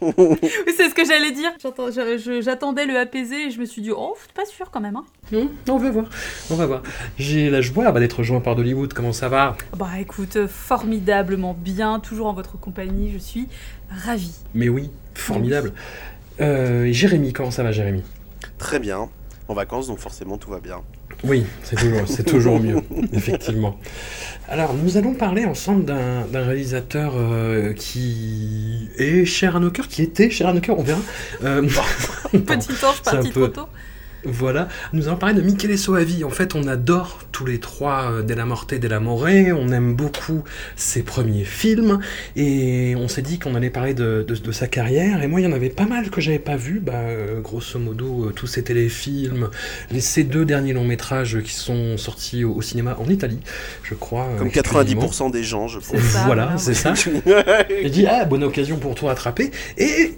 Oui, c'est ce que j'allais dire. J'attendais le apaisé et je me suis dit, oh, pas sûr quand même. Hein. On va voir. On va voir. J'ai la joie bah, d'être rejoint par Dollywood. Comment ça va? Bah écoute, formidablement bien, toujours en votre compagnie, je suis ravie. Mais oui, formidable. Euh, et Jérémy, comment ça va, Jérémy? Très bien. En vacances, donc forcément tout va bien. Oui, c'est toujours, c'est toujours mieux, effectivement. Alors, nous allons parler ensemble d'un d'un réalisateur euh, qui est cher à nos cœurs, qui était cher à nos cœurs, on verra. Euh, Petit ange parti peu- trop tôt. Voilà, nous allons parler de Michele Soavi. En fait, on adore tous les trois euh, Della Morte et Della More. On aime beaucoup ses premiers films. Et on s'est dit qu'on allait parler de, de- de sa carrière. Et moi, il y en avait pas mal que j'avais pas vu. Bah, euh, grosso modo, euh, tous ces téléfilms, les, ces deux derniers longs métrages qui sont sortis au, au cinéma en Italie, je crois. euh, Comme exclusivement. 90% des gens, je pense. Ça, voilà, voilà, c'est ça. J'ai dit, ah, bonne occasion pour toi attraper. Et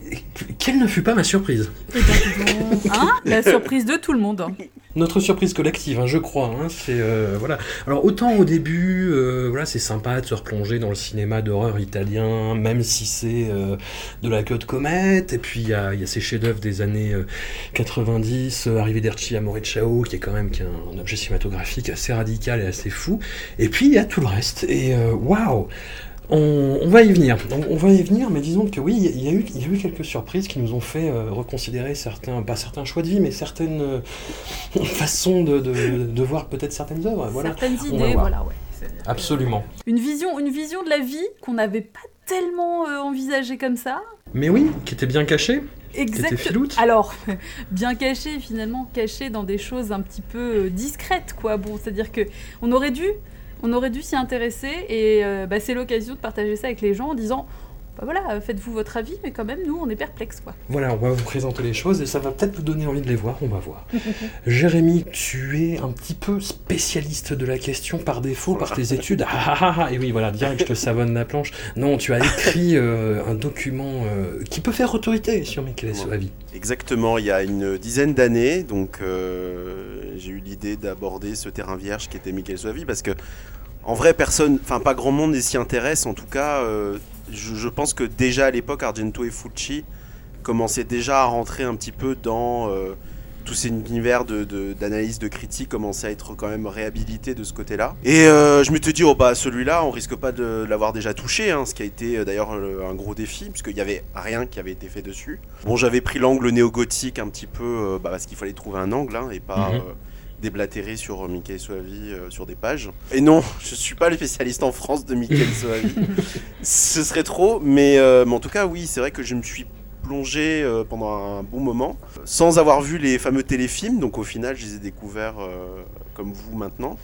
quelle ne fut pas ma surprise? Dis donc, hein, la surprise de tout le monde. hein. Notre surprise collective, hein, je crois. hein, c'est euh, voilà. Alors autant au début, euh, voilà, c'est sympa de se replonger dans le cinéma d'horreur italien, même si c'est euh, de la queue de comète. Et puis il y a, ces chefs-d'œuvre des années euh, 90, euh, Arrivederci Amore Ciao, qui est quand même qui est un, objet cinématographique assez radical et assez fou. Et puis il y a tout le reste. Et waouh. On, on va y venir, on, on va y venir, mais disons que oui, il y, a- eu, il y a eu quelques surprises qui nous ont fait euh, reconsidérer certains, pas certains choix de vie, mais certaines euh, façons de, de- de voir peut-être certaines œuvres. Voilà. Certaines On idées, voilà, ouais. Absolument. Une vision, une vision de la vie qu'on n'avait pas tellement euh, envisagée comme ça. Mais oui, qui était bien caché, qui était Exact. filoute. Alors, bien caché, finalement, caché dans des choses un petit peu discrètes, quoi. Bon, c'est-à-dire que on aurait dû, on aurait dû s'y intéresser et euh, bah, c'est l'occasion de partager ça avec les gens en disant, bah voilà, faites-vous votre avis, mais quand même, nous, on est perplexes, quoi. Voilà, on va vous présenter les choses et ça va peut-être vous donner envie de les voir, on va voir. Jérémy, tu es un petit peu spécialiste de la question par défaut, par tes études. Ah ah ah ah, et oui, voilà, direct, je te savonne la planche. Non, tu as écrit euh, un document euh, qui peut faire autorité sur Michele Soavi. Exactement, il y a une dizaine d'années, donc euh, j'ai eu l'idée d'aborder ce terrain vierge qui était Michael Soavi parce que en vrai personne, enfin pas grand monde ne s'y intéresse. En tout cas, euh, je, je pense que déjà à l'époque Argento et Fucci commençaient déjà à rentrer un petit peu dans euh, tous ces univers de- de- d'analyse, de, critique commençaient à être quand même réhabilités de ce côté-là. Et euh, je me suis dit, oh bah celui-là, on risque pas de l'avoir déjà touché, hein, ce qui a été euh, d'ailleurs le- un gros défi, puisqu'il y avait rien qui avait été fait dessus. Bon, j'avais pris l'angle néo-gothique un petit peu, euh, bah, parce qu'il fallait trouver un angle, hein, et pas Mhm. euh, déblatérer sur euh, Mickey Soavi euh, sur des pages. Et non, je suis pas le spécialiste en France de Mickey Soavi. Ce serait trop, mais, euh, mais en tout cas, oui, c'est vrai que je me suis plongé euh, pendant un bon moment, sans avoir vu les fameux téléfilms, donc au final, je les ai découverts comme vous maintenant.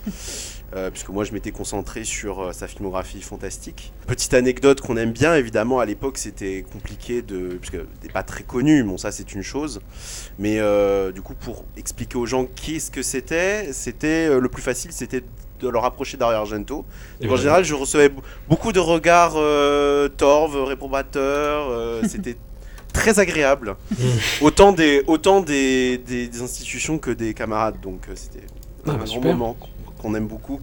Euh, puisque moi je m'étais concentré sur euh, sa filmographie fantastique. Petite anecdote qu'on aime bien, évidemment, à l'époque c'était compliqué de. puisque n'est pas très connu, bon ça c'est une chose. Mais euh, du coup, pour expliquer aux gens qu'est-ce que c'était, c'était le plus facile, c'était de le rapprocher d'Ario Argento. Donc, en général, je recevais beaucoup de regards torves, réprobateurs. c'était très agréable. autant des, autant des, des- des institutions que des camarades. Donc c'était Ah, bah, un grand super. moment qu'on- aime beaucoup.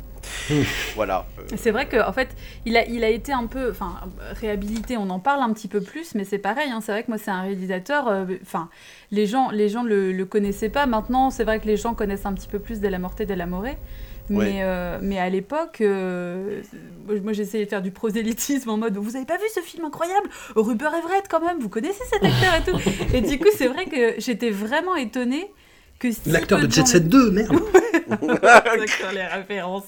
Voilà. euh, C'est vrai qu'en en fait, il a, il a été un peu, enfin, réhabilité. On en parle un petit peu plus, mais c'est pareil. hein, c'est vrai que moi, c'est un réalisateur. euh, Enfin, les gens, les gens le, le connaissaient pas. Maintenant, c'est vrai que les gens connaissent un petit peu plus Della Morte, Della More. Mais, Ouais. euh, mais à l'époque, euh, moi, moi, j'essayais de faire du prosélytisme en mode Vous avez pas vu ce film incroyable? Rupert Everett, quand même, vous connaissez cet acteur et tout? Et du coup, c'est vrai que j'étais vraiment étonnée que si L'acteur de Jet Set 2, merde D'accord, les références.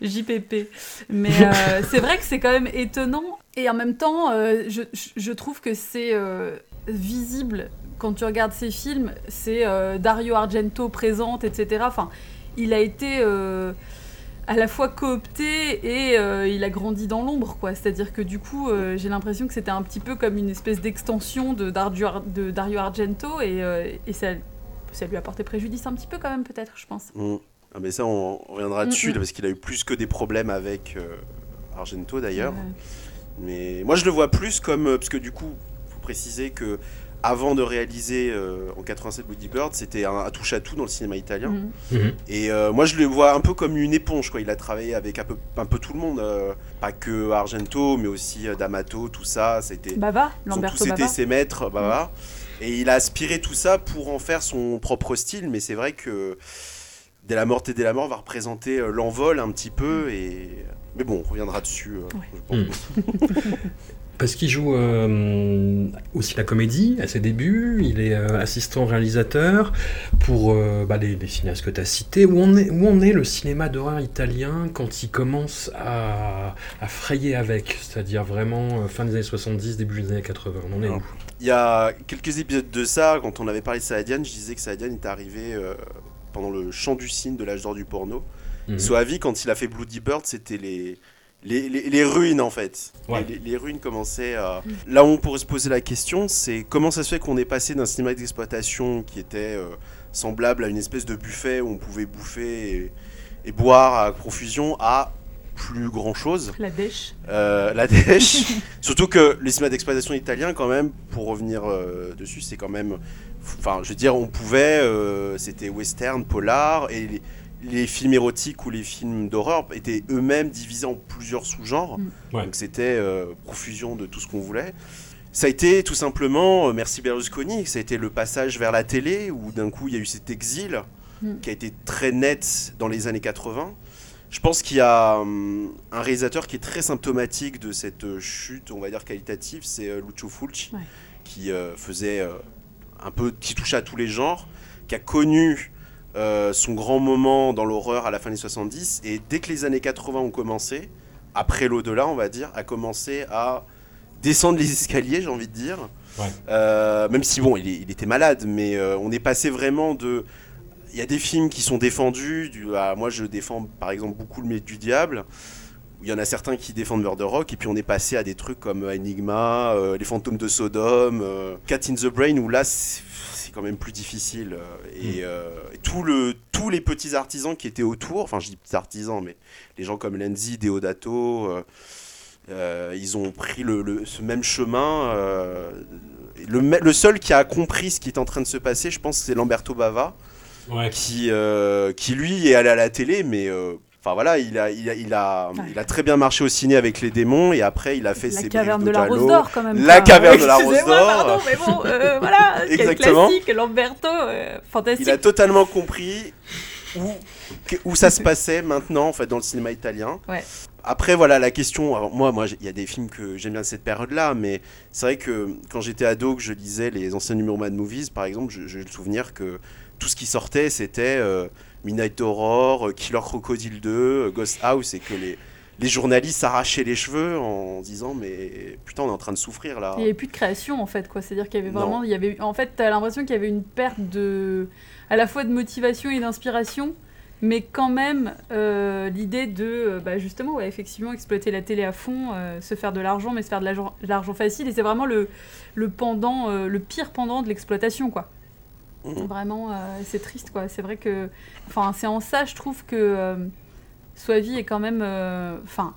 JPP. Mais euh, c'est vrai que c'est quand même étonnant. Et en même temps, euh, je, trouve que c'est euh, visible quand tu regardes ces films. C'est Dario Argento présente, etc. Enfin, il a été à la fois coopté et euh, il a grandi dans l'ombre, quoi. C'est-à-dire que du coup, euh, j'ai l'impression que c'était un petit peu comme une espèce d'extension de, Dario Ar- de Dario Argento et, euh, et ça, ça lui a porté préjudice un petit peu quand même, peut-être, je pense. Mm. Ah, mais ça, on, on reviendra Mm, dessus, mm. là, parce qu'il a eu plus que des problèmes avec euh, Argento d'ailleurs. Mais moi, je le vois plus comme. euh, Parce que du coup, faut préciser que avant de réaliser euh, en 87 Bloody Bird, c'était un, un touche-à-tout dans le cinéma italien. Mhm. Et euh, moi, je le vois un peu comme une éponge. Quoi. Il a travaillé avec un peu, un peu tout le monde. euh, pas que Argento, mais aussi euh, D'Amato, tout ça. C'était, Bava, ils ont Lamberto tous été Bava. ses maîtres. bah, voilà. Et il a aspiré tout ça pour en faire son propre style. Mais c'est vrai que Dès la mort et dès la mort va représenter euh, l'envol un petit peu. Et... Mais bon, on reviendra dessus. euh, Ouais. je pense. Parce qu'il joue euh, aussi la comédie à ses débuts, il est euh, assistant réalisateur pour euh, bah, les, les cinéastes que tu as cités. Où en, est, où en est le cinéma d'horreur italien quand il commence à, à frayer avec C'est-à-dire vraiment fin des années 70, début des années 80. On en est Alors, où? Il y a quelques épisodes de ça, quand on avait parlé de Saadian, je disais que Saadian est arrivé pendant le chant du cygne de l'âge d'or du porno. Mhm. Soavi, quand il a fait Bloody Bird, c'était les, les, les- les ruines en fait. Ouais. Les, les ruines commençaient à. Là où on pourrait se poser la question, c'est comment ça se fait qu'on est passé d'un cinéma d'exploitation qui était euh, semblable à une espèce de buffet où on pouvait bouffer et, et boire à profusion à plus grand chose. La dèche. Euh, la dèche. Surtout que les cinémas d'exploitation italiens, quand même, pour revenir euh, dessus, c'est quand même. Enfin, je veux dire, on pouvait. euh, C'était western, polar, et les, films érotiques ou les films d'horreur étaient eux-mêmes divisés en plusieurs sous-genres. Mm. Ouais. Donc c'était euh, profusion de tout ce qu'on voulait. Ça a été tout simplement, euh, merci Berlusconi, ça a été le passage vers la télé où d'un coup il y a eu cet exil Mm. qui a été très net dans les années 80. Je pense qu'il y a hum, un réalisateur qui est très symptomatique de cette euh, chute, on va dire qualitative, c'est euh, Lucio Fulci, Ouais. qui euh, faisait euh, un peu, qui touchait à tous les genres, qui a connu euh, son grand moment dans l'horreur à la fin des 70, et dès que les années 80 ont commencé, après l'au-delà, on va dire, a commencé à descendre les escaliers, j'ai envie de dire. Ouais. Euh, même si, bon, il, était malade, mais euh, on est passé vraiment de. Il y a des films qui sont défendus. Du, à- moi, je défends par exemple beaucoup le Mythe du Diable. Il y en a certains qui défendent Murder Rock, et puis on est passé à des trucs comme Enigma, euh, Les Fantômes de Sodome, Cat in the Brain, où là, c'est c'est quand même plus difficile. euh, Et, euh, et tout le, tous les petits artisans qui étaient autour, enfin, je dis petits artisans, mais les gens comme Lenzi, Deodato, euh, ils ont pris le, le- ce même chemin. le, seul qui a compris ce qui est en train de se passer, je pense, c'est Lamberto Bava, Ouais. qui, qui lui est allé à la télé, mais enfin voilà, il a, il, a, il, a, il a très bien marché au ciné avec les démons, et après il a fait La ses caverne de la. Rose d'Or, quand même. La caverne de la Rose d'Or. pardon, mais bon, euh, voilà. Exactement. classique, Lamberto, euh, fantastique. Il a totalement compris où, où ça se passait maintenant en fait dans le cinéma italien. Ouais. Après voilà la question. alors, moi, moi, il y a des films que j'aime bien de cette période-là, mais c'est vrai que quand j'étais ado, que je lisais les anciens numéros Mad Movies, par exemple, je- j'ai le souvenir que tout ce qui sortait, c'était euh, Midnight Horror, euh, Killer Crocodile 2, euh, Ghost House, et que les les journalistes s'arrachaient les cheveux en disant mais putain on est en train de souffrir là. Il n'y avait plus de création en fait, quoi. C'est-à-dire qu'il y avait Non. vraiment, il y avait, en fait, t'as l'impression qu'il y avait une perte de, à la fois de motivation et d'inspiration, mais quand même euh, l'idée de, bah, justement, ouais, effectivement, exploiter la télé à fond, euh, se faire de l'argent, mais se faire de l'argent- de l'argent facile, et c'est vraiment le, le pendant, euh, le pire pendant de l'exploitation, quoi. Mhm. Vraiment, euh, c'est triste, quoi. C'est vrai que, enfin, c'est en ça, je trouve que euh, Soavi est quand même, euh, enfin.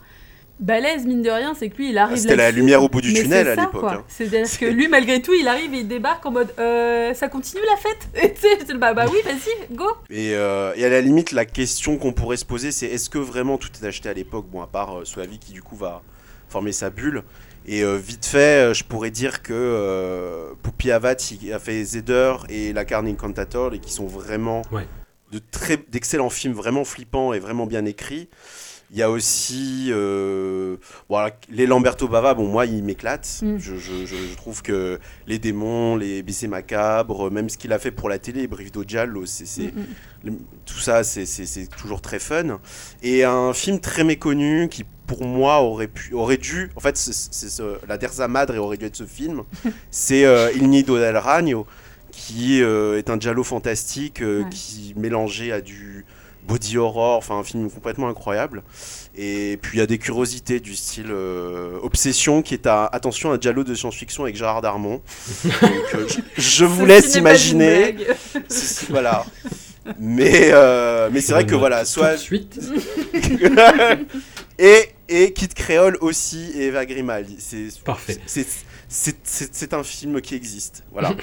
balèze mine de rien c'est que lui il arrive C'était la lumière au bout du tunnel à l'époque, hein. C'est-à-dire que lui, malgré tout, il arrive et il débarque en mode euh, ça continue la fête? Et tu sais, bah, bah oui, vas-y, go Et, euh, et à la limite, la question qu'on pourrait se poser, c'est est-ce que vraiment tout est acheté à l'époque? Bon, à part euh, Soavi qui du coup va former sa bulle. Et euh, vite fait, euh, je pourrais dire que euh, Pupi Avat a fait Zeder et La Carne Incantator et qui sont vraiment Ouais. de très d'excellents films vraiment flippants et vraiment bien écrits. Il y a aussi euh, les Lamberto Bava, bon moi il m'éclate. Mm. Je, je- je- je trouve que les démons, les BC macabres, même ce qu'il a fait pour la télé, Brivido Giallo, c'est, c'est- Mm, le- tout ça c'est, toujours très fun. Et un film très méconnu qui pour moi aurait, pu, aurait dû, en fait c'est, c'est ce- la Terza Madre aurait dû être ce film, c'est euh, Il Nido del Ragno qui euh, est un giallo fantastique euh, Ouais. qui mélangé à du body horror, enfin un film complètement incroyable. Et puis il y a des curiosités du style euh, Obsession qui est à attention un giallo de science-fiction avec Gérard Darmon. Donc euh, je, je vous laisse imaginer. voilà. Mais euh, mais c'est vrai que voilà, Tout soit de suite. et et Kid Creole aussi et Eva Grimaldi. C'est Parfait. c'est- c'est c'est- c'est un film qui existe, voilà.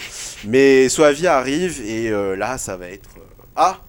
Mais Soavia arrive et euh, là, ça va être euh, ah,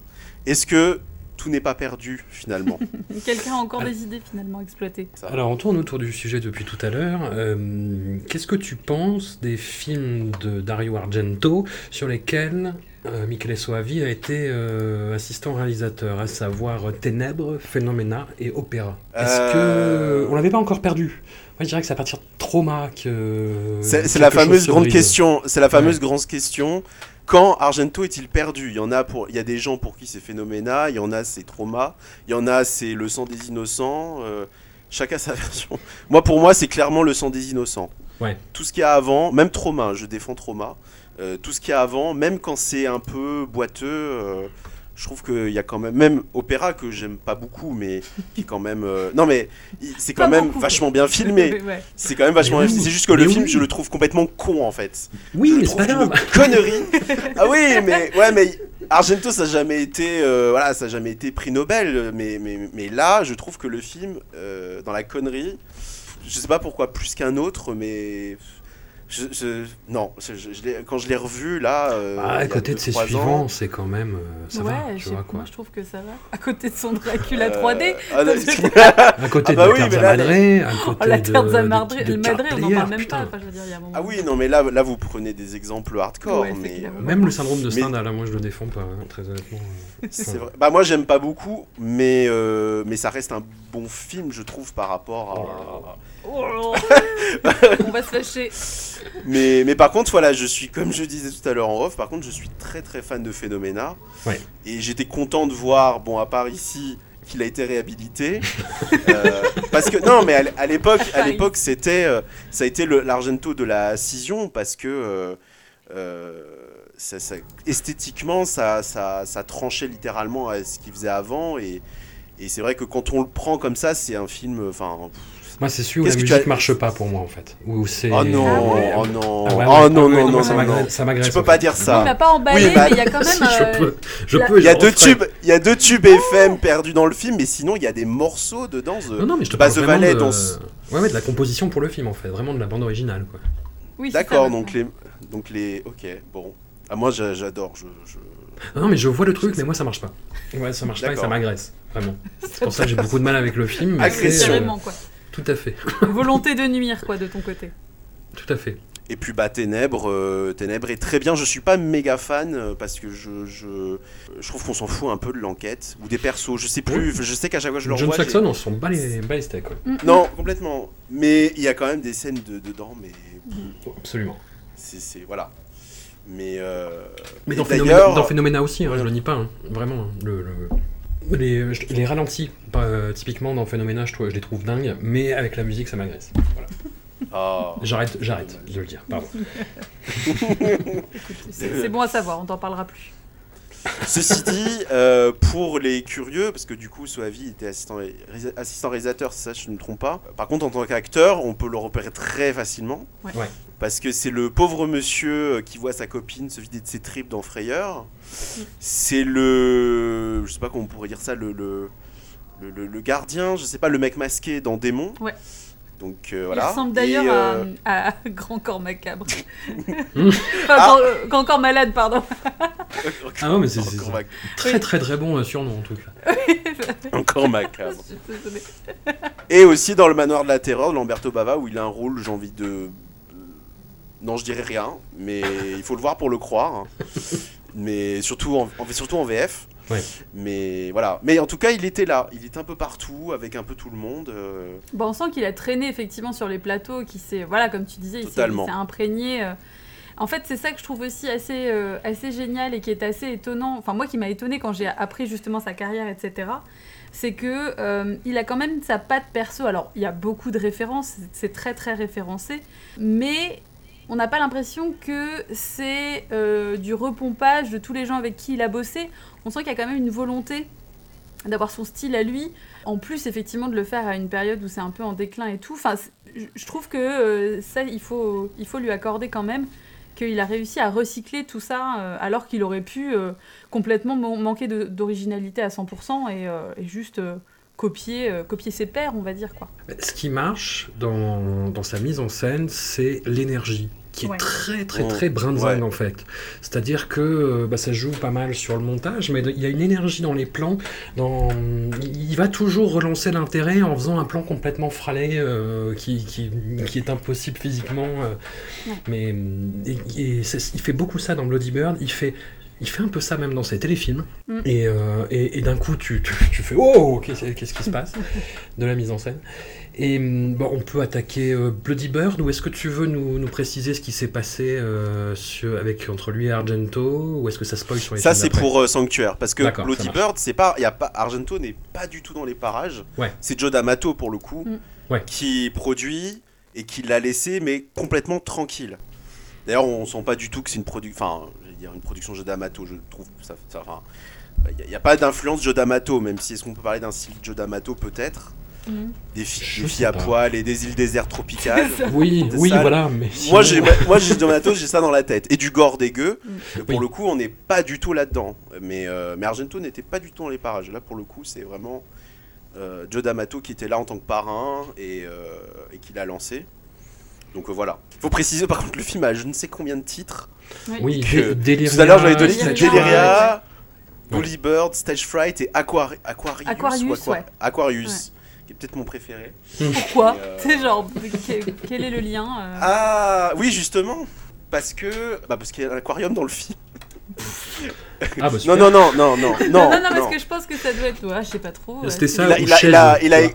est-ce que tout n'est pas perdu finalement Quelqu'un a encore des idées finalement exploitées. Ça. Alors, on tourne autour du sujet depuis tout à l'heure. Euh, Qu'est-ce que tu penses des films de Dario Argento sur lesquels euh, Michele Soavi a été euh, assistant réalisateur, à savoir Ténèbres, Phénoména et Opéra? Est-ce Euh. que on l'avait pas encore perdu? Moi, je dirais que c'est à partir de Trauma que. C'est la fameuse se grande brise. question. C'est la fameuse Ouais. grande question. Quand Argento est-il perdu? Il y en a pour, il y a des gens pour qui c'est Phénoména, il y en a c'est Trauma, il y en a c'est Le sang des innocents. euh, chacun sa version. Moi, pour moi, c'est clairement Le sang des innocents. Ouais. Tout ce qu'il y a avant, même Trauma, je défends Trauma. euh, tout ce qu'il y a avant, même quand c'est un peu boiteux, euh, je trouve qu'il y a quand même, même Opéra que j'aime pas beaucoup, mais qui est quand même, euh, non mais c'est quand Pas même beaucoup. vachement bien filmé. Ouais. C'est quand même vachement bien oui. filmé. C'est juste que le Mais film, je le trouve complètement con en fait. Oui, je le mais c'est trouve pas une connerie. ah oui, mais ouais, mais Argento, ça n'a jamais été, euh, voilà, ça a jamais été prix Nobel. Mais, mais, mais là, je trouve que le film, euh, dans la connerie, je sais pas pourquoi plus qu'un autre, mais je, je- non, je- je- je l'ai- quand je l'ai revu là, euh, Bah, y à a côté deux, de ses suivants, c'est quand même. euh, ça ouais, va, je tu sais- vois quoi. moi je trouve que ça va. À côté de son Dracula euh, 3D. ah, non, À côté Ah bah de oui, Terza là, Madre, à côté Oh, la de, Terza de- Madre, de on n'en parle même putain. pas. Enfin, je veux dire, il y a un moment. ah oui, non, mais là, là, vous prenez des exemples hardcore, Ouais, mais. euh, Même le syndrome de Stendhal, hein, moi je le défends pas, hein, très honnêtement. euh, C'est vrai. Bah moi j'aime pas beaucoup, mais euh, mais ça reste un bon film, je trouve, par rapport à. Oh, on va se fâcher. Mais mais par contre voilà, je suis comme je disais tout à l'heure en off, par contre je suis très très fan de Phénoména. Ouais. Et j'étais content de voir, bon à part ici, qu'il a été réhabilité. Euh, parce que non, mais à l'époque, à l'époque c'était, euh, ça a été l'argento de la scission parce que. euh, euh, ça, ça- esthétiquement, ça, ça, ça tranchait littéralement à ce qu'il faisait avant. Et, et c'est vrai que quand on le prend comme ça, c'est un film. Enfin, Moi c'est celui où la Qu'est-ce que tu musique as- marche pas pour moi en fait. Où c'est. oh non, Ah ouais. oh non, Ah ouais, oh non, non, non, ça non, m'agresse- non. ça m'agresse. Tu peux pas fait. dire Il ça. m'a pas emballé, Oui, bah- mais il y a quand même. Si, euh, je peux, je la- peux. Il y a deux tubes, il y a deux tubes FM perdus dans le film, mais sinon il y a des morceaux dedans. The- Non, non, mais je te Bas parle de vraiment de... dans Ouais, ouais, de la composition pour le film en fait, vraiment de la bande originale quoi. Oui, D'accord, donc les, donc les, ok, bon. Ah moi j'a- j'adore, je, Non, mais je vois le truc, mais moi ça marche pas. Ouais, ça marche pas et ça m'agresse, vraiment. C'est pour ça que j'ai beaucoup de mal avec le film. mais Agression. euh, quoi. Tout à fait, Volonté de nuire, quoi, de ton côté. tout à fait. Et puis bah Ténèbres, euh, Ténèbres est très bien. Je suis pas méga fan euh, parce que je, je, je trouve qu'on s'en fout un peu de l'enquête ou des persos. Je sais plus. Je sais qu'à chaque fois que je le John revois. Saxon, on s'en bat les, bat les steaks. Mm, Non, complètement. Mais il y a quand même des scènes de, dedans, mais Absolument. c'est c'est- voilà. Mais euh, Mais dans d'ailleurs, dans Phénoména aussi, hein, Ouais. je le nie pas, hein, vraiment. hein, Le, le- Les, ralentis, pas, euh, typiquement dans Phénoména, je, je les trouve dingues, mais avec la musique, ça m'agresse. Voilà. ah, J'arrête, j'arrête de le dire, pardon. C'est bon à savoir, on t'en parlera plus. Ceci dit, euh, pour les curieux, parce que du coup, Soavi était assistant, ré- assistant réalisateur, c'est ça, je ne me trompe pas. Par contre, en tant qu'acteur, on peut le repérer très facilement. Ouais. Ouais. Parce que c'est le pauvre monsieur euh, qui voit sa copine se vider de ses tripes dans Frayeur. C'est le. Je sais pas comment on pourrait dire ça, le. le le, le- le gardien, je sais pas, le mec masqué dans Démon. Ouais. Donc euh, voilà. Il ressemble d'ailleurs euh, à, à Grand Corps Macabre. Enfin, Ah. grand, Grand Corps Malade, pardon. Ah non, mais c'est- Très très très bon euh, surnom en tout cas. encore macabre. Je suis désolée. Et aussi dans le manoir de la terreur de Lamberto Bava où il a un rôle, j'ai envie de. Non, je dirais rien, mais il faut le voir pour le croire. hein. Mais surtout en, en- surtout en VF. Ouais. Mais voilà. Mais en tout cas, il était là. Il était un peu partout, avec un peu tout le monde. euh, Bon, on sent qu'il a traîné effectivement sur les plateaux, qui s'est, voilà, comme tu disais, il il Totalement. s'est imprégné. euh. En fait, c'est ça que je trouve aussi assez, euh, assez génial et qui est assez étonnant. Enfin, moi qui m'a étonné quand j'ai appris justement sa carrière, etc. C'est que euh, il a quand même sa patte perso. Alors, il y a beaucoup de références, c'est très très référencé, mais on n'a pas l'impression que c'est euh, du repompage de tous les gens avec qui il a bossé. On sent qu'il y a quand même une volonté d'avoir son style à lui. En plus, effectivement, de le faire à une période où c'est un peu en déclin et tout. Enfin, je- trouve que euh, ça, il faut, lui accorder quand même qu'il a réussi à recycler tout ça euh, alors qu'il aurait pu complètement man- manquer d'originalité à 100% et, juste copier, euh, copier ses pairs, on va dire quoi. Ce qui marche dans, dans sa mise en scène, c'est l'énergie qui est Ouais. très très très brinzingue Ouais. en fait. C'est-à-dire que euh, bah, ça joue pas mal sur le montage, mais il y a une énergie dans les plans. Dans... Il va toujours relancer l'intérêt en faisant un plan complètement fralé euh, qui, qui, qui est impossible physiquement. euh, Ouais. Mais et- il fait beaucoup ça dans Bloody Bird. Il fait il fait un peu ça même dans ses téléfilms. Mm. Et, euh, et, et d'un coup, tu, tu, tu fais Oh, qu'est-ce qu'est-ce qui se passe De la mise en scène. Et hum, bon, on peut attaquer euh, Bloody Bird, ou est-ce que tu veux nous, nous préciser ce qui s'est passé euh, sur- avec, entre lui et Argento, ou est-ce que ça spoil sur les Ça, films c'est d'après pour euh, Sanctuaire. Parce que Bloody. Bird, c'est pas, y a pas, Argento n'est pas du tout dans les parages. Ouais. C'est Joe D'Amato, pour le coup, Mm. Ouais. qui produit et qui l'a laissé, mais complètement tranquille. D'ailleurs, on sent pas du tout que c'est une production. Enfin, dire une production Joe D'Amato, je trouve. Ça, ça, enfin, il n'y a, pas d'influence Joe D'Amato, même si est-ce qu'on peut parler d'un style Joe D'Amato, peut-être? Mhm. Des, fi- Je des sais filles à pas. poil et des îles désertes tropicales. Oui, oui, voilà. Mais Moi, sinon- j'ai, moi, j'ai D'Amato, j'ai ça dans la tête. Et du gore dégueu. Mm. Et Pour Oui. le coup, on n'est pas du tout là-dedans. Mais, euh, mais Argento n'était pas du tout dans les parages. Là, pour le coup, c'est vraiment euh, Joe D'Amato qui était là en tant que parrain et, euh, et qui l'a lancé. Donc euh, voilà. Il faut préciser par contre, le film a je ne sais combien de titres. Oui, que- Deliria, Tout à l'heure, j'avais donné Deliria. Bully Bird, Stage Fright et Aquari- Aquarius. Aquarius, ou Aqua- ouais. Aquarius, qui est peut-être mon préféré. Pourquoi euh, C'est genre, quel, est le lien euh Ah oui, justement. Parce que, bah parce qu'il y a un aquarium dans le film. Ah, bah, Non, non, non, non, non, non, non, non, non. parce que je pense que ça doit être. Ouais, je sais pas trop. euh, C'était c'est- ça Il a- il il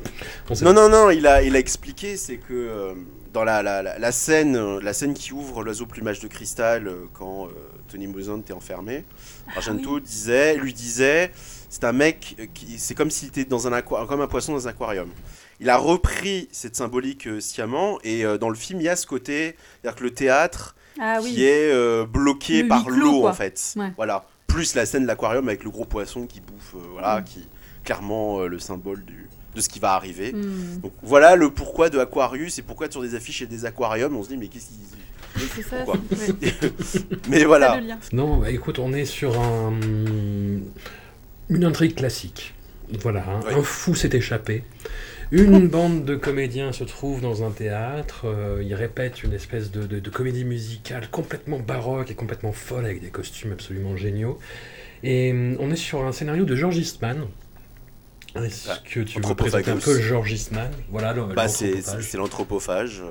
il Non, non, non, il a, il a expliqué, c'est que euh, dans la, la, la, la scène, euh, la scène qui ouvre l'oiseau plumage de cristal euh, quand euh, Tony Mousant est enfermé, Argento disait, lui disait, c'est un mec qui, c'est comme s'il était dans un comme un poisson dans un aquarium. Il a repris cette symbolique euh, sciemment et euh, dans le film il y a ce côté, c'est-à-dire que le théâtre Ah qui oui. est bloqué Le par l'eau en fait. Ouais. Voilà. Plus la scène de l'aquarium avec le gros poisson qui bouffe, voilà, Mm. qui clairement le symbole du, de ce qui va arriver. Hmm, Donc voilà le pourquoi de Aquarius et pourquoi sur des affiches et des aquariums on se dit mais qu'est-ce qu'ils oui, c'est ça. Pourquoi c'est- ouais, Mais voilà. Non, bah, écoute, on est sur un... une intrigue classique. Voilà, hein. Oui. un fou s'est échappé. Une bande de comédiens se trouve dans un théâtre, euh, ils répètent une espèce de, de- de comédie musicale complètement baroque et complètement folle avec des costumes absolument géniaux. Et hum, on est sur un scénario de George Eastman. Est-ce Ah, que tu veux présenter un peu George Eastman Voilà, Bah, c'est l'anthropophage. euh,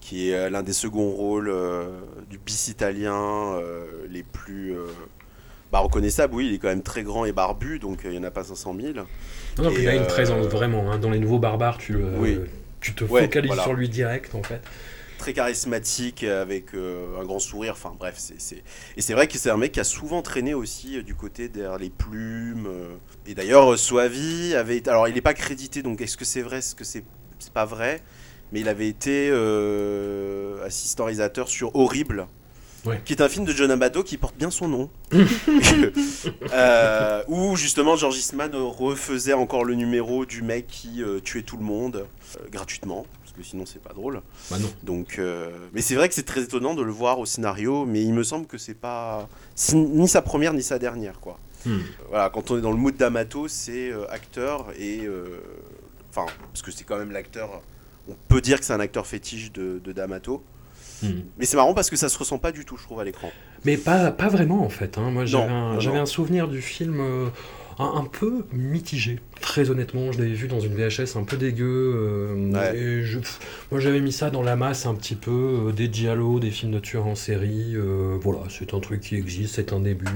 qui est euh, l'un des seconds rôles euh, du bis italien euh, les plus bah, reconnaissables. Oui, il est quand même très grand et barbu donc il n'y en a pas 500 000. Non, non, puis Et, il a une présence vraiment. hein. Dans les nouveaux barbares, tu, le- Oui. tu te Ouais, focalises voilà. sur lui direct en fait. Très charismatique avec euh, un grand sourire. Enfin bref, c'est et c'est vrai que c'est un mec qui a souvent traîné aussi euh, du côté derrière les plumes. euh. Et d'ailleurs, euh, Soavi avait alors il n'est pas crédité donc est-ce que c'est vrai, est-ce que c'est c'est pas vrai? Mais il avait été euh, assistant réalisateur sur Horrible, Ouais. qui est un film de John Amato qui porte bien son nom. Euh, où justement George Eastman euh, refaisait encore le numéro du mec qui euh, tuait tout le monde euh, gratuitement, que sinon c'est pas drôle. Bah non. Donc, euh, mais c'est vrai que c'est très étonnant de le voir au scénario, mais il me semble que c'est pas ni sa première ni sa dernière quoi. Hmm. Voilà, quand on est dans le mood d'Amato, c'est euh, acteur et euh, enfin parce que c'est quand même l'acteur. On peut dire que c'est un acteur fétiche de, de D'Amato. Hmm. Mais c'est marrant parce que ça se ressent pas du tout, je trouve, à l'écran. Mais pas, pas vraiment en fait. hein. Moi j'avais un, souvenir du film euh, un, un peu mitigé. Très honnêtement, je l'avais vu dans une VHS un peu dégueu. euh, Ouais. et je, pff, moi, j'avais mis ça dans la masse un petit peu, euh, des giallo, des films de tueurs en série. euh, voilà, c'est un truc qui existe, c'est un début.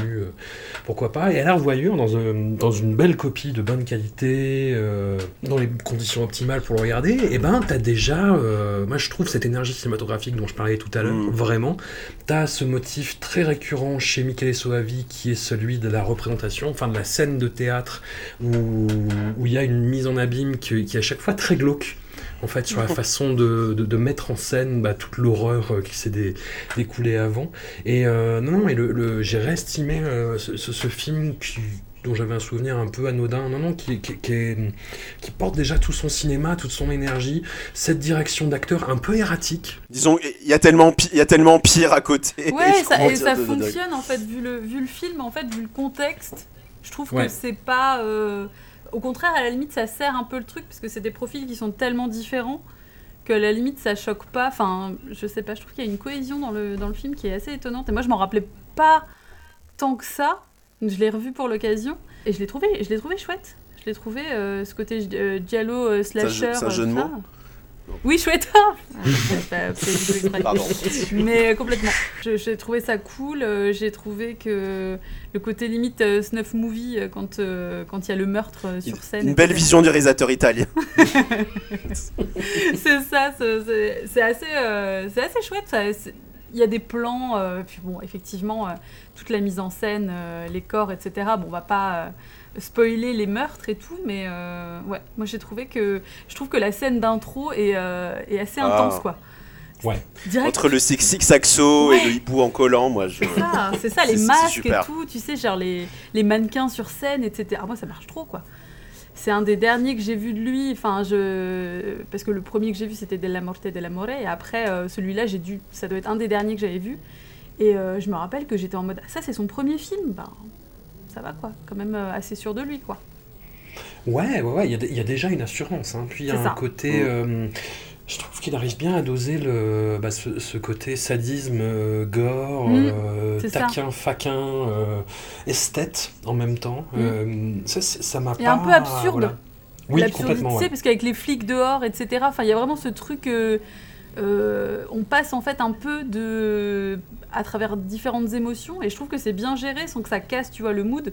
pourquoi pas Et à la revoyure, dans, un- dans une belle copie de bonne qualité, dans les conditions optimales pour le regarder, et ben, t'as déjà, moi, je trouve cette énergie cinématographique dont je parlais tout à l'heure, Mm. vraiment. T'as ce motif très récurrent chez Michele Soavi qui est celui de la représentation, enfin de la scène de théâtre où où il y a une mise en abîme qui, qui est à chaque fois très glauque. En fait, sur la façon de, de- de mettre en scène bah, toute l'horreur euh, qui s'est dé- découlée avant. Et euh, non, non, et le, le- j'ai réestimé euh, ce, ce- ce film qui, dont j'avais un souvenir un peu anodin, non, non, qui, qui, qui est- qui porte déjà tout son cinéma, toute son énergie, cette direction d'acteur un peu erratique, Disons, il y a tellement, pi- il y a tellement pire à côté. Ouais, ça, comprends et dire ça de- de- de- fonctionne en fait, vu le, vu le film, en fait, vu le contexte. Je trouve Ouais. que c'est pas. euh, Au contraire, à la limite, ça sert un peu le truc, parce que c'est des profils qui sont tellement différents que à la limite, ça choque pas. Enfin, je sais pas, je trouve qu'il y a une cohésion dans le, dans le film qui est assez étonnante. Et moi, je m'en rappelais pas tant que ça. Je l'ai revu pour l'occasion, et je l'ai trouvé, je l'ai trouvé chouette. Je l'ai trouvé, euh, ce côté euh, giallo, euh, slasher. euh, mots Oui, chouette. Ah. Mais euh, complètement. J'ai trouvé ça cool. euh, J'ai trouvé que le côté limite euh, snuff movie quand euh, quand il y a le meurtre euh, sur scène. Une belle vision du réalisateur italien. c'est ça. c'est- assez euh, c'est assez chouette. Il y a des plans. euh, puis bon, effectivement, euh, toute la mise en scène, euh, les corps, etc. Bon, on va pas euh, spoiler les meurtres et tout, mais euh, ouais, moi j'ai trouvé que je trouve que la scène d'intro est, euh, est assez Ah. intense, quoi. Ouais. Direct, Entre le sexy saxo et Ouais. le hibou en collant, moi je. C'est ça, c'est ça, les masques et tout, tu sais, genre les, les mannequins sur scène, etc. Ah, moi, ça marche trop, quoi. C'est un des derniers que j'ai vu de lui, enfin, je... parce que le premier que j'ai vu, c'était Della Morte e della More, et après, euh, celui-là, j'ai dû... ça doit être un des derniers que j'avais vu. Et euh, je me rappelle que j'étais en mode, Ah, ça, c'est son premier film, ben, ça va, quoi. Quand même euh, assez sûr de lui, quoi. Ouais, ouais, ouais, il y, a y déjà une assurance. Hein. Puis il y a un ça. côté. Mm. euh, je trouve qu'il arrive bien à doser le, bah, ce, ce côté sadisme, euh, gore, Mm, euh, c'est ça. taquin, faquin, euh, esthète en même temps. Mm. Euh, ça, ça m'a pas. un peu absurde. voilà. Oui, complètement. ouais. parce qu'avec les flics dehors, etc. Enfin, il y a vraiment ce truc. Euh, on passe en fait un peu de à travers différentes émotions, et je trouve que c'est bien géré sans que ça casse, tu vois, le mood.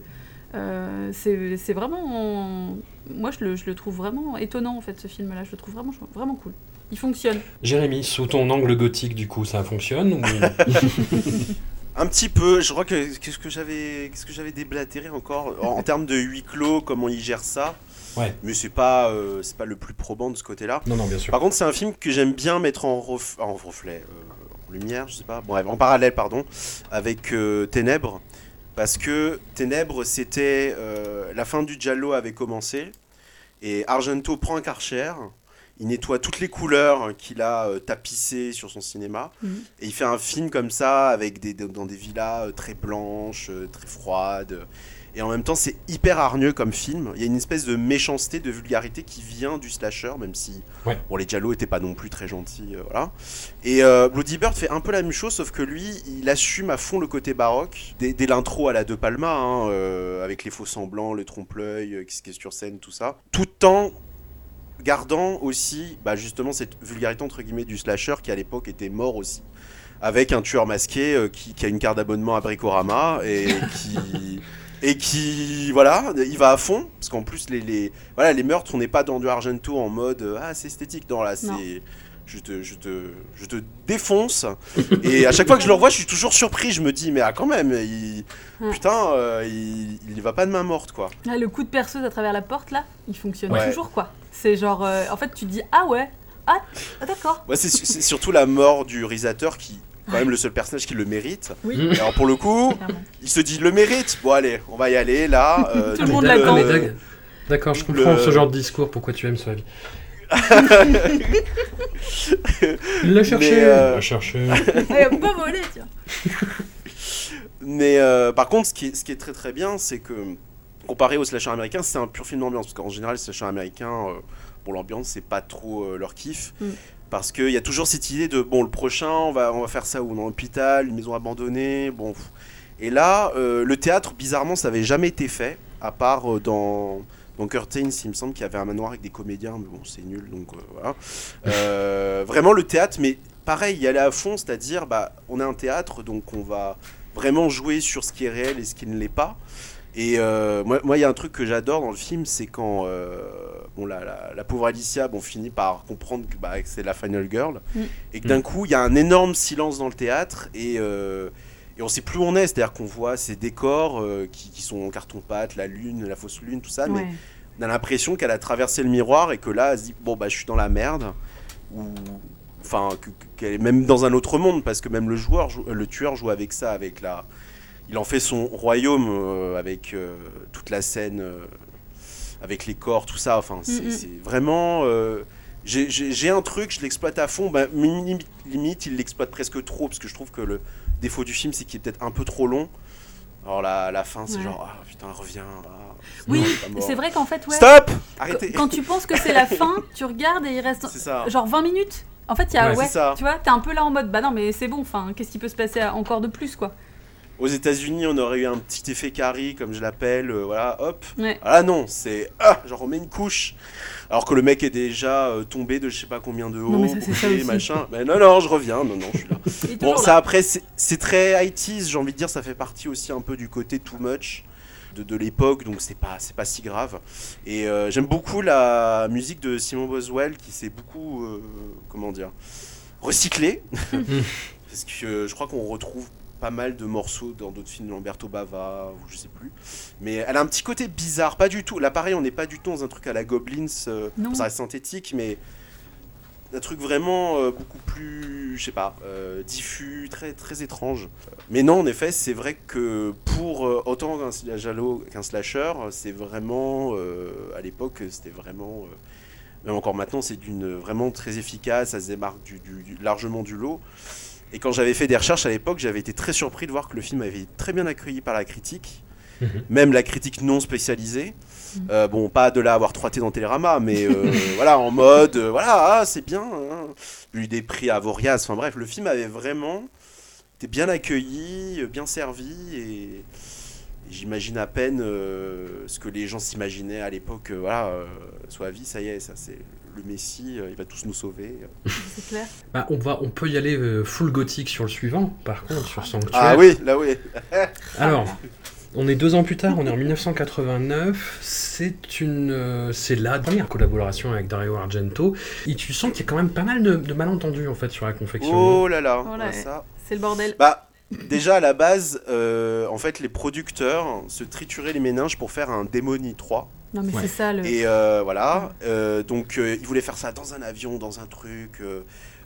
Euh, c'est c'est vraiment, moi je le, je le trouve vraiment étonnant en fait ce film-là. Je le trouve vraiment vraiment cool. Il fonctionne. Jérémy, sous ton angle gothique, du coup, ça fonctionne ou... Un petit peu, je crois que qu'est-ce que j'avais qu'est-ce que j'avais déblatéré encore en, en termes de huis clos, comment il gère ça. Ouais. Mais c'est pas euh, c'est pas le plus probant de ce côté-là. Non, non, bien sûr. Par contre, c'est un film que j'aime bien mettre en, ref- en reflet, euh, en lumière, je sais pas, bref, en parallèle, pardon, avec euh, Ténèbres. Parce que Ténèbres, c'était. euh, la fin du Giallo avait commencé. Et Argento prend un Karcher. Il nettoie toutes les couleurs qu'il a euh, tapissées sur son cinéma. Mhm. Et il fait un film comme ça, avec des, dans des villas euh, très blanches, euh, très froides. Et en même temps, c'est hyper hargneux comme film. Il y a une espèce de méchanceté, de vulgarité qui vient du slasher, même si Ouais. bon, les Giallo étaient pas non plus très gentils. euh, voilà. Et euh, Bloody Bird fait un peu la même chose, sauf que lui, il assume à fond le côté baroque. Dès, dès l'intro à la De Palma, hein, euh, avec les faux semblants, le trompe-l'œil, qui, est sur scène, tout ça. Tout en gardant aussi bah, justement cette vulgarité entre guillemets du slasher qui à l'époque était mort aussi avec un tueur masqué euh, qui, qui a une carte d'abonnement à Bricorama et qui et qui voilà il va à fond parce qu'en plus les, les voilà les meurtres on n'est pas dans du Argento en mode euh, ah c'est esthétique non là c'est je te, je, te, je te défonce et à chaque fois que je le revois je suis toujours surpris je me dis mais ah quand même il, Ouais. putain euh, il, il va pas de main morte quoi Ah, le coup de perceuse à travers la porte là, il fonctionne Ouais. toujours quoi. C'est genre, euh, en fait, tu te dis ah ouais, ah, ah, d'accord. Ouais, c'est c'est surtout la mort du réalisateur qui, quand même, le seul personnage qui le mérite. Oui. Et alors pour le coup, Clairement. il se dit le mérite. Bon allez, on va y aller là. euh, Tout le monde euh, l'attend. D'ac- D'accord, je le- comprends ce genre de discours, pourquoi tu aimes ce avis. Il l'a cherché, Mais, euh, il l'a cherché. Eh, pas volé, tiens. Mais euh, par contre, ce qui, est, ce qui est très très bien, c'est que comparé au slasher américain, c'est un pur film d'ambiance. Parce qu'en général, les slasher américains, euh, pour l'ambiance, c'est pas trop euh, leur kiff. Mm. Parce qu'il y a toujours cette idée de bon, le prochain, on va, on va faire ça où Dans l'hôpital, une maison abandonnée. Bon. Et là, euh, le théâtre, bizarrement, ça avait jamais été fait, à part euh, dans, Dans Curtains, il me semble qu'il y avait un manoir avec des comédiens, mais bon, c'est nul, donc euh, voilà. Euh, vraiment le théâtre, mais pareil, y aller à fond, c'est-à-dire, bah, on est un théâtre, donc on va vraiment jouer sur ce qui est réel et ce qui ne l'est pas. Et euh, moi, moi, il y a un truc que j'adore dans le film, c'est quand euh, bon, la, la, la pauvre Alicia bon, finit par comprendre que, bah, que c'est la final girl, Mm. et que d'un coup, il y a un énorme silence dans le théâtre, et, euh, et on sait plus où on est, c'est-à-dire qu'on voit ces décors euh, qui, qui sont en carton-pâte, la lune, la fausse lune, tout ça, mais on a l'impression qu'elle a traversé le miroir et que là, elle se dit bon bah je suis dans la merde. Ou enfin que- que- qu'elle est même dans un autre monde parce que même le joueur, joue- le tueur joue avec ça, avec la, il en fait son royaume euh, avec euh, toute la scène, euh, avec les corps, tout ça. Enfin c'est vraiment j'ai- un truc, je l'exploite à fond. Bah, limite, limite, il l'exploite presque trop parce que je trouve que le défaut du film, c'est qu'il est peut-être un peu trop long. Alors la, la fin, c'est Ouais. genre ah putain reviens. ah, Oui, c'est vrai qu'en fait, ouais. Stop Arrêtez Quand tu penses que c'est la fin, tu regardes et il reste ça. genre 20 minutes. En fait, il y a, Ouais, tu vois, t'es un peu là en mode, bah non, mais c'est bon, enfin, qu'est-ce qui peut se passer encore de plus, quoi. Aux États-Unis, on aurait eu un petit effet carré, comme je l'appelle, euh, voilà, hop. Ouais. Ah non, c'est ah, j'en remets une couche. Alors que le mec est déjà euh, tombé de je sais pas combien de haut, Non, mais ça, ça machin. Mais non, non, je reviens, non, non, je suis là. Bon, ça après, c'est très 80 j'ai envie de dire, ça fait partie aussi un peu du côté too much de, de l'époque, donc c'est pas, c'est pas si grave. Et euh, j'aime beaucoup la musique de Simon Boswell qui s'est beaucoup, comment dire, recyclé. Parce que je crois qu'on retrouve pas mal de morceaux dans d'autres films, Lamberto Bava, ou je sais plus. Mais elle a un petit côté bizarre, pas du tout. Là, pareil, on n'est pas du tout dans un truc à la Goblins, euh, ça reste synthétique, mais un truc vraiment euh, beaucoup plus, je sais pas, euh, diffus, très, très étrange. Mais non, en effet, c'est vrai que pour autant qu'un giallo qu'un slasher, c'est vraiment, à l'époque, c'était vraiment, même encore maintenant, c'est d'une vraiment très efficace, ça se démarque du, du- du- largement du lot. Et quand j'avais fait des recherches à l'époque, j'avais été très surpris de voir que le film avait été très bien accueilli par la critique, Mhm. même la critique non spécialisée. Euh, bon, pas de là à avoir 3T dans Télérama, mais euh, voilà, en mode, euh, voilà, ah, c'est bien. Hein. J'ai eu des prix à Voriaz, enfin bref, le film avait vraiment été bien accueilli, bien servi, et, et j'imagine à peine euh, ce que les gens s'imaginaient à l'époque. euh, voilà, euh, soit vie, ça y est, ça c'est le Messie, euh, il va tous nous sauver. C'est clair. Bah, on, va, on peut y aller euh, full gothique sur le suivant, par contre, sur Sanctuaire. Ah oui, là oui. Alors, on est deux ans plus tard, on est en 1989. C'est une, euh, c'est la dernière collaboration avec Dario Argento. Et tu sens qu'il y a quand même pas mal de, de malentendus en fait sur la confection. Oh là là, ça. C'est le bordel. Bah, déjà à la base, euh, en fait, les producteurs se trituraient les méninges pour faire un Démonie 3. Non, mais Ouais. c'est ça le. Et euh, voilà, euh, donc euh, ils voulaient faire ça dans un avion, dans un truc. euh,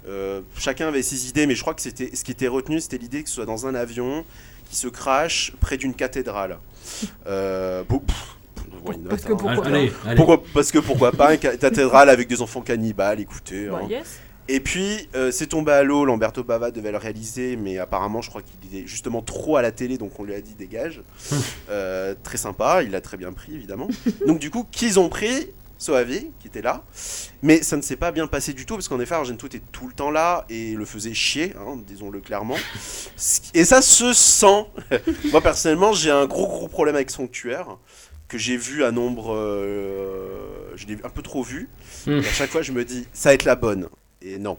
euh, chacun avait ses idées, mais je crois que c'était ce qui était retenu, c'était l'idée que ce soit dans un avion qui se crache près d'une cathédrale. Euh, bon, pff, why not, Parce que hein. pourquoi allez, allez. Pourquoi- parce que pourquoi pas une ca- cathédrale avec des enfants cannibales, écoutez. Bah, hein. yes. Et puis, euh, c'est tombé à l'eau, Lamberto Bava devait le réaliser, mais apparemment, je crois qu'il était justement trop à la télé, donc on lui a dit dégage. Euh, très sympa, il l'a très bien pris, évidemment. donc, du coup, qu'ils ont pris Soavi, qui était là. Mais ça ne s'est pas bien passé du tout, parce qu'en effet, Argento était tout le temps là et le faisait chier, hein, disons-le clairement. Et ça se sent. Moi, personnellement, j'ai un gros, gros problème avec Sanctuaire, que j'ai vu à nombre. euh, je l'ai un peu trop vu. Hmm. Et à chaque fois, je me dis, ça va être la bonne. Et non.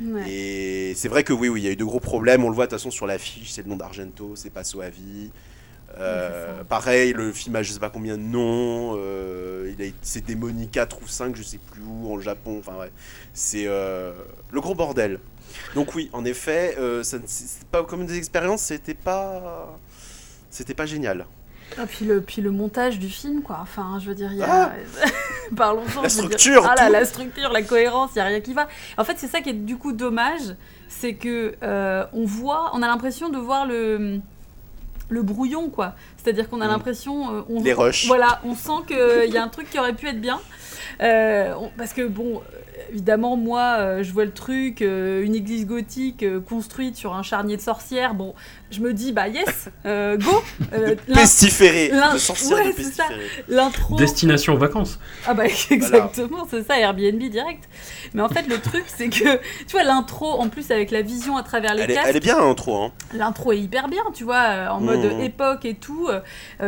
Ouais. Et c'est vrai que oui, oui, il y a eu de gros problèmes. On le voit de toute façon sur l'affiche, c'est le nom d'Argento, c'est pas Soavi. Euh, Ouais, pareil, le film a je sais pas combien de noms. euh, il a, c'est démonique 4 ou 5, je sais plus où, en Japon. Enfin ouais, c'est euh, le gros bordel. Donc oui, en effet, euh, ça c'est pas comme des expériences, c'était pas, c'était pas génial. Ah, puis, le, puis le montage du film, quoi. Enfin, je veux dire, il y a. Parlons-en. La je veux dire. structure, Ah là, la structure, la cohérence, il n'y a rien qui va. En fait, c'est ça qui est du coup dommage. C'est que euh, on voit, on a l'impression de voir le. Le brouillon, quoi. C'est-à-dire qu'on a Mm. l'impression. euh, on, Les rushs. Voilà, on sent qu'il y a un truc qui aurait pu être bien. Euh, on- parce que, bon, évidemment, moi, euh, je vois le truc, euh, une église gothique euh, construite sur un charnier de sorcières. Bon, je me dis, bah yes, euh, go Euh, Pestiféré, de sorcière ouais, de c'est ça. pestiféré. L'intro. Destination vacances. Ah bah exactement, c'est ça, Airbnb direct. Mais en fait, le truc, c'est que, tu vois, l'intro, en plus avec la vision à travers les Elle est, elle est bien l'intro, hein. l'intro est hyper bien, tu vois, en mode Mhm. époque et tout.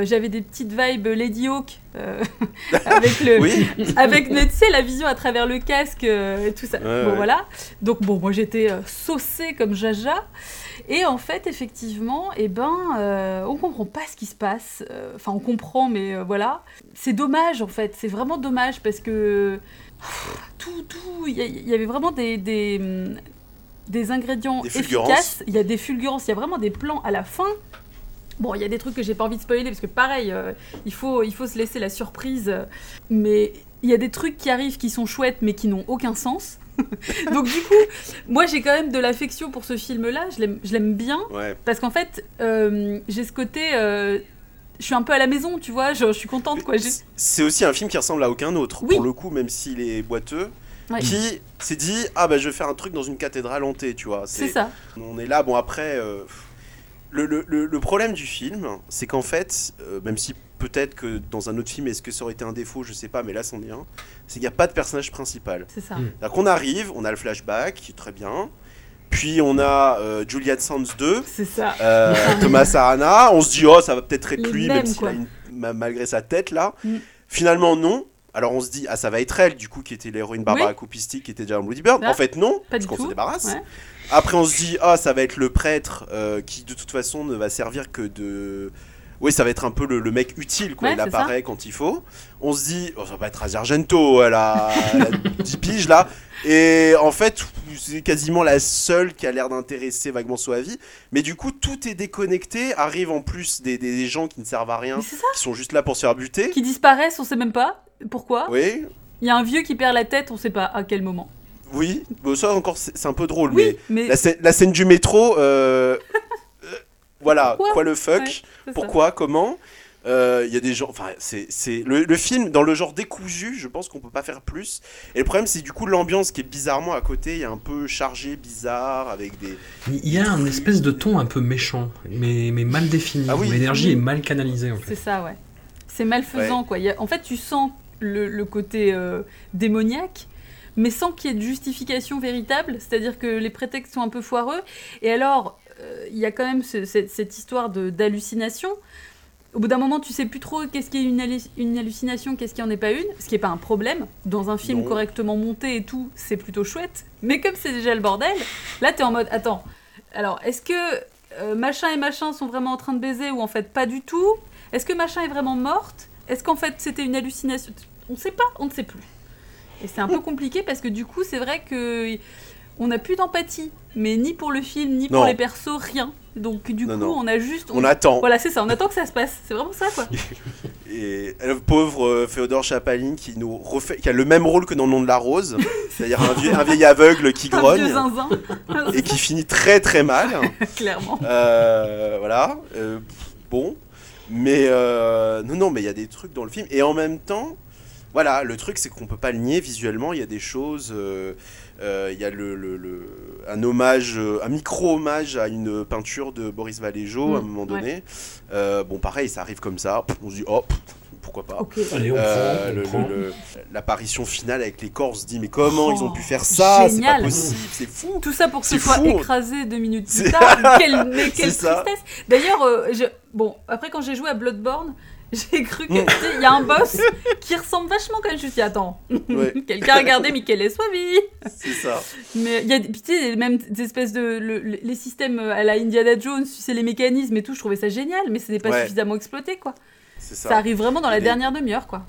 J'avais des petites vibes Lady Hawk, euh, avec le, Oui. avec tu sais la vision à travers le casque euh, et tout ça. Ouais, bon ouais. voilà. Donc bon, moi j'étais euh, saucée comme Jaja. Et en fait, effectivement, eh ben, euh, on comprend pas ce qui se passe. Euh, Enfin, on comprend, mais euh, voilà. C'est dommage, en fait. C'est vraiment dommage parce que pff, tout, tout, il y, avait vraiment des, des, des ingrédients Des efficaces. Il y a des fulgurances. Il y a vraiment des plans à la fin. Bon, il y a des trucs que j'ai pas envie de spoiler parce que pareil, euh, il, faut, il faut se laisser la surprise. euh, Mais il y a des trucs qui arrivent qui sont chouettes mais qui n'ont aucun sens. Donc du coup, moi j'ai quand même de l'affection pour ce film-là. Je l'aime- bien Ouais. parce qu'en fait, euh, j'ai ce côté. euh, je suis un peu à la maison, tu vois. Je, je suis contente quoi. C'est aussi un film qui ressemble à aucun autre, Oui. pour le coup, même s'il est boiteux. Ouais. Qui s'est dit ah bah je vais faire un truc dans une cathédrale hantée tu vois C'est ça. on est là bon après euh, le, le- le- le problème du film c'est qu'en fait euh, même si peut-être que dans un autre film est-ce que ça aurait été un défaut je sais pas mais là c'en est un c'est qu'il n'y a pas de personnage principal C'est ça. Mm. c'est-à-dire qu'on arrive on a le flashback qui est très bien puis on a euh, Julian Sands 2 C'est ça. euh, Thomas Arana, on se dit oh ça va peut-être être lui mêmes, même s'il quoi. a une- ma- malgré sa tête là. Mm. Finalement non. Alors on se dit ah ça va être elle du coup qui était l'héroïne Barbara Oui. Qui était déjà dans Bloody Bird. Ah, en fait non, pas parce qu'on tout. débarrasse. Ouais. Après on se dit ah ça va être le prêtre euh, qui de toute façon ne va servir que de oui, ça va être un peu le, le mec utile, quoi. Ouais, il ça. apparaît quand il faut. On se dit, oh, ça va être Asia Argento, elle a, elle a 10 piges là. Et en fait, c'est quasiment la seule qui a l'air d'intéresser vaguement Soavi. Mais du coup, tout est déconnecté. Arrivent en plus des, des- des gens qui ne servent à rien, qui sont juste là pour se faire buter. Qui disparaissent, on sait même pas pourquoi. Oui, Il y a un vieux qui perd la tête, on sait pas à quel moment. oui. Bon, ça encore, c'est c'est un peu drôle. Oui, mais mais la, scè- la scène du métro, euh, euh, voilà, Pourquoi quoi le fuck Ouais, c'est ça. Pourquoi Comment Euh, Il y a des gens. Enfin, c'est c'est- le, le film dans le genre décousu. Je pense qu'on peut pas faire plus. Et le problème, c'est du coup l'ambiance qui est bizarrement à côté. Il y a un peu chargé, bizarre, avec des. Il y a un espèce de ton un peu méchant, mais, mais mal défini. Ah oui. L'énergie est mal canalisée en C'est fait. ça, ouais. C'est malfaisant, quoi. Il y a- En fait, tu sens le, le côté euh, démoniaque, mais sans qu'il y ait de justification véritable. C'est-à-dire que les prétextes sont un peu foireux. Et alors, euh, il y a quand même ce- cette, cette histoire d'hallucination. Au bout d'un moment, tu sais plus trop qu'est-ce qui est une, hallu- une hallucination, qu'est-ce qui en est pas une, ce qui est pas un problème. Dans un film Non. correctement monté et tout, c'est plutôt chouette. Mais comme c'est déjà le bordel, là t'es en mode attends. Alors, est-ce que euh, machin et machin sont vraiment en train de baiser ou en fait pas du tout? Est-ce que machin est vraiment morte? Est-ce qu'en fait c'était une hallucination? On sait pas, on ne sait plus. Et c'est un peu compliqué parce que du coup, c'est vrai que on n'a plus d'empathie, mais ni pour le film, ni pour les persos, rien. Donc du Non, coup, non. on a juste On attend. Voilà, c'est ça, on attend que ça se passe. C'est vraiment ça quoi. Et le pauvre euh, Féodor Chapaline qui nous refait, qui a le même rôle que dans le nom de la rose, c'est-à-dire un, vieux- un vieil aveugle qui Un vieux grogne et qui finit très très mal. clairement. Euh, voilà. Euh, bon. Mais non, non, mais il y a des trucs dans le film. Et en même temps, voilà, le truc, c'est qu'on peut pas le nier visuellement. Il y a des choses. euh, euh, Il y a le, le- le- un hommage, euh, un micro-hommage à une peinture de Boris Vallejo à un Mm, moment ouais. donné. Euh, bon, pareil, ça arrive comme ça. On se dit, oh, pourquoi pas. Ok. Allez, on Euh, prend, on le- prend. le- le- L'apparition finale avec les corps, on se dit, mais comment Oh, ils ont pu faire ça? C'est pas génial. possible, c'est fou. Tout ça pour que ce soit fou. écrasé deux minutes plus tard. Quelle, mais tristesse. D'ailleurs, euh, je- bon, après quand j'ai joué à Bloodborne, j'ai cru que Mm. il y a un boss qui ressemble vachement quand même. Je me suis dit, attends, Ouais. quelqu'un a regardé Michele Soavi. C'est ça. Mais il y a tu sais, les mêmes espèces de le- le- les systèmes à la Indiana Jones, tu sais les mécanismes et tout, je trouvais ça génial, mais ce n'est pas Ouais. suffisamment exploité quoi. C'est Ça. ça. arrive vraiment dans la dernière demi-heure quoi.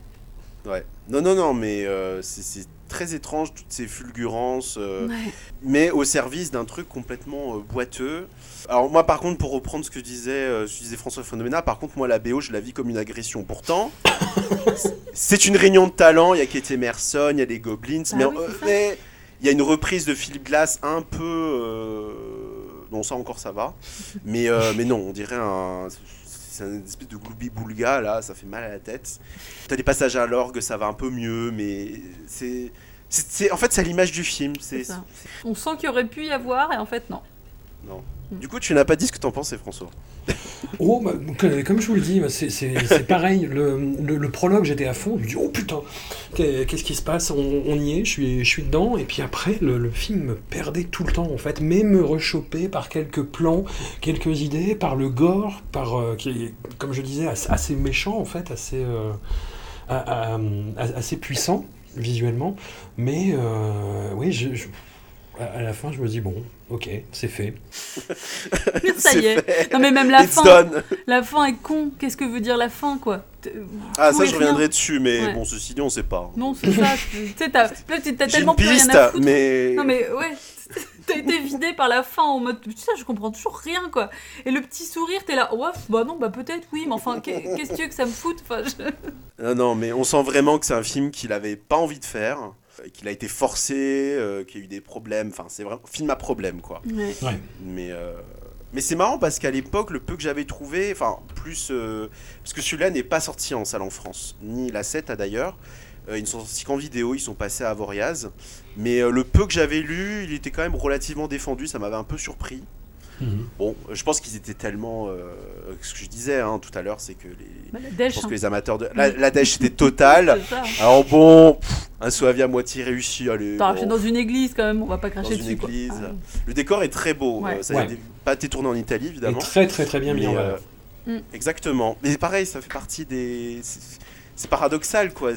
Ouais. Non, non, non, mais euh, c'est- c'est très étrange, toutes ces fulgurances, euh, Ouais. mais au service d'un truc complètement euh, boiteux. Alors moi, par contre, pour reprendre ce que disait, euh, ce que disait François Phénoména, par contre, moi, la BO, je la vis comme une agression. Pourtant, c'est une réunion de talents, il y a Kate Emerson, il y a les Goblins, Bah mais oui, il y a une reprise de Philippe Glass un peu... Non, ça encore, ça va. Mais, mais non, on dirait un... C'est une espèce de gloubi-boulga, là, ça fait mal à la tête. T'as des passages à l'orgue, ça va un peu mieux, mais c'est... En fait, c'est à l'image du film. C'est. On sent qu'il y aurait pu y avoir et en fait non. non. Du coup, tu n'as pas dit ce que t'en pensais, François. Oh, bah, comme je vous le dis, bah, c'est- pareil. Le, le- le prologue, j'étais à fond. Je me dis, oh putain, qu'est- qu'est-ce qui se passe? On, on y est, je suis, je suis dedans. Et puis après, le, le film me perdait tout le temps, en fait, mais me rechopait par quelques plans, quelques idées, par le gore, par, euh, qui est, comme je disais, assez, méchant, en fait, assez. euh, assez puissant visuellement, mais euh, oui, je, je- à la fin, je me dis bon, ok, c'est fait. Ça y est. fait. Non mais même la It's fin, done. la fin est con. Qu'est-ce que veut dire la fin quoi T- Ah, ça, je rien. reviendrai dessus, mais Ouais. bon, ceci dit, on sait pas. Non, c'est ça. Tu sais, t'as tellement plus rien à foutre. mais. Non mais ouais, t'as été vidé par la fin en mode ça je comprends toujours rien quoi. Et le petit sourire t'es là ouais bah non bah peut-être oui mais enfin qu'est- qu'est-ce que tu veux que ça me foute? Enfin, je- Non, non, mais on sent vraiment que c'est un film qu'il avait pas envie de faire, euh, qu'il a été forcé, euh, qu'il y a eu des problèmes. Enfin, c'est vraiment film à problème, quoi. Ouais. Ouais. Mais, euh, mais c'est marrant parce qu'à l'époque, le peu que j'avais trouvé, enfin, plus. euh, parce que celui-là n'est pas sorti en salle en France, ni la 7 a d'ailleurs. Euh, ils ne sont sortis qu'en vidéo, ils sont passés à Avoriaz. Mais euh, le peu que j'avais lu, il était quand même relativement défendu, ça m'avait un peu surpris. Mhm. Bon, je pense qu'ils étaient tellement. euh, ce que je disais hein, tout à l'heure, c'est que les. Bah, la Je pense hein. que les amateurs de. La, la dèche était totale. Alors bon, pff, un Soavi à moitié réussi, allez. T'as bon. dans une église quand même on va pas Dans cracher une dessus quoi. église. Ah, Le décor est très beau. Ouais. euh, ça Ouais. n'a pas été tourné en Italie, Et évidemment. très très très bien mis en euh, valeur. Mm. Exactement. Mais pareil, ça fait partie des. c'est- paradoxal, quoi.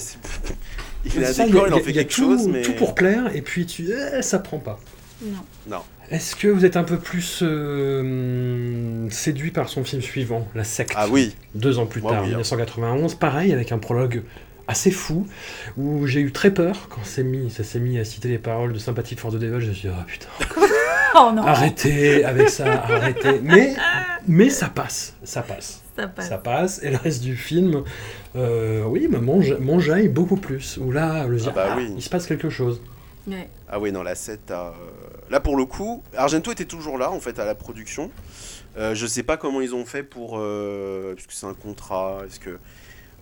Il a un décor, a- il en fait quelque tout, chose, mais. tout pour plaire, et puis tu, eh, ça prend pas. non. Non. Est-ce que vous êtes un peu plus euh, séduit par son film suivant, La Secte? Ah oui. Deux ans plus Moi, tard, oui, hein. 1991, pareil, avec un prologue assez fou, où j'ai eu très peur quand c'est mis, ça s'est mis à citer les paroles de Sympathie for the Devil, je me suis dit, oh putain, Oh non arrêtez avec ça, arrêtez. Mais, mais ça passe, ça passe. ça passe. Ça passe, et le reste du film, euh, oui, me mange, m'enjaille beaucoup plus. Où là, le Ah bah ah, oui. il se passe quelque chose. Ah oui, non, la 7, t'as, euh, là pour le coup, Argento était toujours là en fait à la production. Euh, je sais pas comment ils ont fait pour. Euh, puisque c'est un contrat, est-ce que.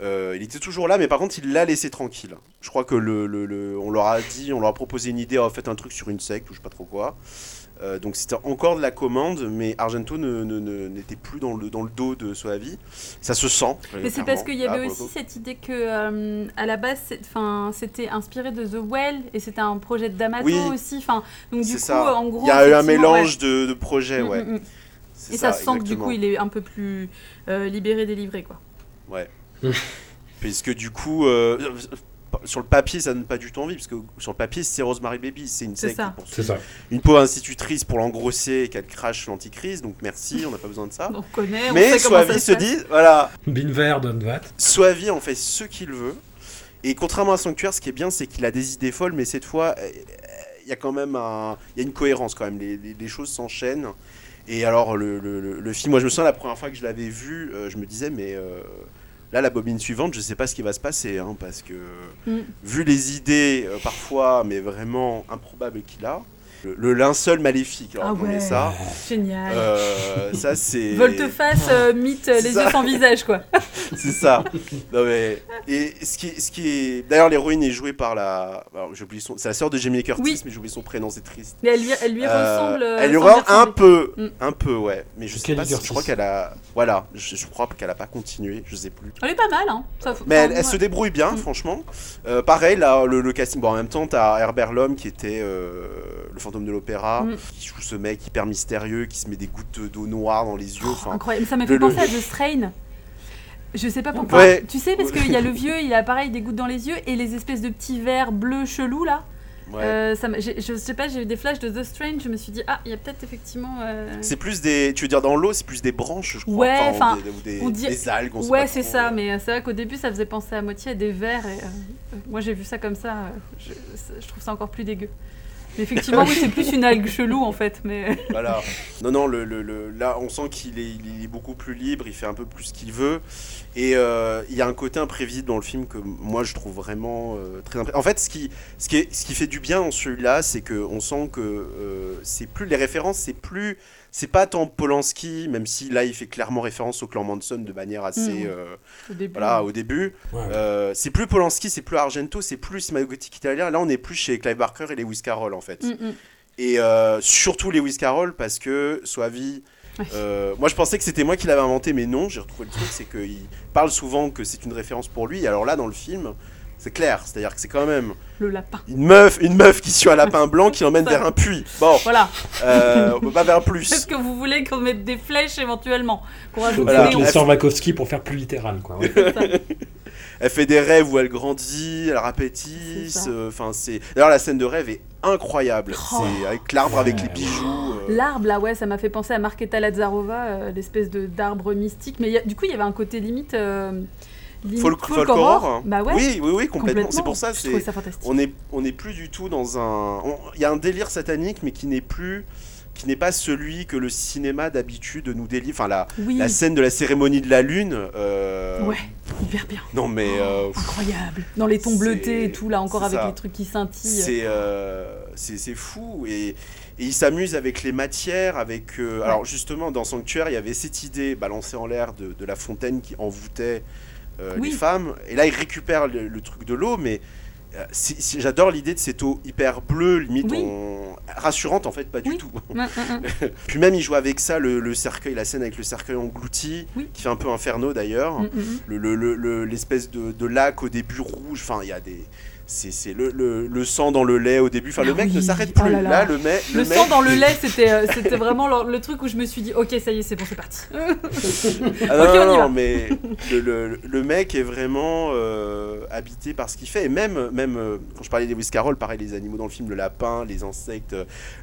euh, il était toujours là, mais par contre, il l'a laissé tranquille. Je crois que le, le- on leur a dit, on leur a proposé une idée, oh, faites un truc sur une secte ou je sais pas trop quoi. Euh, donc c'était encore de la commande, mais Argento ne- ne- ne- n'était plus dans le, dans le dos de Soavi. Ça se sent. Mais c'est parce qu'il y avait aussi cette idée que, euh, à la base, c'était inspiré de The Well et c'était un projet de D'Amato Oui. aussi. 'fin, donc du coup, ça. en gros, Il y a eu un mélange de, de projets, ouais. ouais. Mm, mm, mm. Et ça, sent que du coup, il est un peu plus euh, libéré, délivré, quoi. Ouais. Mm. Puisque du coup, euh, sur le papier, ça donne pas du tout envie, parce que sur le papier, c'est Rosemary Baby, c'est une secte C'est ça. une pauvre institutrice pour l'engrosser et qu'elle crache l'anticrise, donc merci, on n'a pas besoin de ça. On connaît, on Mais sait ça Soavi se dit, voilà, Binver, Donvat. Soavi en fait ce qu'il veut. Et contrairement à Sanctuaire, ce qui est bien, c'est qu'il a des idées folles, mais cette fois, euh, il y a quand même un, il y a une cohérence quand même. Les, les- les choses s'enchaînent. Et alors le, le- le- le film, moi je me souviens la première fois que je l'avais vu, euh, je me disais mais euh, là la bobine suivante, je sais pas ce qui va se passer, hein, parce que Mm. vu les idées euh, parfois, mais vraiment improbables qu'il a, le, le linceul maléfique, alors Ah on connaît ouais. ça, Génial. euh, ça c'est Volte-face, euh, mythe, euh, les ça. yeux sans visage, quoi. c'est ça. Non, mais- Et ce qui, est- ce qui est. D'ailleurs, l'héroïne est jouée par la. alors, j'ai oublié son. C'est la sœur de Jamie Curtis, Oui. mais j'ai oublié son prénom, c'est triste. Mais elle lui, elle lui Euh, ressemble. euh, elle lui ressemble un peu, Mm. un peu, ouais. Mais je sais pas si. Je crois qu'elle a. Voilà, je, je crois qu'elle a pas continué, je sais plus. Elle est pas mal, hein. Ça, Mais elle, enfin, elle ouais. se débrouille bien, Mm. franchement. Euh, pareil, là, le, le casting. Bon, en même temps, t'as Herbert Lhomme qui était euh, le fantôme de l'opéra, Mm. qui joue ce mec hyper mystérieux, qui se met des gouttes d'eau noire dans les yeux. Enfin, Incroyable. Ça m'a fait le- penser à The Strain. Je sais pas pourquoi. Ouais. Tu sais, parce qu'il y a le vieux, il a pareil des gouttes dans les yeux et les espèces de petits verres bleus chelous là. ouais. Euh, ça je sais pas, j'ai eu des flashs de The Strange. Je me suis dit, ah, il y a peut-être effectivement. euh, C'est plus des. Tu veux dire dans l'eau, c'est plus des branches, je crois. Ouais, enfin, ou des, ou des- on dit- des algues. on Ouais, c'est ça, mais euh, c'est vrai qu'au début ça faisait penser à moitié à des et euh, euh, moi j'ai vu ça comme ça, je trouve ça encore plus dégueu. Effectivement, oui, c'est plus une algue chelou en fait, mais Voilà. Non, non, le, le- le- là, on sent qu'il est, il est beaucoup plus libre, il fait un peu plus ce qu'il veut. Et euh, il y a un côté imprévisible dans le film que moi je trouve vraiment euh, très En fait, ce qui, ce, qui ce qui fait du bien dans celui-là, c'est qu'on sent que euh, c'est plus les références, c'est plus. C'est pas tant Polanski, même si là il fait clairement référence au clan Manson de manière assez. Mhm. euh, au début. voilà, au début. Ouais. Euh, c'est plus Polanski, c'est plus Argento, c'est plus cinéma gothique italien. Là, on est plus chez Clive Barker et Lewis Carroll en fait. Mm, mm. Et euh, surtout Lewis Carroll parce que Soavi. Euh, moi je pensais que c'était moi qui l'avais inventé, mais non, j'ai retrouvé le truc, c'est qu'il parle souvent que c'est une référence pour lui. Et alors là, dans le film, c'est clair, c'est-à-dire que c'est quand même Le lapin. une meuf, une meuf qui suit un lapin blanc qui l'emmène vers un puits. Bon, Voilà. euh, on peut pas vers plus. Est-ce que vous voulez qu'on mette des flèches éventuellement Qu'on rajoute Voilà. des les néons sœurs Wachowski pour faire plus littéral, quoi. ouais. Elle fait des rêves où elle grandit, elle rapétisse. euh, Enfin, c'est. D'ailleurs, la scène de rêve est incroyable. Oh. C'est avec l'arbre, avec les bijoux. euh, L'arbre, là, ouais, ça m'a fait penser à Marketa Lazarova, euh, l'espèce de d'arbre mystique. Mais il y a- du coup, il y avait un côté limite. Folk- horror. Bah ouais. Oui, oui, oui, complètement. C'est pour ça, c'est. On est, on est plus du tout dans un. Il y a un délire satanique, mais qui n'est plus. qui n'est pas celui que le cinéma d'habitude nous délivre. Enfin, la, Oui. la scène de la cérémonie de la lune. euh, Ouais, hyper bien. Non, mais. euh, Incroyable. Dans les tons bleutés et tout, là, encore avec ça. les trucs qui scintillent. C'est euh, fou et, et il s'amuse avec les matières, avec euh, alors justement dans Sanctuaire il y avait cette idée balancée en l'air de, de la fontaine qui envoûtait euh, Oui. les femmes et là il récupère le, le truc de l'eau mais euh, c'est- j'adore l'idée de cette eau hyper bleue limite Oui. on- rassurante en fait pas du tout puis même il joue avec ça le, le cercueil la scène avec le cercueil englouti qui fait un peu inferno d'ailleurs le- le- le- le- l'espèce de, de lac au début rouge. Enfin, il y a des. C'est c'est le, le- le sang dans le lait au début. Enfin, le Ah mec ne s'arrête Oh plus. là là. là. le mec. Le, mec- sang dans le lait, c'était euh, c'était vraiment le, le truc où je me suis dit, ok, ça y est, c'est bon, c'est parti. Ah non, non, va. mais le, le- le mec est vraiment euh, habité par ce qu'il fait. Et même, même euh, quand je parlais des Lewis Carroll, pareil, les animaux dans le film, le lapin, les insectes,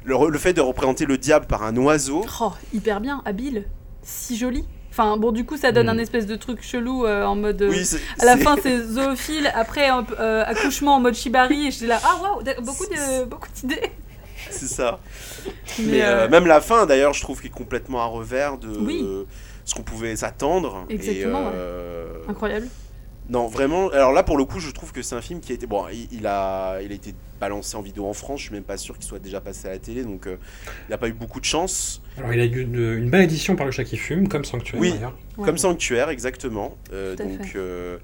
le fait de représenter le diable par un oiseau. Oh, hyper bien, habile, si joli. Enfin, bon, du coup, ça donne un espèce de truc chelou euh, en mode. euh, Oui, c'est- à la fin, c'est zoophile. Après, euh, accouchement en mode shibari. Et j'étais là, ah waouh, beaucoup de beaucoup d'idées. c'est ça. Mais, Mais euh, euh, même la fin, d'ailleurs, je trouve qu'il est complètement à revers de Oui. ce qu'on pouvait s'attendre. Et, Exactement, ouais. incroyable. Non, vraiment. Alors là, pour le coup, je trouve que c'est un film qui a été. Bon, il, il a, il a été balancé en vidéo en France. Je suis même pas sûr qu'il soit déjà passé à la télé, donc euh, il n'a pas eu beaucoup de chance. Alors, il a eu une, une belle édition par le chat qui fume, comme Sanctuaire Oui. Ouais. Comme Sanctuaire, exactement. Euh, Tout à donc, fait. euh,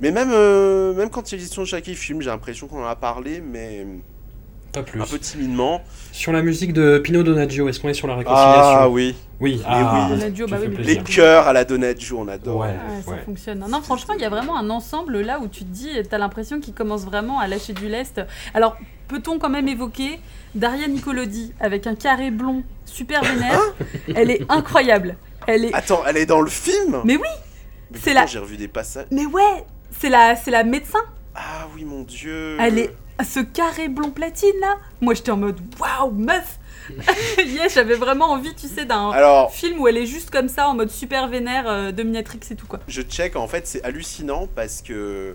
mais même, euh, même quand il y a l'édition de chaque film, j'ai l'impression qu'on en a parlé, mais Pas plus. un peu timidement. Sur la musique de Pino Donaggio, est-ce qu'on est sur la réconciliation Ah oui, Oui, ah, oui. Donaggio, tu bah oui, les cœurs à la Donaggio, on adore. Ouais. Ouais, ça ouais. fonctionne. Non, franchement, il y a vraiment un ensemble là où tu te dis, t'as l'impression qu'il commence vraiment à lâcher du lest. Alors, peut-on quand même évoquer Daria Nicolodi avec un carré blond super vénère? Elle est incroyable. Elle est. Attends, elle est dans le film? Mais oui, c'est la- J'ai revu des passages. mais ouais, c'est la, c'est la médecin. Ah oui, mon dieu. Elle est ce carré blond platine là. Moi, j'étais en mode waouh, meuf. yeah, j'avais vraiment envie, tu sais, d'un film où elle est juste comme ça en mode super vénère, euh, dominatrix et tout quoi. je check, en fait, c'est hallucinant parce que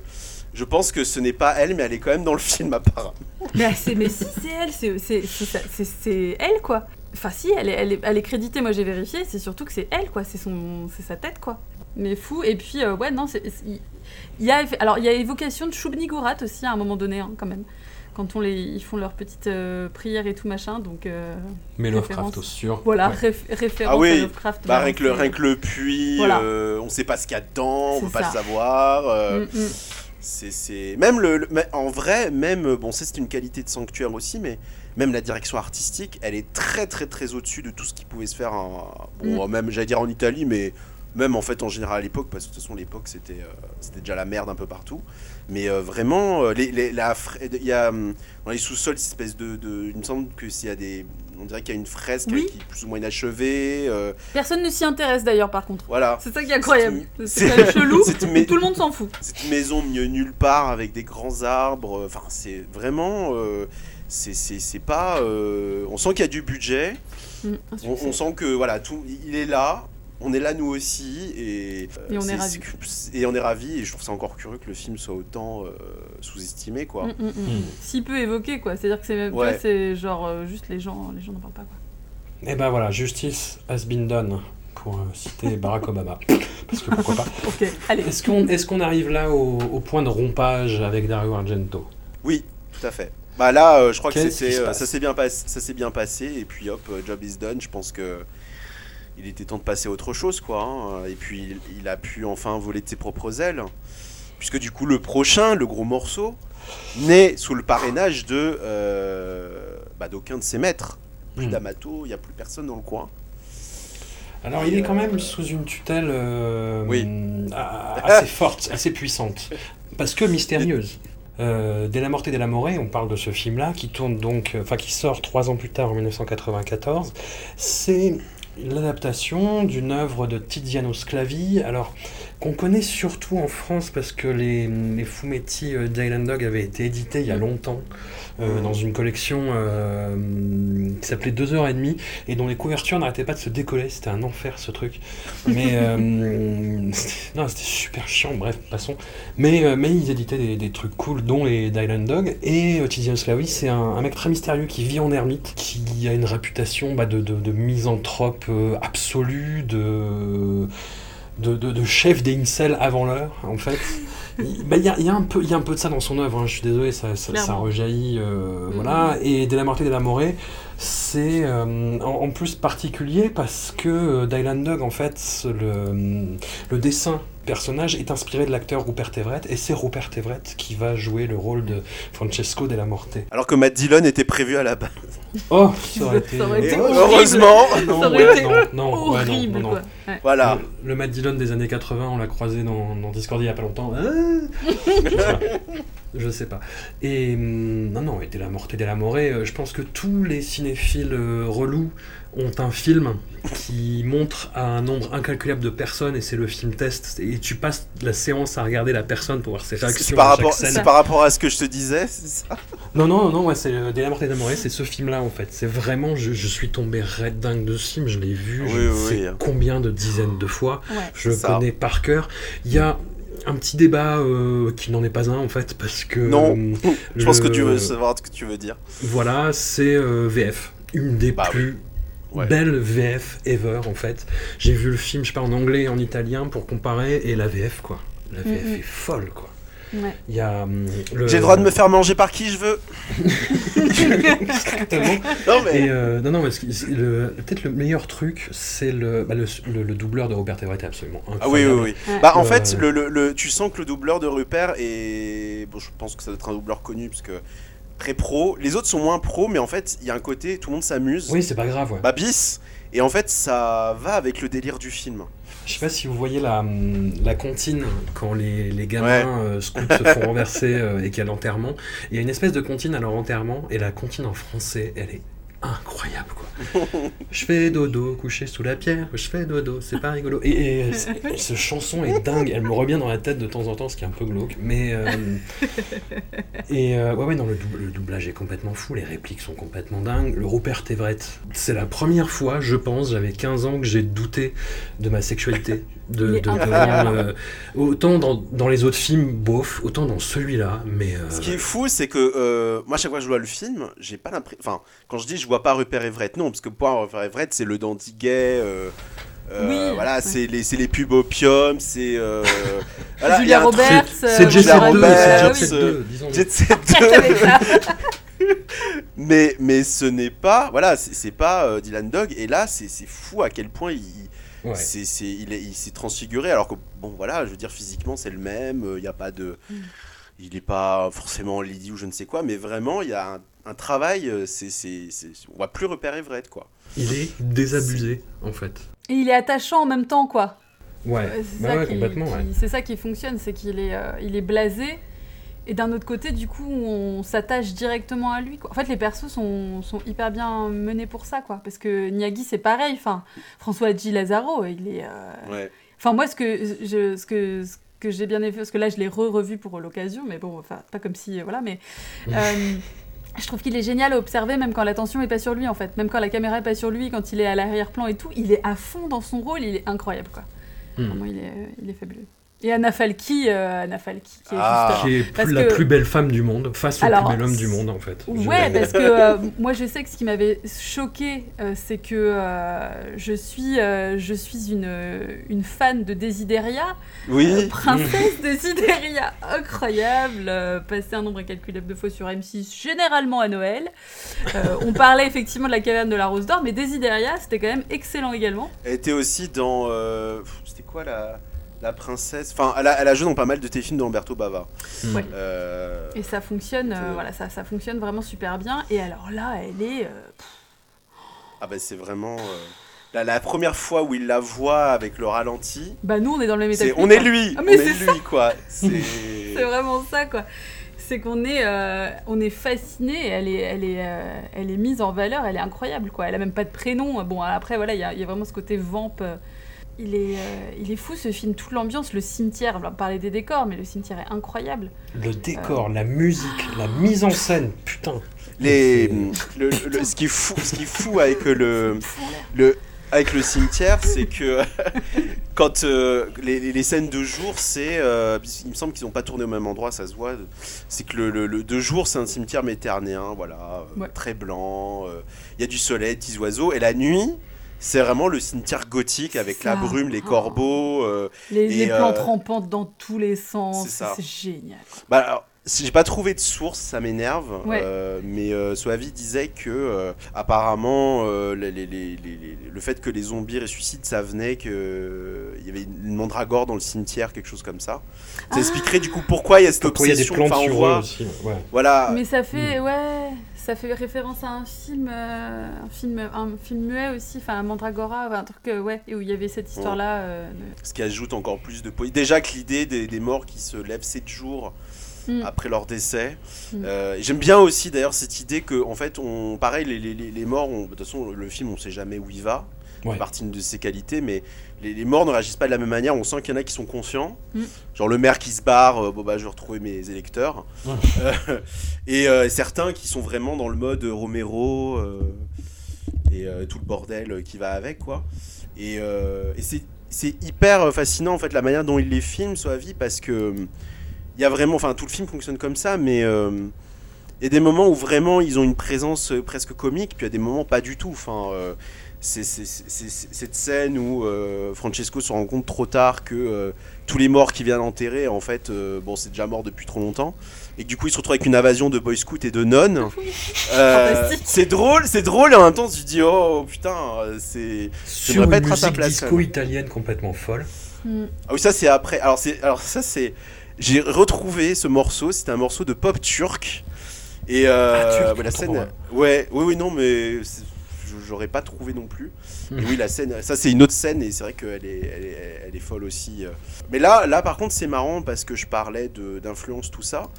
je pense que ce n'est pas elle, mais elle est quand même dans le film apparemment. Mais, mais si, c'est elle, c'est- elle, quoi. Enfin, si, elle est, elle est, elle est créditée, moi j'ai vérifié, c'est surtout que c'est elle, quoi. C'est son- c'est sa tête, quoi. Mais fou. Et puis, euh, ouais, non, il y a, alors, il y a évocation de Shubnigorat aussi à un moment donné, hein, quand même. Quand on les, ils font leurs petites euh, prières et tout machin, donc euh, Mais Lovecraft au sûr. voilà, Ouais. réf- référence Ah oui, à Lovecraft. Bah, rien, que le, balancée. rien que le puits, Voilà. euh, on sait pas ce qu'il y a dedans, on peut pas le savoir. euh, Mm, mm. c'est, c'est- Même le, en vrai, même, bon, c'est une qualité de sanctuaire aussi, mais même la direction artistique, elle est très très très au-dessus de tout ce qui pouvait se faire, en, bon, même j'allais dire en Italie, mais même en fait en général à l'époque, parce que de toute façon l'époque c'était, euh, c'était déjà la merde un peu partout. Mais euh, vraiment, euh, les, les- la fra- il y a dans les sous-sols, cette espèce de, de- il me semble que s'il y a des, on dirait qu'il y a une fresque Oui. qui est plus ou moins inachevée. euh, Personne ne s'y intéresse d'ailleurs, par contre. voilà. C'est ça qui est incroyable. C'est- chelou. mais- Tout le monde s'en fout. C'est une maison de nulle part avec des grands arbres. Enfin, c'est vraiment. euh, c'est- pas. euh, on sent qu'il y a du budget. Mm, On, on sent que voilà, tout, il est là. On est là nous aussi et, euh, Et on est c'est- ravis. c'est- Et on est ravis et je trouve ça encore curieux que le film soit autant euh, sous-estimé quoi. Mm, mm, mm. Mm. Si peu évoqué, quoi. C'est-à-dire que c'est même Ouais. pas, c'est genre euh, juste les gens, les gens n'en parlent pas, quoi. Et ben voilà, justice has been done, pour euh, citer Barack Obama. Parce que pourquoi pas. Ok, allez. Est-ce qu'on est qu'on arrive là au, au point de rompage avec Dario Argento? Oui, tout à fait. Bah là, euh, je crois que c'était, euh, ça s'est bien passé, ça s'est bien passé et puis hop, job is done. Je pense que il était temps de passer à autre chose quoi. hein. Et puis il, a pu enfin voler de ses propres ailes, puisque du coup le prochain, le gros morceau, naît sous le parrainage de euh, bah, d'aucun de ses maîtres. Plus Hmm. d'Amato, il n'y a plus personne dans le coin. Alors il est quand même sous une tutelle euh, Oui. assez forte, assez puissante, parce que mystérieuse. Euh, dès la morte et dès la morée, on parle de ce film-là qui tourne donc, euh, enfin qui sort trois ans plus tard en 1994. C'est l'adaptation d'une œuvre de Tiziano Sclavi, alors qu'on connaît surtout en France parce que les, les fumetti euh, d'Island Dog avaient été édités il y a longtemps euh, dans une collection euh, qui s'appelait 2h30 et dont les couvertures n'arrêtaient pas de se décoller. C'était un enfer ce truc. Mais euh, c'était- non, c'était super chiant, bref, passons. Mais, mais ils éditaient des, des trucs cool, dont les Dylan Dog. Et Tiziano Sclavi, c'est un, un mec très mystérieux qui vit en ermite, qui a une réputation bah, de, de, de misanthrope euh, absolu, de, de, de, de chef des incels avant l'heure, en fait. Il bah, y, a, il y a un peu, y a un peu de ça dans son œuvre, hein, je suis désolé, ça, ça, rejaillit. euh, Mhm. Voilà. Et De la Morte et de la Morée, c'est euh, en, en plus particulier parce que euh, Dylan Dog, en fait, le, le dessin personnage est inspiré de l'acteur Rupert Everett, et c'est Rupert Everett qui va jouer le rôle de Francesco Della Morte. Alors que Matt Dillon était prévu à la base. Oh, ça aurait été... Ça aurait Et été horrible. horrible. heureusement, Non, Ça ouais, été non, non, ouais, non, Horrible, non, non. quoi. Ouais. voilà. Le, le Matt Dillon des années 80, on l'a croisé dans, dans Discord il y a pas longtemps. Ah je, sais pas. Je sais pas. Et hum, non, non, et Della Morte et Della Morée, euh, je pense que tous les cinéphiles euh, relous ont un film qui montre à un nombre incalculable de personnes et c'est le film test. Et tu passes la séance à regarder la personne pour voir ses C'est réactions par, à chaque rapport, scène. c'est par rapport à ce que je te disais, c'est ça? Non, non, non, ouais, c'est euh, et Morée, c'est ce film-là en fait. C'est vraiment, je, je suis tombé red dingue de ce film, je l'ai vu, Oui, je ne oui, sais oui. combien de dizaines de fois. Ouais. Je Ça. connais par cœur. Il y a un petit débat euh, qui n'en est pas un en fait parce que Non. euh, Je pense que tu veux savoir ce que tu veux dire. voilà c'est euh, VF une des Bah plus Ouais. belles VF ever en fait j'ai vu le film je sais pas en anglais et en italien pour comparer et la VF quoi la VF est folle quoi Ouais. hum, le- J'ai le droit de me faire manger par qui je veux. Exactement. Non mais. Et euh, non, non, peut-être le meilleur truc, c'est le, bah, le, le- le doubleur de Robert Everett est absolument incroyable. Ah oui, oui, oui. Ouais. Bah en Euh, fait, le, le- le- tu sens que le doubleur de Rupert est... Bon, je pense que ça doit être un doubleur connu, parce que très pro. Les autres sont moins pro, mais en fait, il y a un côté, tout le monde s'amuse. Oui, c'est pas grave, ouais. Bah bis. Et en fait, ça va avec le délire du film. Je sais pas si vous voyez la, hum, la comptine quand les, les gamins euh, se font renverser euh, et qu'il y a l'enterrement. Il y a une espèce de comptine à leur enterrement et la comptine en français, elle est incroyable quoi. je fais dodo, couché sous la pierre, je fais dodo, c'est pas rigolo. Et, cette chanson est dingue, elle me revient dans la tête de temps en temps, ce qui est un peu glauque. Mais euh, et euh, ouais ouais non le, dou- le doublage est complètement fou, les répliques sont complètement dingues. Le Rupert Everett, c'est la première fois, je pense, j'avais 15 ans que j'ai douté de ma sexualité. De, de- euh, autant dans, dans les autres films, bof, autant dans celui-là, mais euh, Ce qui est fou, c'est que euh, moi, chaque fois que je vois le film, j'ai pas l'impression. Enfin, quand je dis je vois pas Rupert Everett, non, parce que pour moi, Rupert Everett, c'est le dandy gay. euh, euh, Oui, voilà, ouais. c'est les, c'est les pubs opium, c'est. euh, voilà, Julia Roberts. c'est Jet Set Julia 2, Roberts, c'est Jet oui. Set euh, 2, disons. Jet Set Avec ça. mais, mais ce n'est pas. Voilà, c'est pas euh, Dylan Dog, et là, c'est c'est fou à quel point il. Ouais. c'est c'est- il est- il s'est transfiguré alors que bon voilà je veux dire physiquement c'est le même il n'y a pas de Mm. il n'est pas forcément Lydie ou je ne sais quoi mais vraiment il y a un, un travail euh, c'est c'est c'est- on voit plus repérer Everett quoi Il est désabusé, en fait. Et il est attachant en même temps, quoi. Ouais, Euh, c'est bah ça ouais, qui- complètement, qui- ouais. C'est ça qui fonctionne, c'est qu'il est, euh, il est blasé. Et d'un autre côté, du coup, on s'attache directement à lui. Quoi. En fait, les persos sont, sont hyper bien menés pour ça, quoi. Parce que Niagi, c'est pareil. Enfin, François G. Lazaro, il est. euh, ouais Enfin, moi, ce que, je, ce que, ce que j'ai bien aimé, parce que là, je l'ai re-revu pour l'occasion, mais bon, enfin, pas comme si, euh, voilà, mais euh, je trouve qu'il est génial à observer, même quand l'attention est pas sur lui, en fait, même quand la caméra est pas sur lui, quand il est à l'arrière-plan et tout, il est à fond dans son rôle, il est incroyable, quoi. Hmm. Vraiment, il est, il est fabuleux. Et Anna Falki, euh, Anna Falki, qui est Ah. juste. Qui est Parce la que- plus belle femme du monde, face au plus bel homme du monde, en fait. Ouais, parce que euh, moi je sais que ce qui m'avait choqué, euh, c'est que euh, je suis, euh, je suis une, une fan de Desideria, oui Euh, princesse Desideria, incroyable, euh, passé un nombre incalculable de fois sur M6, généralement à Noël. Euh, on parlait effectivement de la caverne de la Rose d'Or, mais Desideria, c'était quand même excellent également. elle était aussi dans euh, c'était quoi la la princesse enfin elle a, elle a joué dans pas mal de tes films de Lamberto Bava Hmm. Ouais. Euh, Et ça fonctionne, euh, voilà, ça, ça fonctionne vraiment super bien. Et alors là, elle est. euh, ah bah c'est vraiment euh, la, la première fois où il la voit avec le ralenti Bah nous, on est dans le même état. on est lui Ah, on mais est c'est lui quoi c'est C'est vraiment ça, quoi. c'est qu'on est, euh, on est fasciné. Elle est, elle est, euh, elle est mise en valeur. Elle est incroyable, quoi. Elle a même pas de prénom. Bon, après, voilà, il y, y a vraiment ce côté vamp. Euh, Il est, euh, il est fou ce film, toute l'ambiance, le cimetière. On va parler des décors, mais le cimetière est incroyable. Le décor, la musique, la mise en scène, putain. Les, le, le- ce qui est fou, ce qui est fou avec le, le, avec le cimetière, c'est que quand euh, les, les- scènes de jour, c'est, euh, il me semble qu'ils n'ont pas tourné au même endroit, ça se voit. C'est que le, le- le- de jour, c'est un cimetière méternéen, voilà, euh, Ouais. très blanc. euh, Il y a du soleil, des petits oiseaux, et la nuit. C'est vraiment le cimetière gothique avec la brume, les Oh. corbeaux. euh, Les, Et, les plantes euh, rampantes dans tous les sens. c'est génial. Bah, alors, si j'ai pas trouvé de source, ça m'énerve. Ouais. euh, mais euh, Soavi disait que euh, apparemment euh, les- les- les- les- les- le fait que les zombies ressuscitent, ça venait que euh, il y avait une mandragore dans le cimetière, quelque chose comme ça. Ça Ah. expliquerait du coup pourquoi il y a cette Pourquoi il y a des obsession. plantes Enfin, on voit, aussi. Ouais. voilà. Mais ça Hmm. fait, ouais, ça fait référence à un film, euh, un film, un film muet aussi, enfin Mandragora, enfin, un truc, euh, ouais, et où il y avait cette histoire-là. euh, de- Ce qui ajoute encore plus de poésie. Déjà que l'idée des, des morts qui se lèvent 7 jours Mm. après leur décès. Mm. Euh, J'aime bien aussi d'ailleurs cette idée que, en fait, on, pareil, les, les- les- morts, on- de toute façon, le film, on sait jamais où il va. Ouais. C'est partie de ses qualités, mais les, les morts ne réagissent pas de la même manière. On sent qu'il y en a qui sont conscients. Mm. Genre le maire qui se barre, euh, bon bah je vais retrouver mes électeurs. Ouais. Euh, et euh, certains qui sont vraiment dans le mode Romero euh, et euh, tout le bordel qui va avec, quoi. Et, euh, et c'est c'est hyper fascinant en fait la manière dont il les filme, Soavi, parce que il y a vraiment, enfin tout le film fonctionne comme ça, mais euh, il y a des moments où vraiment ils ont une présence euh, presque comique, puis il y a des moments pas du tout. Enfin, euh, c'est cette scène où euh, Francesco se rend compte trop tard que euh, tous les morts qu'il vient d'enterrer, en fait, euh, bon, c'est déjà mort depuis trop longtemps. Et que du coup, il se retrouve avec une invasion de boy scouts et de nonnes. Euh, c'est drôle, c'est drôle, et en même temps, tu te dis, oh putain, c'est. Sur une pas être à sa musique place, disco même. italienne complètement folle. Mm. Ah oui, ça c'est après. Alors, c'est, alors ça c'est. J'ai retrouvé ce morceau, c'était un morceau de pop turc. Et euh, Ah, turc, ouais, la scène. Ouais, oui, oui, non, mais c'est- j'aurais pas trouvé non plus. Hmm. Et oui, la scène, ça c'est une autre scène et c'est vrai qu'elle est, elle est, elle est folle aussi. euh. Mais là, là par contre, c'est marrant parce que je parlais d'influence, tout ça.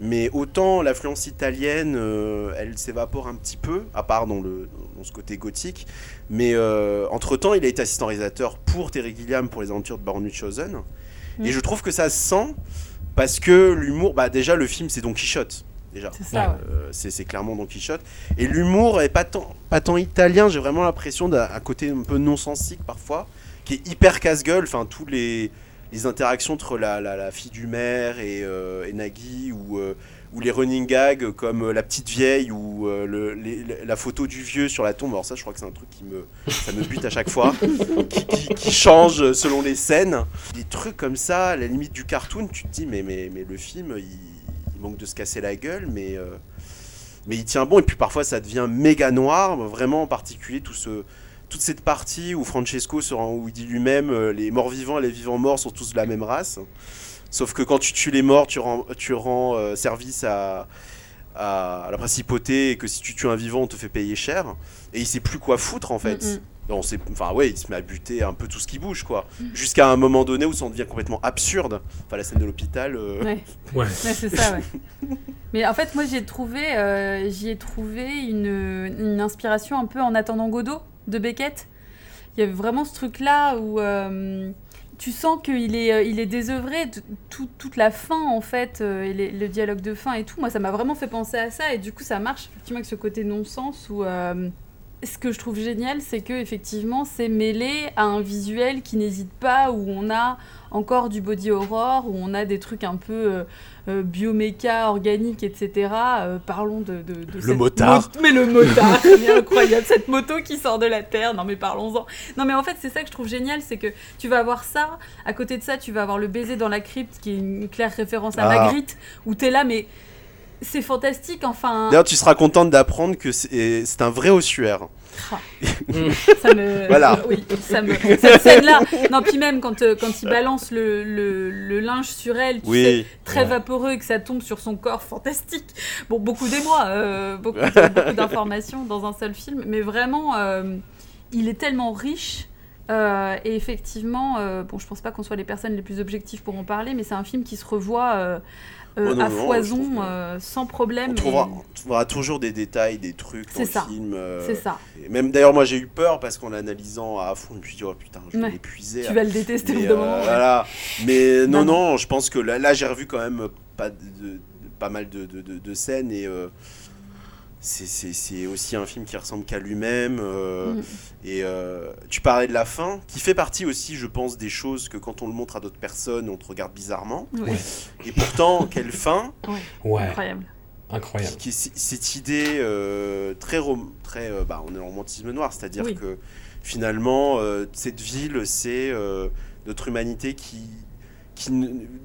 Mais autant l'influence italienne, euh, elle s'évapore un petit peu, à part dans, le, dans ce côté gothique. Mais entre temps, il a été assistant réalisateur pour Terry Gilliam pour les aventures de Baron Munchausen. Mm. Et je trouve que ça se sent parce que l'humour, bah déjà le film c'est Don Quichotte. Déjà. C'est ça, ouais. Euh, c'est c'est clairement Don Quichotte. Et l'humour est pas tant, pas tant italien, j'ai vraiment l'impression d'un un côté un peu non-sensique parfois, qui est hyper casse-gueule. Enfin, tous les, les interactions entre la, la, la fille du maire et, euh, et Nagui, ou, euh, ou les running gags comme euh, la petite vieille, ou euh, le, les- la photo du vieux sur la tombe. Alors, ça, je crois que c'est un truc qui me, ça me bute à chaque fois, qui, qui- qui change selon les scènes. Des trucs comme ça, à la limite du cartoon, tu te dis, mais, mais, mais le film, il, il manque de se casser la gueule, mais. euh, mais il tient bon et puis parfois ça devient méga noir vraiment en particulier tout ce toute cette partie où Francesco se rend, où il dit lui-même euh, les morts vivants et les vivants morts sont tous de la même race sauf que quand tu tues les morts tu rends tu rends euh, service à, la principauté et que si tu tues un vivant on te fait payer cher et il sait plus quoi foutre en fait Mm, mm. on sait, enfin ouais, il se met à buter un peu tout ce qui bouge quoi, jusqu'à un moment donné où ça en devient complètement absurde. Enfin la scène de l'hôpital. euh, Ouais. Ouais. Ouais, c'est ça, ouais. Mais en fait, moi, j'ai trouvé, euh, j'y ai trouvé une, une inspiration un peu en attendant Godot de Beckett. Il y avait vraiment ce truc-là où euh, tu sens qu'il est, euh, il est désœuvré, toute la fin en fait, euh, et le dialogue de fin et tout. Moi, ça m'a vraiment fait penser à ça et du coup, ça marche effectivement avec ce côté non-sens où. euh, ce que je trouve génial, c'est que effectivement, c'est mêlé à un visuel qui n'hésite pas, où on a encore du body horror, où on a des trucs un peu euh, euh, bioméca, organique, etc. Euh, parlons de, de, de Le cette motard. mot- mais le motard, c'est incroyable, cette moto qui sort de la terre. Non mais parlons-en. Non mais en fait, c'est ça que je trouve génial, c'est que tu vas avoir ça. À côté de ça, tu vas avoir le baiser dans la crypte, qui est une claire référence à Ah. Magritte, où t'es là, mais c'est fantastique. Enfin, D'ailleurs, tu seras contente d'apprendre que c'est un vrai ossuaire. ça me Voilà. oui ça me cette scène là non puis même quand euh, quand il balance le, le, le linge sur elle tu sais, Oui. très Ouais. vaporeux et que ça tombe sur son corps fantastique bon beaucoup d'émoi euh, beaucoup d'informations dans un seul film mais vraiment euh, il est tellement riche Euh, et effectivement, euh, bon, je pense pas qu'on soit les personnes les plus objectives pour en parler, mais c'est un film qui se revoit euh, Oh non, à non, foison, que- euh, sans problème. On et- trouvera, on trouvera toujours des détails, des trucs dans C'est le ça. film. euh, C'est ça. et même d'ailleurs, moi j'ai eu peur parce qu'en l'analysant à fond, je me suis dit, oh putain, je vais Ouais. l'épuiser. Tu vas le détester au Mais, bout d'un moment. ouais. voilà. Mais non, Non, non, je pense que là, là, j'ai revu quand même pas, de, de- pas mal de, de- scènes et c'est- c'est c'est aussi un film qui ressemble qu'à lui-même. euh, Mm. Et euh, tu parlais de la fin, qui fait partie aussi, je pense, des choses que quand on le montre à d'autres personnes, on te regarde bizarrement. Ouais. Et pourtant, quelle fin Ouais, Incroyable. incroyable. qui cette idée euh, très, rom- très euh, bah, on est en romantisme noir, c'est-à-dire Oui. que finalement euh, cette ville c'est euh, notre humanité qui,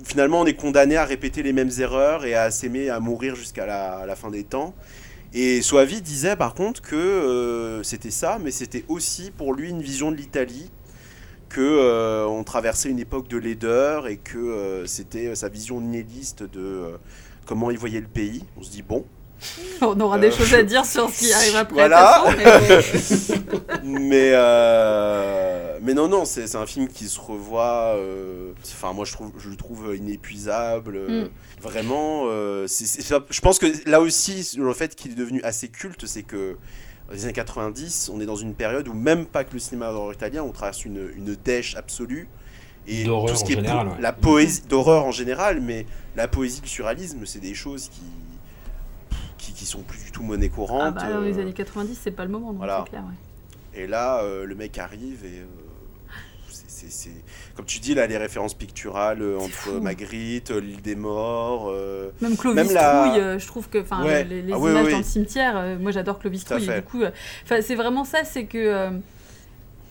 finalement on est condamné à répéter les mêmes erreurs et à s'aimer, à mourir jusqu'à la fin des temps. Et Soavi disait par contre que euh, c'était ça, mais c'était aussi pour lui une vision de l'Italie que euh, on traversait une époque de laideur et que euh, c'était sa vision nihiliste de euh, comment il voyait le pays. On se dit bon, On aura Euh, des choses à dire sur ce qui arrive après. Voilà. façon, mais mais euh, mais non non c'est c'est un film qui se revoit euh, enfin moi je trouve je le trouve inépuisable euh, Mm. vraiment euh, c'est- c'est ça- je pense que là aussi le fait qu'il est devenu assez culte c'est que dans les années 90 on est dans une période où même pas que le cinéma d'horreur italien on traverse une, une dèche absolue et tout ce en qui est po- général, ouais. la poésie d'horreur en général mais la poésie le surréalisme c'est des choses qui qui, qui sont plus du tout monnaie courante Ah bah, dans les euh, années 90, c'est pas le moment, donc voilà. c'est clair. ouais. et là, euh, le mec arrive et. euh, Comme tu dis, là, les références picturales euh, entre fou. Magritte, l'île des morts. euh, Même Clovis Même la- Trouille, euh, je trouve que, enfin, Ouais. les, les Ah oui, images oui, dans le cimetière, moi j'adore Clovis Trouille. Et du coup, c'est vraiment ça, c'est que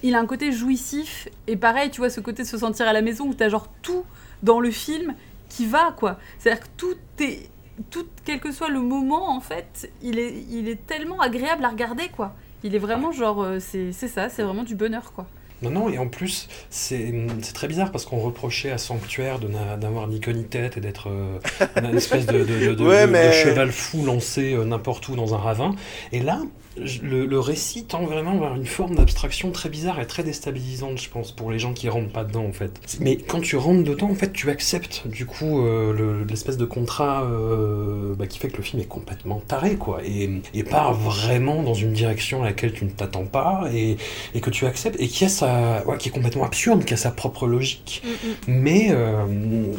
il a un côté jouissif et pareil, tu vois, ce côté de se sentir à la maison où t'as genre tout dans le film qui va, quoi. C'est-à-dire que tout est, tout, quel que soit le moment, en fait, il est, il est tellement agréable à regarder, quoi. Il est vraiment genre, euh, c'est c'est ça, c'est vraiment du bonheur, quoi. Non, non, et en plus, c'est c'est très bizarre parce qu'on reprochait à Sanctuaire de n'a- d'avoir ni queue ni tête et d'être euh, une espèce de, de- de- de- Ouais, de- de mais- cheval fou lancé euh, n'importe où dans un ravin. Et là, le, le récit tend vraiment vers une forme d'abstraction très bizarre et très déstabilisante, je pense, pour les gens qui rentrent pas dedans, en fait. Mais quand tu rentres dedans, en fait, tu acceptes, du coup, euh, le- l'espèce de contrat euh, bah, qui fait que le film est complètement taré, quoi, et, et part vraiment dans une direction à laquelle tu ne t'attends pas, et, et que tu acceptes, et qui, a sa, ouais, qui est complètement absurde, qui a sa propre logique. Mais, euh,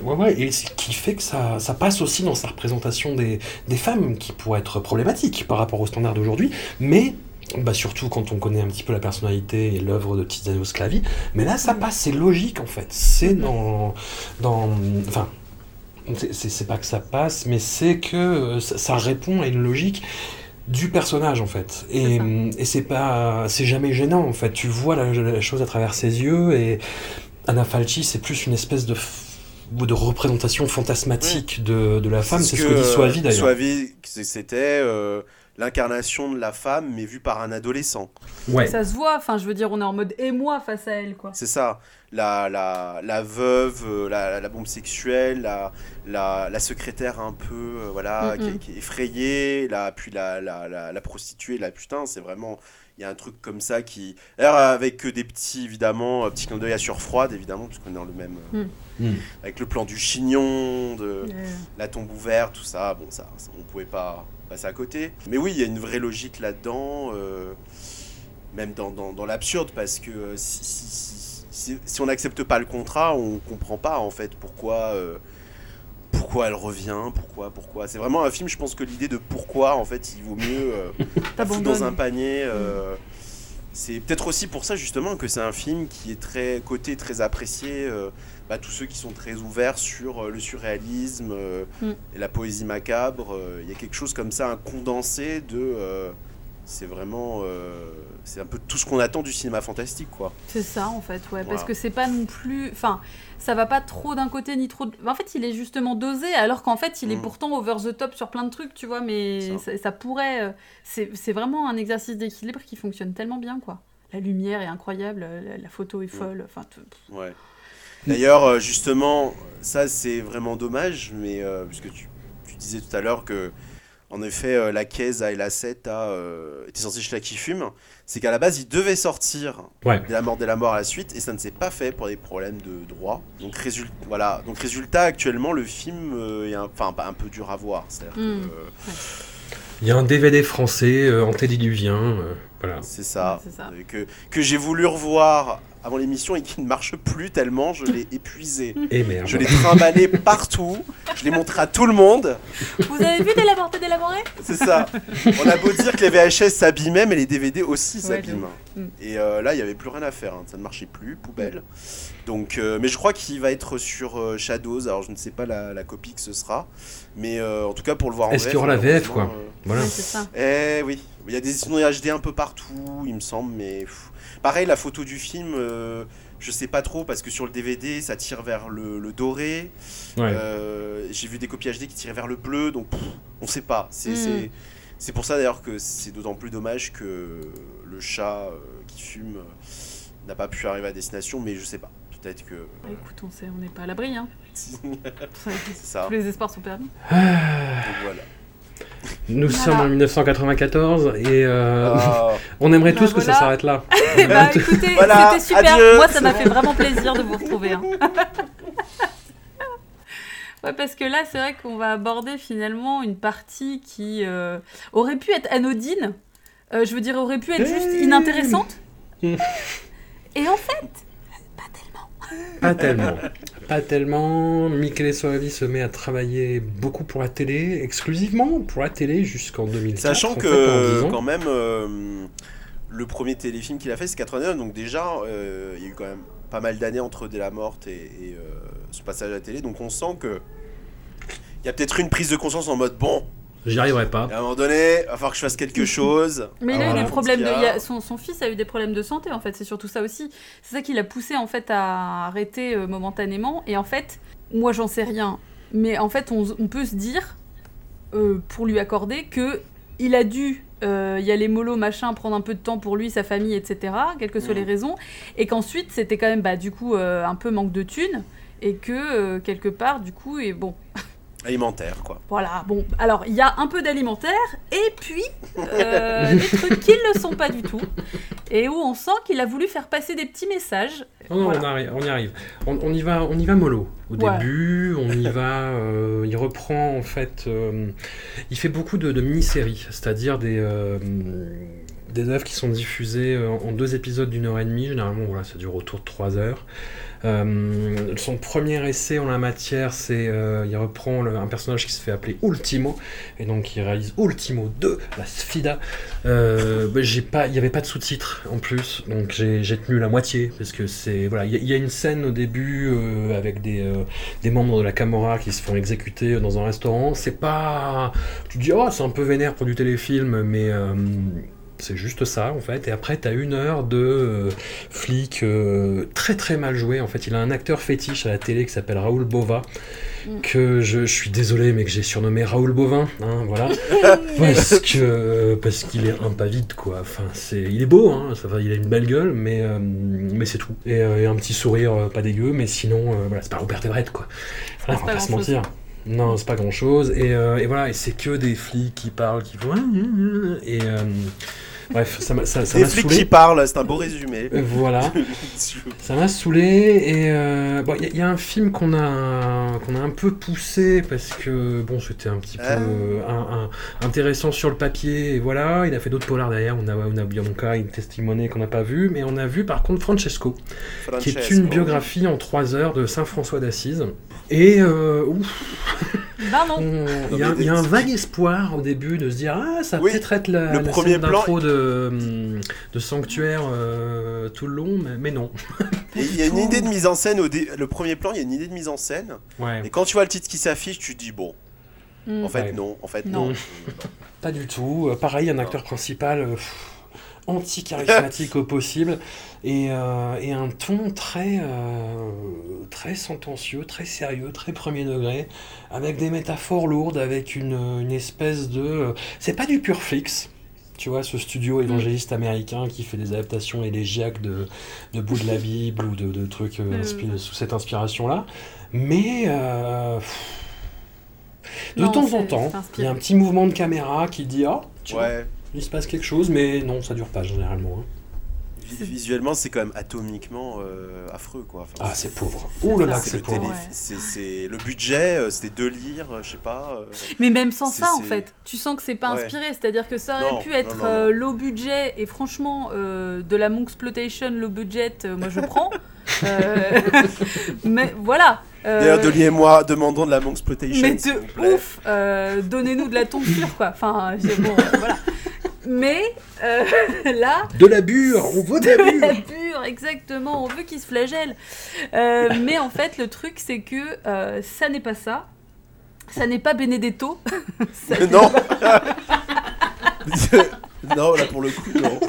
ouais, ouais, et ce qui fait que ça, ça passe aussi dans sa représentation des, des femmes, qui pourrait être problématique par rapport aux standards d'aujourd'hui, mais bah surtout quand on connaît un petit peu la personnalité et l'œuvre de Tiziano Sclavi, mais là ça passe, c'est logique en fait, c'est dans, dans, enfin, c'est- pas que ça passe, mais c'est que euh, ça, ça répond à une logique du personnage en fait, et, et c'est pas, c'est jamais gênant en fait, tu vois la, la chose à travers ses yeux et Anna Falchi c'est plus une espèce de représentation fantasmatique de, de la femme, c'est ce que dit Soavi d'ailleurs. Soavi, c'était euh, l'incarnation de la femme, mais vue par un adolescent. Ouais. Ça se voit, enfin, je veux dire, on est en mode émoi face à elle, quoi. C'est ça, la, la, la veuve, euh, la, la bombe sexuelle, la, la, la secrétaire un peu, euh, voilà, Mm, qui, est- mm. qui est effrayée, la, puis la, la, la, la prostituée, la putain, c'est vraiment, il y a un truc comme ça qui... D'ailleurs, avec des petits, évidemment, un petit clin d'œil à Surfroide, évidemment, parce qu'on est dans le même... euh, Mm. Avec le plan du chignon, de Euh, la tombe ouverte, tout ça, bon, ça, ça, on pouvait pas passer à côté. Mais oui, il y a une vraie logique là-dedans, euh, même dans, dans, dans l'absurde, parce que euh, si, si, si, si- si on n'accepte pas le contrat, on comprend pas en fait pourquoi, euh, pourquoi elle revient, pourquoi, pourquoi. C'est vraiment un film, je pense que l'idée de pourquoi, en fait, il vaut mieux euh, dans un panier. euh, C'est peut-être aussi pour ça justement que c'est un film qui est très coté, très apprécié. euh, bah, tous ceux qui sont très ouverts sur euh, le surréalisme euh, Mm. et la poésie macabre, il y a quelque chose comme ça, un condensé de. c'est vraiment. c'est un peu tout ce qu'on attend du cinéma fantastique, quoi. C'est ça en fait, ouais, parce que c'est pas non plus, enfin, ça va pas trop d'un côté ni trop. de- En fait, il est justement dosé, alors qu'en fait, il est Mm. pourtant over the top sur plein de trucs, tu vois, mais Ça. pourrait. euh, C'est vraiment un exercice d'équilibre qui fonctionne tellement bien, quoi. La lumière est incroyable, la, la photo est folle, enfin. tout- Ouais. D'ailleurs, euh, justement, ça c'est vraiment dommage, mais euh, puisque tu, tu disais tout à l'heure que en effet, euh, la Caisse et la 7 a euh, été censé chez la qui fume. C'est qu'à la base, ils devaient sortir Ouais. de la mort de la mort à la suite et ça ne s'est pas fait pour des problèmes de droit. Donc, résul- voilà. Donc résultat, actuellement, le film euh, est un, enfin, un peu dur à voir. C'est-à-dire que, Mm. euh, Il y a un DVD français euh, antédiluvien. euh, voilà. c'est ça. Euh, Que, que j'ai voulu revoir avant l'émission et qui ne marche plus tellement, je l'ai épuisé. Et merde. Je l'ai trimballé partout, je l'ai montré à tout le monde. Vous avez vu Délaboré Délaboré C'est ça. On a beau dire que les VHS s'abîmaient, mais les DVD aussi s'abîment. Mm. Et euh, là, il n'y avait plus rien à faire. hein. Ça ne marchait plus, poubelle. Donc, euh, mais je crois qu'il va être sur euh, Shadows. Alors, je ne sais pas la, la copie que ce sera. Mais euh, en tout cas, pour le voir en Est-ce qu'il y aura la VF, quoi? euh, Voilà. Ouais, c'est ça. Eh oui. Il y a des sinon HD un peu partout, il me semble. Mais pff. Pareil, la photo du film. euh, je sais pas trop parce que sur le DVD ça tire vers le, le doré. Ouais. Euh, J'ai vu des copies HD qui tirent vers le bleu, donc pff, on sait pas. C'est Mm. c'est- pour ça d'ailleurs que c'est d'autant plus dommage que le chat euh, qui fume euh, n'a pas pu arriver à destination, mais je sais pas. Peut-être que. Bah, écoute, on sait, on n'est pas à l'abri. Hein. c'est ça. Tous les espoirs sont permis. Donc voilà. Nous Voilà. sommes en 1994 et euh, Ah, on aimerait Bah tous que ça s'arrête là. Bah écoutez, Voilà, c'était super. adieu. Moi, ça m'a fait vraiment plaisir de vous retrouver. hein. ouais, parce que là, c'est vrai qu'on va aborder finalement une partie qui euh, aurait pu être anodine. Euh, je veux dire, aurait pu être juste inintéressante. Et en fait. Pas tellement. Pas tellement. Michele Soavi se met à travailler beaucoup pour la télé, exclusivement pour la télé jusqu'en 2004. Sachant que, fait, en 10 ans. quand même, euh, le premier téléfilm qu'il a fait, c'est 89, donc déjà, euh, il y a eu quand même pas mal d'années entre la Morte et, et, euh, son passage à la télé, donc on sent que. Il y a peut-être une prise de conscience en mode bon, J'y arriverai pas. à un moment donné, il va falloir que je fasse quelque chose. Mais il a eu Voilà. des problèmes de. Il a- a- son, son fils a eu des problèmes de santé en fait, c'est surtout ça aussi. C'est ça qui l'a poussé en fait à arrêter euh, momentanément. Et en fait, moi j'en sais rien, mais en fait on, on peut se dire, euh, pour lui accorder, que il a dû euh, y aller mollo machin, prendre un peu de temps pour lui, sa famille, etc. Quelles que soient les raisons, et qu'ensuite c'était quand même bah du coup euh, un peu manque de thunes. Et que euh, quelque part, du coup, et bon, Alimentaire, quoi. voilà, bon, alors il y a un peu d'alimentaire et puis euh, des trucs qui ne le sont pas du tout et où on sent qu'il a voulu faire passer des petits messages. Non, non, Voilà. on, arrive, on y arrive. On, on y va, on y va mollo. Au Ouais. début, on y va. euh, il reprend en fait. euh, il fait beaucoup de, de mini-séries, c'est-à-dire des euh, des œuvres qui sont diffusées euh, en deux épisodes d'une heure et demie. Généralement, voilà, ça dure autour de trois heures. Euh, son premier essai en la matière, c'est euh, il reprend un personnage qui se fait appeler Ultimo et donc il réalise Ultimo 2, la Sfida. Bah, j'ai pas, il n'y avait pas de sous-titres en plus, donc j'ai tenu la moitié parce que c'est voilà, il y, a- une scène au début avec des, des membres de la Camorra qui se font exécuter dans un restaurant. C'est pas, tu dis oh c'est un peu vénère pour du téléfilm, mais c'est juste ça en fait. Et après t'as une heure de euh, flic euh, très très mal joué. En fait, il a un acteur fétiche à la télé qui s'appelle Raoul Bova Mm. que je, je suis désolé mais que j'ai surnommé Raoul Bovin. Hein, voilà. parce que parce qu'il est impavide quoi. Enfin c'est il est beau hein, ça va, il a une belle gueule mais euh, mais c'est tout. Et, euh, et un petit sourire euh, pas dégueu mais sinon euh, voilà c'est pas Robert Everett quoi. Voilà, on pas va pas se mentir. Non, c'est pas grand chose. Et, euh, et voilà, et c'est que des flics qui parlent, qui font. Et euh, bref, ça m'a ça, ça Les m'a flics saoulé. qui parlent, c'est un beau résumé. Euh, Voilà, ça m'a saoulé. Et euh, bon, il y, a- il y a un film qu'on a qu'on a un peu poussé parce que bon, c'était un petit peu Ah. un- un- intéressant sur le papier. Et voilà, il a fait d'autres polars derrière. On a on a Bianca, une testimony qu'on n'a pas vu, mais on a vu par contre Francesco qui est une biographie en trois heures de Saint François d'Assise. Et euh, ouf, Ben non. on- il y, a- il y a un vague espoir au début de se dire ah ça Oui, peut-être être la, le la premier scène plan- de, hum, de Sanctuaire euh, tout le long, mais, mais non. Et il y a une idée de mise en scène au dé- le premier plan, il y a une idée de mise en scène. Ouais. Et quand tu vois le titre qui s'affiche, tu te dis bon, Mm. en fait Ouais. non, en fait Non. non. Pas du tout. Euh, pareil, un acteur principal euh, pff, anti-charismatique au possible et, euh, et un ton très, euh, très sentencieux, très sérieux, très premier degré, avec des métaphores lourdes, avec une, une espèce de... C'est pas du pur flix. Tu vois, ce studio évangéliste américain qui fait des adaptations élégiaques de, de bouts de la Bible ou de, de trucs euh, Mm. sous cette inspiration-là. Mais... euh, De Non, temps en temps, il y a un petit mouvement de caméra qui dit Ah, tiens, Ouais. Il se passe quelque chose, mais non, ça dure pas généralement. hein. Vi- Visuellement, c'est quand même atomiquement euh, affreux, quoi. Enfin, Ah, c'est pauvre. Ouh là là, que c'est c'est le pauvre. télé- Ouais. c'est- c'est- le budget, euh, c'était deux livres, je sais pas. euh, Mais même sans C'est- ça, en c'est- fait, tu sens que c'est pas Ouais. inspiré. C'est-à-dire que ça aurait Non, pu être non, non. euh, low budget et franchement, euh, de la Monxploitation low budget, euh, moi je prends. Euh, mais voilà. euh, D'ailleurs, Dolly et moi demandons de la Monxploitation. mais s'il de vous plaît. ouf, euh, donnez-nous de la tonsure, quoi. Enfin, c'est bon, voilà. Mais euh, là, De la bure On veut de la la bure exactement. On veut qu'il se flagelle. Euh, mais en fait, le truc, c'est que euh, ça n'est pas ça. Ça n'est pas Benedetto. Ça non Non, là pour le coup, non.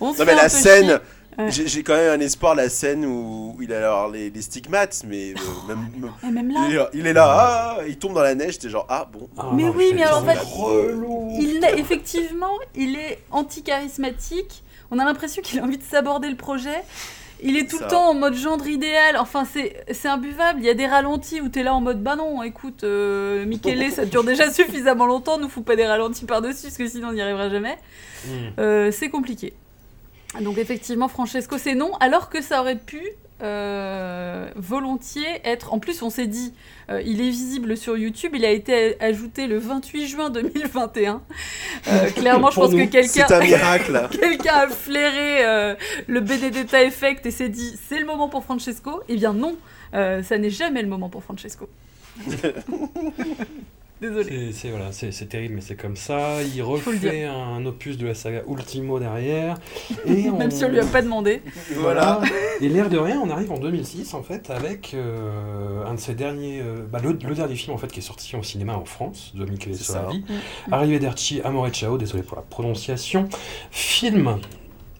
On Non, mais la scène, chier. Ouais. j'ai quand même un espoir, la scène où il a alors les, les stigmates, mais euh, même, même- il, là, est, il est là, ah, il tombe dans la neige, t'es genre, ah bon. Ah, Mais non, oui, c'est- mais alors, en fait, relou. il est, effectivement, il est anti-charismatique. On a l'impression qu'il a envie de s'aborder le projet. Il est tout Ça. le temps en mode gendre idéal. Enfin, c'est c'est imbuvable. Il y a des ralentis où t'es là en mode bah non, écoute, euh, Michele, ça dure déjà suffisamment longtemps. Nous fous pas des ralentis par-dessus parce que sinon on n'y arrivera jamais. Mm. Euh, c'est compliqué. Donc effectivement, Francesco, c'est non, alors que ça aurait pu euh, volontiers être... En plus, on s'est dit, euh, il est visible sur YouTube, il a été ajouté le 28 juin 2021. Euh, clairement, je pense que quelqu'un... Quelqu'un a flairé euh, le Benedetta Effect et s'est dit c'est le moment pour Francesco. Eh bien non, ça n'est jamais le moment pour Francesco. Désolé. C'est- voilà, terrible, mais c'est comme ça. Il refait un opus de la saga Ultimo derrière. Et Même si on lui a pas demandé. Voilà. Et l'air de rien, on arrive en 2006 en fait avec euh, un de ses derniers, euh, bah, le, le dernier film en fait qui est sorti au cinéma en France de Michele. Soavi, Mm. Arrivederci Amore Ciao, désolé pour la prononciation. Film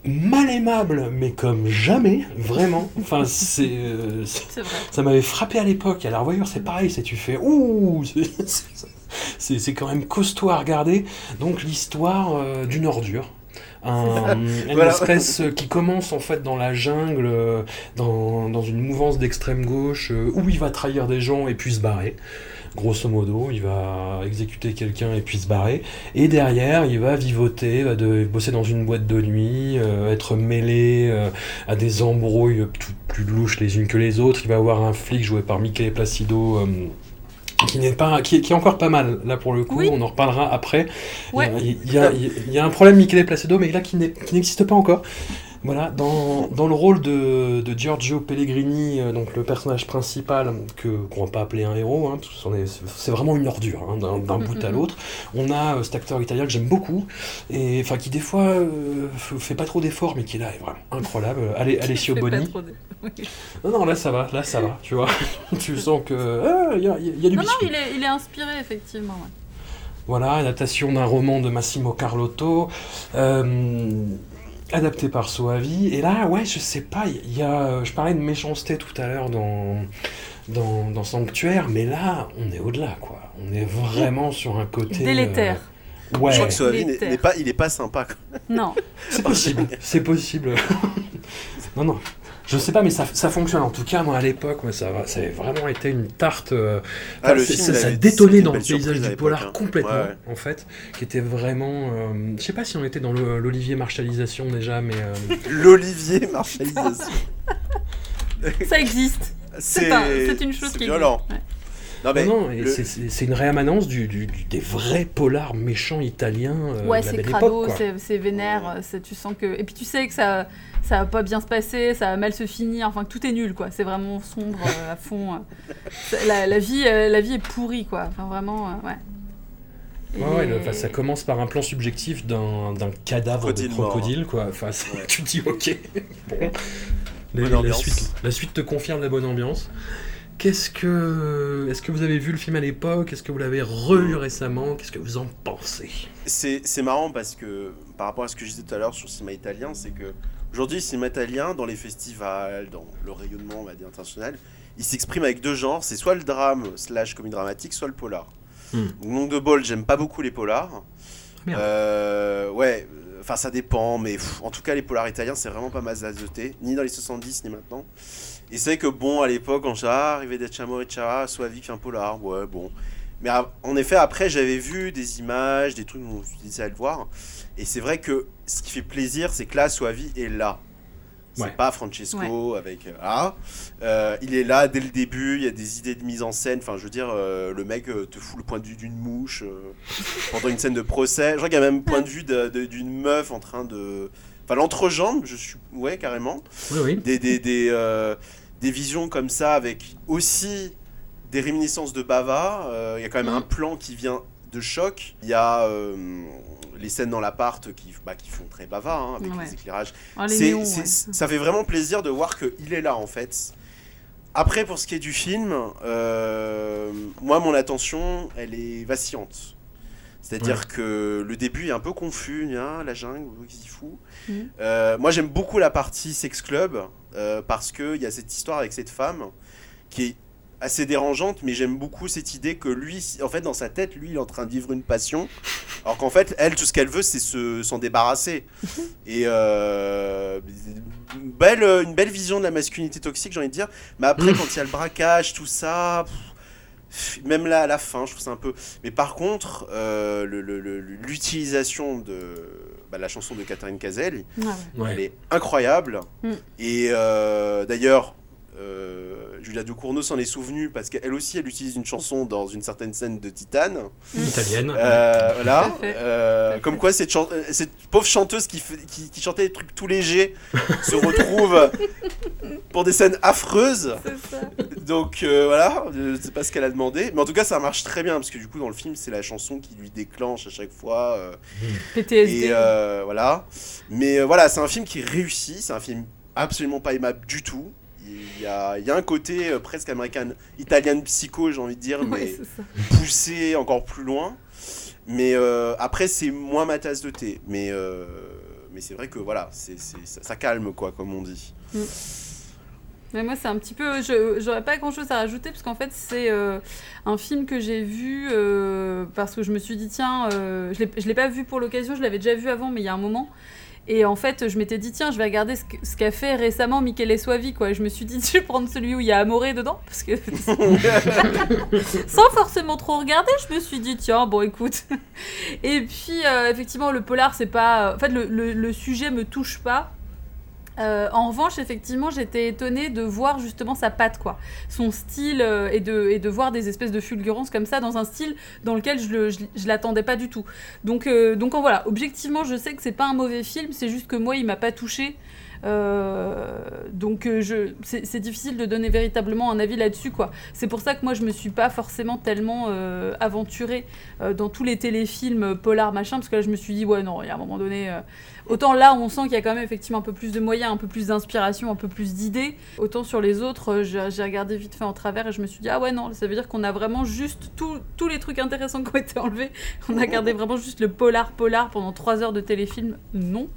mal aimable, mais comme jamais, vraiment. Enfin, c'est euh, ça m'avait frappé à l'époque. À la revoyure, c'est pareil, c'est tu fais ouh, c'est- quand même costaud à regarder. Donc l'histoire euh, d'une ordure. Un- une Voilà. espèce qui commence en fait dans la jungle, euh, dans, dans une mouvance d'extrême gauche, euh, où il va trahir des gens et puis se barrer. Grosso modo, il va exécuter quelqu'un et puis se barrer. Et derrière, il va vivoter, va de, bosser dans une boîte de nuit, euh, être mêlé euh, à des embrouilles toutes plus louches les unes que les autres. Il va avoir un flic joué par Michele Placido. euh, qui n'est pas qui est, qui est encore pas mal là pour le coup Oui. on en reparlera après Ouais. il, y a, il, y a, il y a un problème Michele Placido mais là qui n'existe pas encore voilà dans, dans le rôle de, de Giorgio Pellegrini euh, donc le personnage principal que qu'on va pas appeler un héros hein, parce que c'est vraiment une ordure hein, d'un bout à l'autre on a euh, cet acteur italien que j'aime beaucoup et enfin qui des fois euh, fait pas trop d'efforts mais qui est là est vraiment incroyable allez Alessio Boni trop de- Oui. non non là ça va là ça va tu vois tu sens que ah, il y, a, il y a du Non, non, il est, il est inspiré, effectivement. ouais. voilà, adaptation d'un roman de Massimo Carlotto, euh, adapté par Soavi. Et là, ouais, je sais pas, il y a, euh, je parlais de méchanceté tout à l'heure dans, dans, dans Sanctuaire, mais là, on est au-delà, quoi. On est vraiment sur un côté... Délétère. euh, ouais, Je crois que Soavi n'est pas, il est pas sympa. quoi. Non. c'est possible, c'est possible. non, non. Je sais pas, mais ça, ça fonctionne. En tout cas, moi, à l'époque, ça, va- ça avait vraiment été une tarte. euh, Ah, le film, ça, détonnait dans le paysage du polar hein. complètement, Ouais, ouais. en fait, qui était vraiment. euh, je sais pas si on était dans l'Olivier Marshallisation déjà, mais euh, L'Olivier Marshallisation. Ça existe. C'est un- c'est une chose qui violent. existe. ouais. Non, mais non, non, et le- c'est- une réamanence du, du- du- des vrais polars méchants italiens euh, Ouais, c'est crado, c'est vénère, tu sens que... Et puis tu sais que ça, ça va pas bien se passer, ça va mal se finir, enfin que tout est nul, quoi. C'est vraiment sombre euh, à fond. euh. La, la vie, euh, la vie est pourrie, quoi. Enfin vraiment, euh, ouais. Ouais, ouais, le- enfin, ça commence par un plan subjectif d'un cadavre Crocodile de mort. crocodile, quoi. Enfin, tu te dis, ok. Bon. Les- Bonne la, suite, la suite te confirme la bonne ambiance. Qu'est-ce que. Est-ce que vous avez vu le film à l'époque? Est-ce que vous l'avez revu récemment? Qu'est-ce que vous en pensez? C'est c'est marrant parce que par rapport à ce que je disais tout à l'heure sur le cinéma italien, c'est que aujourd'hui, le cinéma italien, dans les festivals, dans le rayonnement, on va dire, international, il s'exprime avec deux genres c'est soit le drame slash comédie dramatique, soit le polar. Hmm. Donc, de bol, j'aime pas beaucoup les polars. Merde. Euh, ouais, euh, enfin ça dépend, mais pff, en tout cas, les polars italiens, c'est vraiment pas mal azoté, ni dans les 70, ni maintenant. Et c'est vrai que bon, à l'époque, quand j'ai ah, arrivé d'être Chamorro et Chara, soit Vic un polar, ouais, bon. Mais a- en effet, après, j'avais vu des images, des trucs, dont je disais à le voir. Et c'est vrai que ce qui fait plaisir, c'est que là, Soavi est là. C'est Ouais. pas Francesco avec. euh, ah. Euh, il est là dès le début, il y a des idées de mise en scène. Enfin, je veux dire, euh, le mec euh, te fout le point de vue d'une mouche euh, pendant une scène de procès. Je crois qu'il y a même le point de vue d'une meuf en train de. Enfin, l'entrejambe, je suis. Ouais, carrément Oui, oui. des, des, des, euh, des visions comme ça avec aussi des réminiscences de Bava. Euh, Il y a quand même Mm. un plan qui vient de choc. Il y a euh, les scènes dans l'appart qui, bah, qui font très Bava hein, avec Ouais. les éclairages. Les néons, ouais. Ça fait vraiment plaisir de voir qu'il est là en fait. Après, pour ce qui est du film, euh, moi, mon attention, elle est vacillante. C'est-à-dire que le début est un peu confus, hein, la jungle, qu'est-ce qu'il fout Moi, j'aime beaucoup la partie sex club euh, parce qu'il y a cette histoire avec cette femme qui est assez dérangeante, mais j'aime beaucoup cette idée que lui, en fait, dans sa tête, lui, il est en train de vivre une passion, alors qu'en fait, elle, tout ce qu'elle veut, c'est se- s'en débarrasser. Et euh, une belle, une belle vision de la masculinité toxique, j'ai envie de dire. Mais après, quand il y a le braquage, tout ça, pff, même là, à la fin, je trouve ça un peu. Mais par contre, euh, le- le- le- l'utilisation de bah, la chanson de Catherine Cazel, Ouais, ouais. Ouais. elle est incroyable. Mm. Et euh, d'ailleurs, Julia Ducournau s'en est souvenue parce qu'elle aussi, elle utilise une chanson dans une certaine scène de Titane. Italienne. Euh, voilà. Euh, comme quoi, cette, chan- euh, cette pauvre chanteuse qui, fait- qui, qui chantait des trucs tout légers se retrouve pour des scènes affreuses. C'est ça. Donc euh, voilà, je sais pas ce qu'elle a demandé. Mais en tout cas, ça marche très bien parce que du coup, dans le film, c'est la chanson qui lui déclenche à chaque fois. euh, PTSD. et euh, voilà. Mais euh, voilà, c'est un film qui réussit. C'est un film absolument pas aimable du tout. Il y a, y a un côté euh, presque américain, italien psycho, j'ai envie de dire, mais poussé encore plus loin. Mais euh, après, c'est moins ma tasse de thé. Mais, euh, mais c'est vrai que voilà, c'est ça, ça calme, quoi, comme on dit. Mais moi, c'est un petit peu. je- J'aurais pas grand chose à rajouter parce qu'en fait, c'est euh, un film que j'ai vu parce que je me suis dit, tiens, je l'ai pas vu pour l'occasion, je l'avais déjà vu avant, mais il y a un moment. Et en fait, je m'étais dit, tiens, je vais regarder ce qu'a fait récemment Michele Soavi, quoi. Je me suis dit, je vais prendre celui où il y a Amoré dedans, parce que. Sans forcément trop regarder, je me suis dit, tiens, bon, écoute. Et puis, euh, effectivement, le polar, c'est pas. En fait, le, le- le sujet me touche pas. Euh, en revanche, effectivement, j'étais étonnée de voir justement sa patte, quoi. Son style euh, et, de, et de voir des espèces de fulgurances comme ça dans un style dans lequel je, le, l'attendais pas du tout. Donc, euh, donc en voilà, objectivement, je sais que c'est pas un mauvais film, c'est juste que moi, il m'a pas touché. Euh, donc euh, je, c'est, difficile de donner véritablement un avis là-dessus quoi. C'est pour ça que moi je me suis pas forcément tellement euh, aventurée dans tous les téléfilms euh, polar machin parce que là je me suis dit ouais non il y a un moment donné autant là on sent qu'il y a quand même effectivement un peu plus de moyens, un peu plus d'inspiration, un peu plus d'idées. Autant sur les autres j'ai, regardé vite fait en travers et je me suis dit ah ouais non ça veut dire qu'on a vraiment juste tous les trucs intéressants qui ont été enlevés. On a gardé vraiment juste le polar polar pendant trois heures de téléfilm non.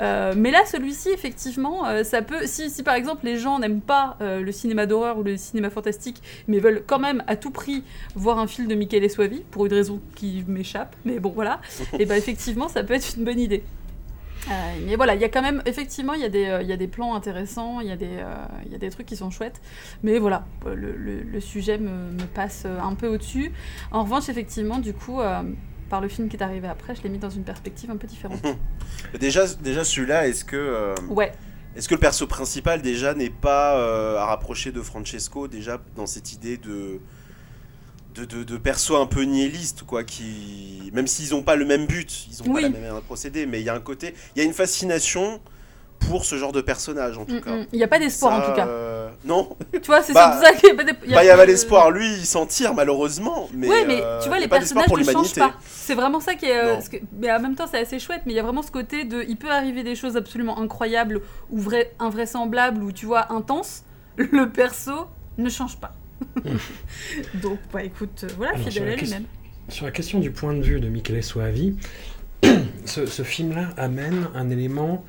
Euh, mais là, celui-ci, effectivement, euh, ça peut. Si, si par exemple les gens n'aiment pas euh, le cinéma d'horreur ou le cinéma fantastique, mais veulent quand même à tout prix voir un film de Michele Soavi, pour une raison qui m'échappe, mais bon voilà, et ben effectivement, ça peut être une bonne idée. Mais voilà, il y a quand même, effectivement, il y, a des, y a des plans intéressants, il y, a des, il y a des trucs qui sont chouettes. Mais voilà, le, le- le sujet me, me passe un peu au-dessus. En revanche, effectivement, du coup, par le film qui est arrivé après, je l'ai mis dans une perspective un peu différente. Déjà, déjà celui-là, est-ce que, euh, Ouais, est-ce que le perso principal déjà n'est pas euh, à rapprocher de Francesco déjà dans cette idée de de, de, de perso un peu nihiliste quoi qui même s'ils n'ont pas le même but ils n'ont Oui. pas la même procéder mais il y a un côté il y a une fascination pour ce genre de personnage en tout Mm, cas mm. il n'y a pas d'espoir en tout cas. euh, non Tu vois, c'est Bah, surtout ça qu'il n'y a pas d'espoir. Bah, il y avait l'espoir, lui, il s'en tire malheureusement. Mais, ouais, mais euh, tu vois, y les personnages ne changent pas. C'est vraiment ça qui est. euh, que- mais en même temps, c'est assez chouette, mais il y a vraiment ce côté de. Il peut arriver des choses absolument incroyables ou vrai, invraisemblables ou, tu vois, intenses. Le perso ne change pas. Donc, bah écoute, euh, voilà, Alors, fidèle à lui-même. Sur la question du point de vue de Michele Soavi, ce, ce film-là amène un élément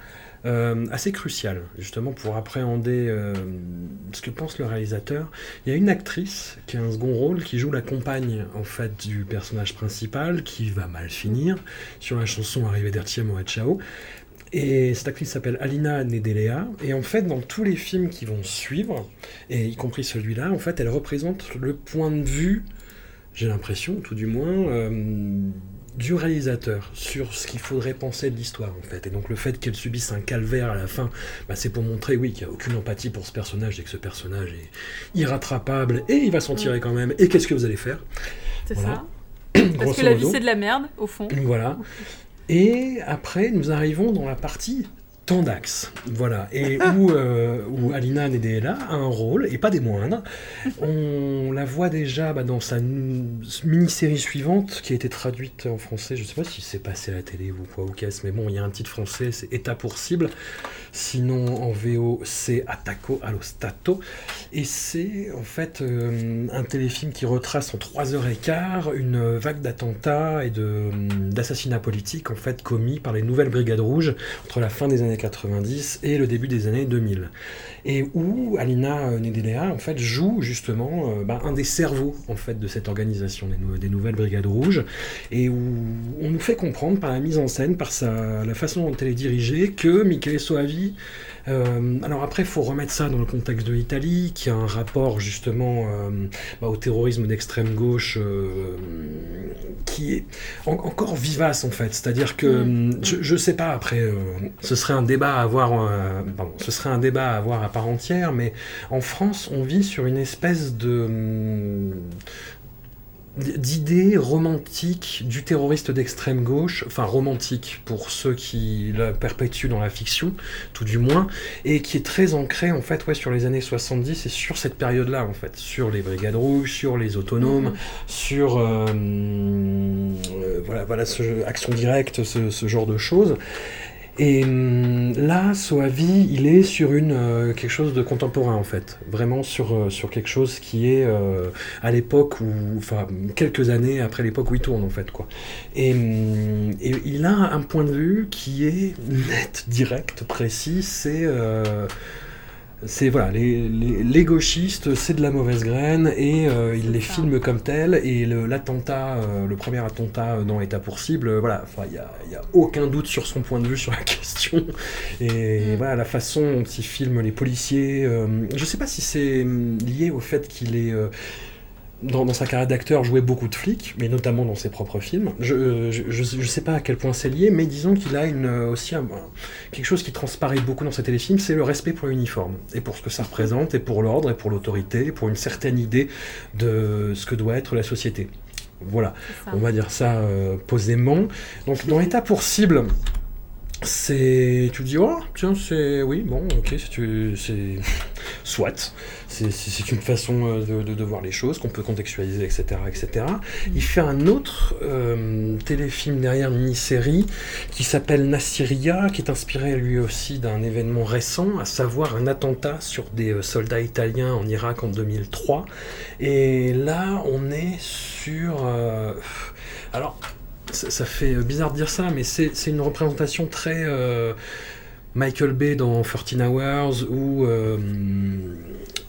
euh, assez crucial, justement pour appréhender euh, ce que pense le réalisateur. Il y a une actrice qui a un second rôle, qui joue la compagne en fait du personnage principal, qui va mal finir sur la chanson Arrivederci Amore Ciao. Et cette actrice s'appelle Alina Nedelea. Et en fait, dans tous les films qui vont suivre, et y compris celui-là, en fait, elle représente le point de vue j'ai l'impression, tout du moins, euh, du réalisateur sur ce qu'il faudrait penser de l'histoire en fait. Et donc le fait qu'elle subisse un calvaire à la fin, bah, c'est pour montrer oui qu'il n'y a aucune empathie pour ce personnage et que ce personnage est irrattrapable et il va s'en tirer quand même. Et qu'est-ce que vous allez faire? C'est Voilà. ça. Parce que la vie c'est de la merde, au fond. Voilà. Et après, nous arrivons dans la partie Tandax. Voilà. Et où, euh, où Alina Nedela a un rôle, et pas des moindres. On la voit déjà bah, dans sa mini-série suivante, qui a été traduite en français. Je sais pas si c'est passé à la télé ou quoi ou qu'est-ce, mais bon, il y a un titre français, c'est État pour cible. Sinon, en VO, c'est Attacco allo Stato. Et c'est en fait euh, un téléfilm qui retrace en 3h15 une vague d'attentats et de, d'assassinats politiques en fait commis par les nouvelles brigades rouges entre la fin des années 90 et le début des années 2000. Et où Alina euh, Nedelea en fait joue justement euh, bah, un des cerveaux en fait de cette organisation des nouvelles brigades rouges. Et où on nous fait comprendre par la mise en scène, par sa, la façon dont elle est dirigée, que Michele Soavi euh, alors après, il faut remettre ça dans le contexte de l'Italie, qui a un rapport justement euh, bah, au terrorisme d'extrême gauche euh, qui est en- encore vivace en fait. C'est-à-dire que Mm. je, je sais pas après, ce serait un débat à avoir, pardon, ce serait un débat à avoir à part entière, mais en France, on vit sur une espèce de hum, d'idée romantique du terroriste d'extrême gauche, enfin romantique pour ceux qui la perpétuent dans la fiction, tout du moins, et qui est très ancré en fait ouais, sur les années 70 et sur cette période-là en fait, sur les brigades rouges, sur les autonomes, Mhm. sur euh, euh, voilà, voilà ce, action directe, ce, ce genre de choses. Et hum, là, Soavi, il est sur une euh, quelque chose de contemporain en fait, vraiment sur euh, sur quelque chose qui est euh, à l'époque où, enfin, quelques années après l'époque où il tourne en fait quoi. Et, hum, et il a un point de vue qui est net, direct, précis. C'est c'est voilà, les, les, les gauchistes, c'est de la mauvaise graine et euh, il les ça. filme comme tels. Et le- l'attentat, euh, le premier attentat dans l'État pour cible, euh, voilà, enfin, il n'y a, il y a aucun doute sur son point de vue sur la question. Et Mm. voilà, la façon dont il filme les policiers. euh, je sais pas si c'est hum, lié au fait qu'il est. euh, dans, dans sa carrière d'acteur, jouait beaucoup de flics, mais notamment dans ses propres films. Je, je, je sais pas à quel point c'est lié, mais disons qu'il a une, euh, aussi un- quelque chose qui transparaît beaucoup dans ses téléfilms, c'est le respect pour l'uniforme, et pour ce que ça représente, et pour l'ordre, et pour l'autorité, et pour une certaine idée de ce que doit être la société. Voilà, on va dire ça euh, posément. Donc dans l'état pour cible, c'est tu te dis oh tiens c'est oui bon ok c'est soit. C'est une façon euh, de, voir les choses qu'on peut contextualiser etc etc il fait un autre euh, téléfilm derrière une mini-série qui s'appelle Nassiria qui est inspiré lui aussi d'un événement récent à savoir un attentat sur des euh, soldats italiens en Irak en 2003 et là on est sur alors ça, fait euh, bizarre de dire ça, mais c'est c'est une représentation très euh, Michael Bay dans 13 Hours ou euh,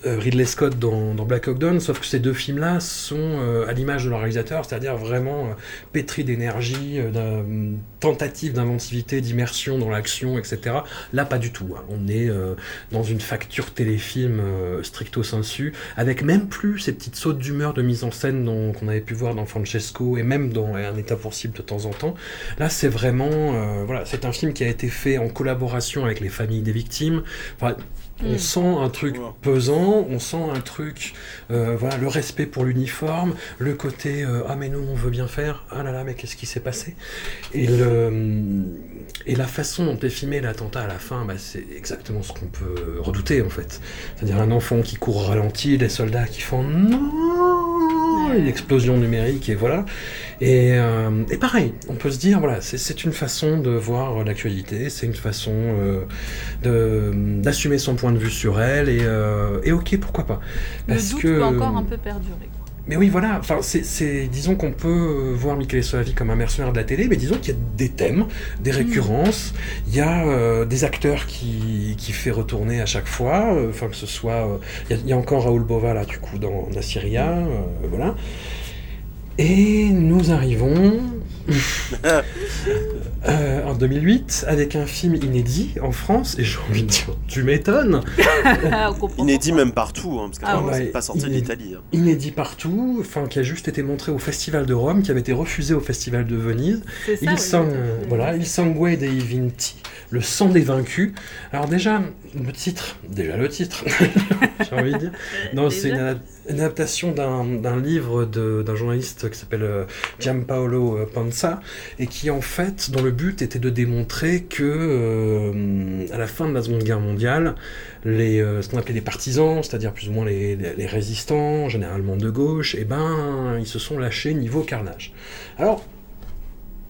euh, Ridley Scott dans, Black Hawk Down, sauf que ces deux films-là sont euh, à l'image de leur réalisateur, c'est-à-dire vraiment euh, pétris d'énergie, euh, d'un- tentative d'inventivité, d'immersion dans l'action, etc. Là, pas du tout. hein. On est dans une facture téléfilm stricto sensu, avec même plus ces petites sautes d'humeur de mise en scène qu'on avait pu voir dans Francesco et même dans Un état pour de temps en temps. Là, c'est vraiment, voilà, c'est un film qui a été fait en collaboration avec les familles des victimes. Enfin, on Mm. sent un truc pesant, on sent un truc, euh, voilà, le respect pour l'uniforme, le côté euh, ah mais nous on veut bien faire, ah là là mais qu'est-ce qui s'est passé? Et le et la façon dont est filmé l'attentat à la fin, bah, c'est exactement ce qu'on peut redouter en fait. C'est-à-dire un enfant qui court au ralenti, des soldats qui font non, une explosion numérique et voilà. Et, euh, et pareil, on peut se dire voilà, c'est- une façon de voir l'actualité, c'est une façon euh, d'assumer son point de vue sur elle et, euh, et ok pourquoi pas. Le Parce doute que peut encore un peu perdurer. Mais oui, voilà. Enfin, c'est, c'est- disons qu'on peut euh, voir Michele Soavi comme un mercenaire de la télé, mais disons qu'il y a des thèmes, des récurrences. Il y a euh, des acteurs qui, qui fait retourner à chaque fois. euh, Enfin, que ce soit, euh, il y y, a encore Raoul Bova là, du coup, dans Nassyria, euh, voilà. Et nous arrivons Euh, en 2008, avec un film inédit en France, et j'ai envie de dire, tu m'étonnes, Ah, Inédit même partout, hein, parce Ah qu'apparemment ouais. c'est pas sorti Inédit. d'Italie. hein. inédit partout, enfin qui a juste été montré au Festival de Rome, qui avait été refusé au Festival de Venise. Ça, Il oui, sang, voilà, Il sangue dei vinti, le sang des vaincus. Alors déjà, le titre, déjà le titre, j'ai envie de dire. Non, c'est une, une adaptation d'un livre d'un journaliste qui s'appelle euh, Giampaolo Panza, et qui en fait, dont le but était de démontrer que euh, à la fin de la Seconde Guerre mondiale, les, euh, ce qu'on appelait les partisans, c'est-à-dire plus ou moins les, les- les résistants, généralement de gauche, et ben ils se sont lâchés niveau carnage. Alors,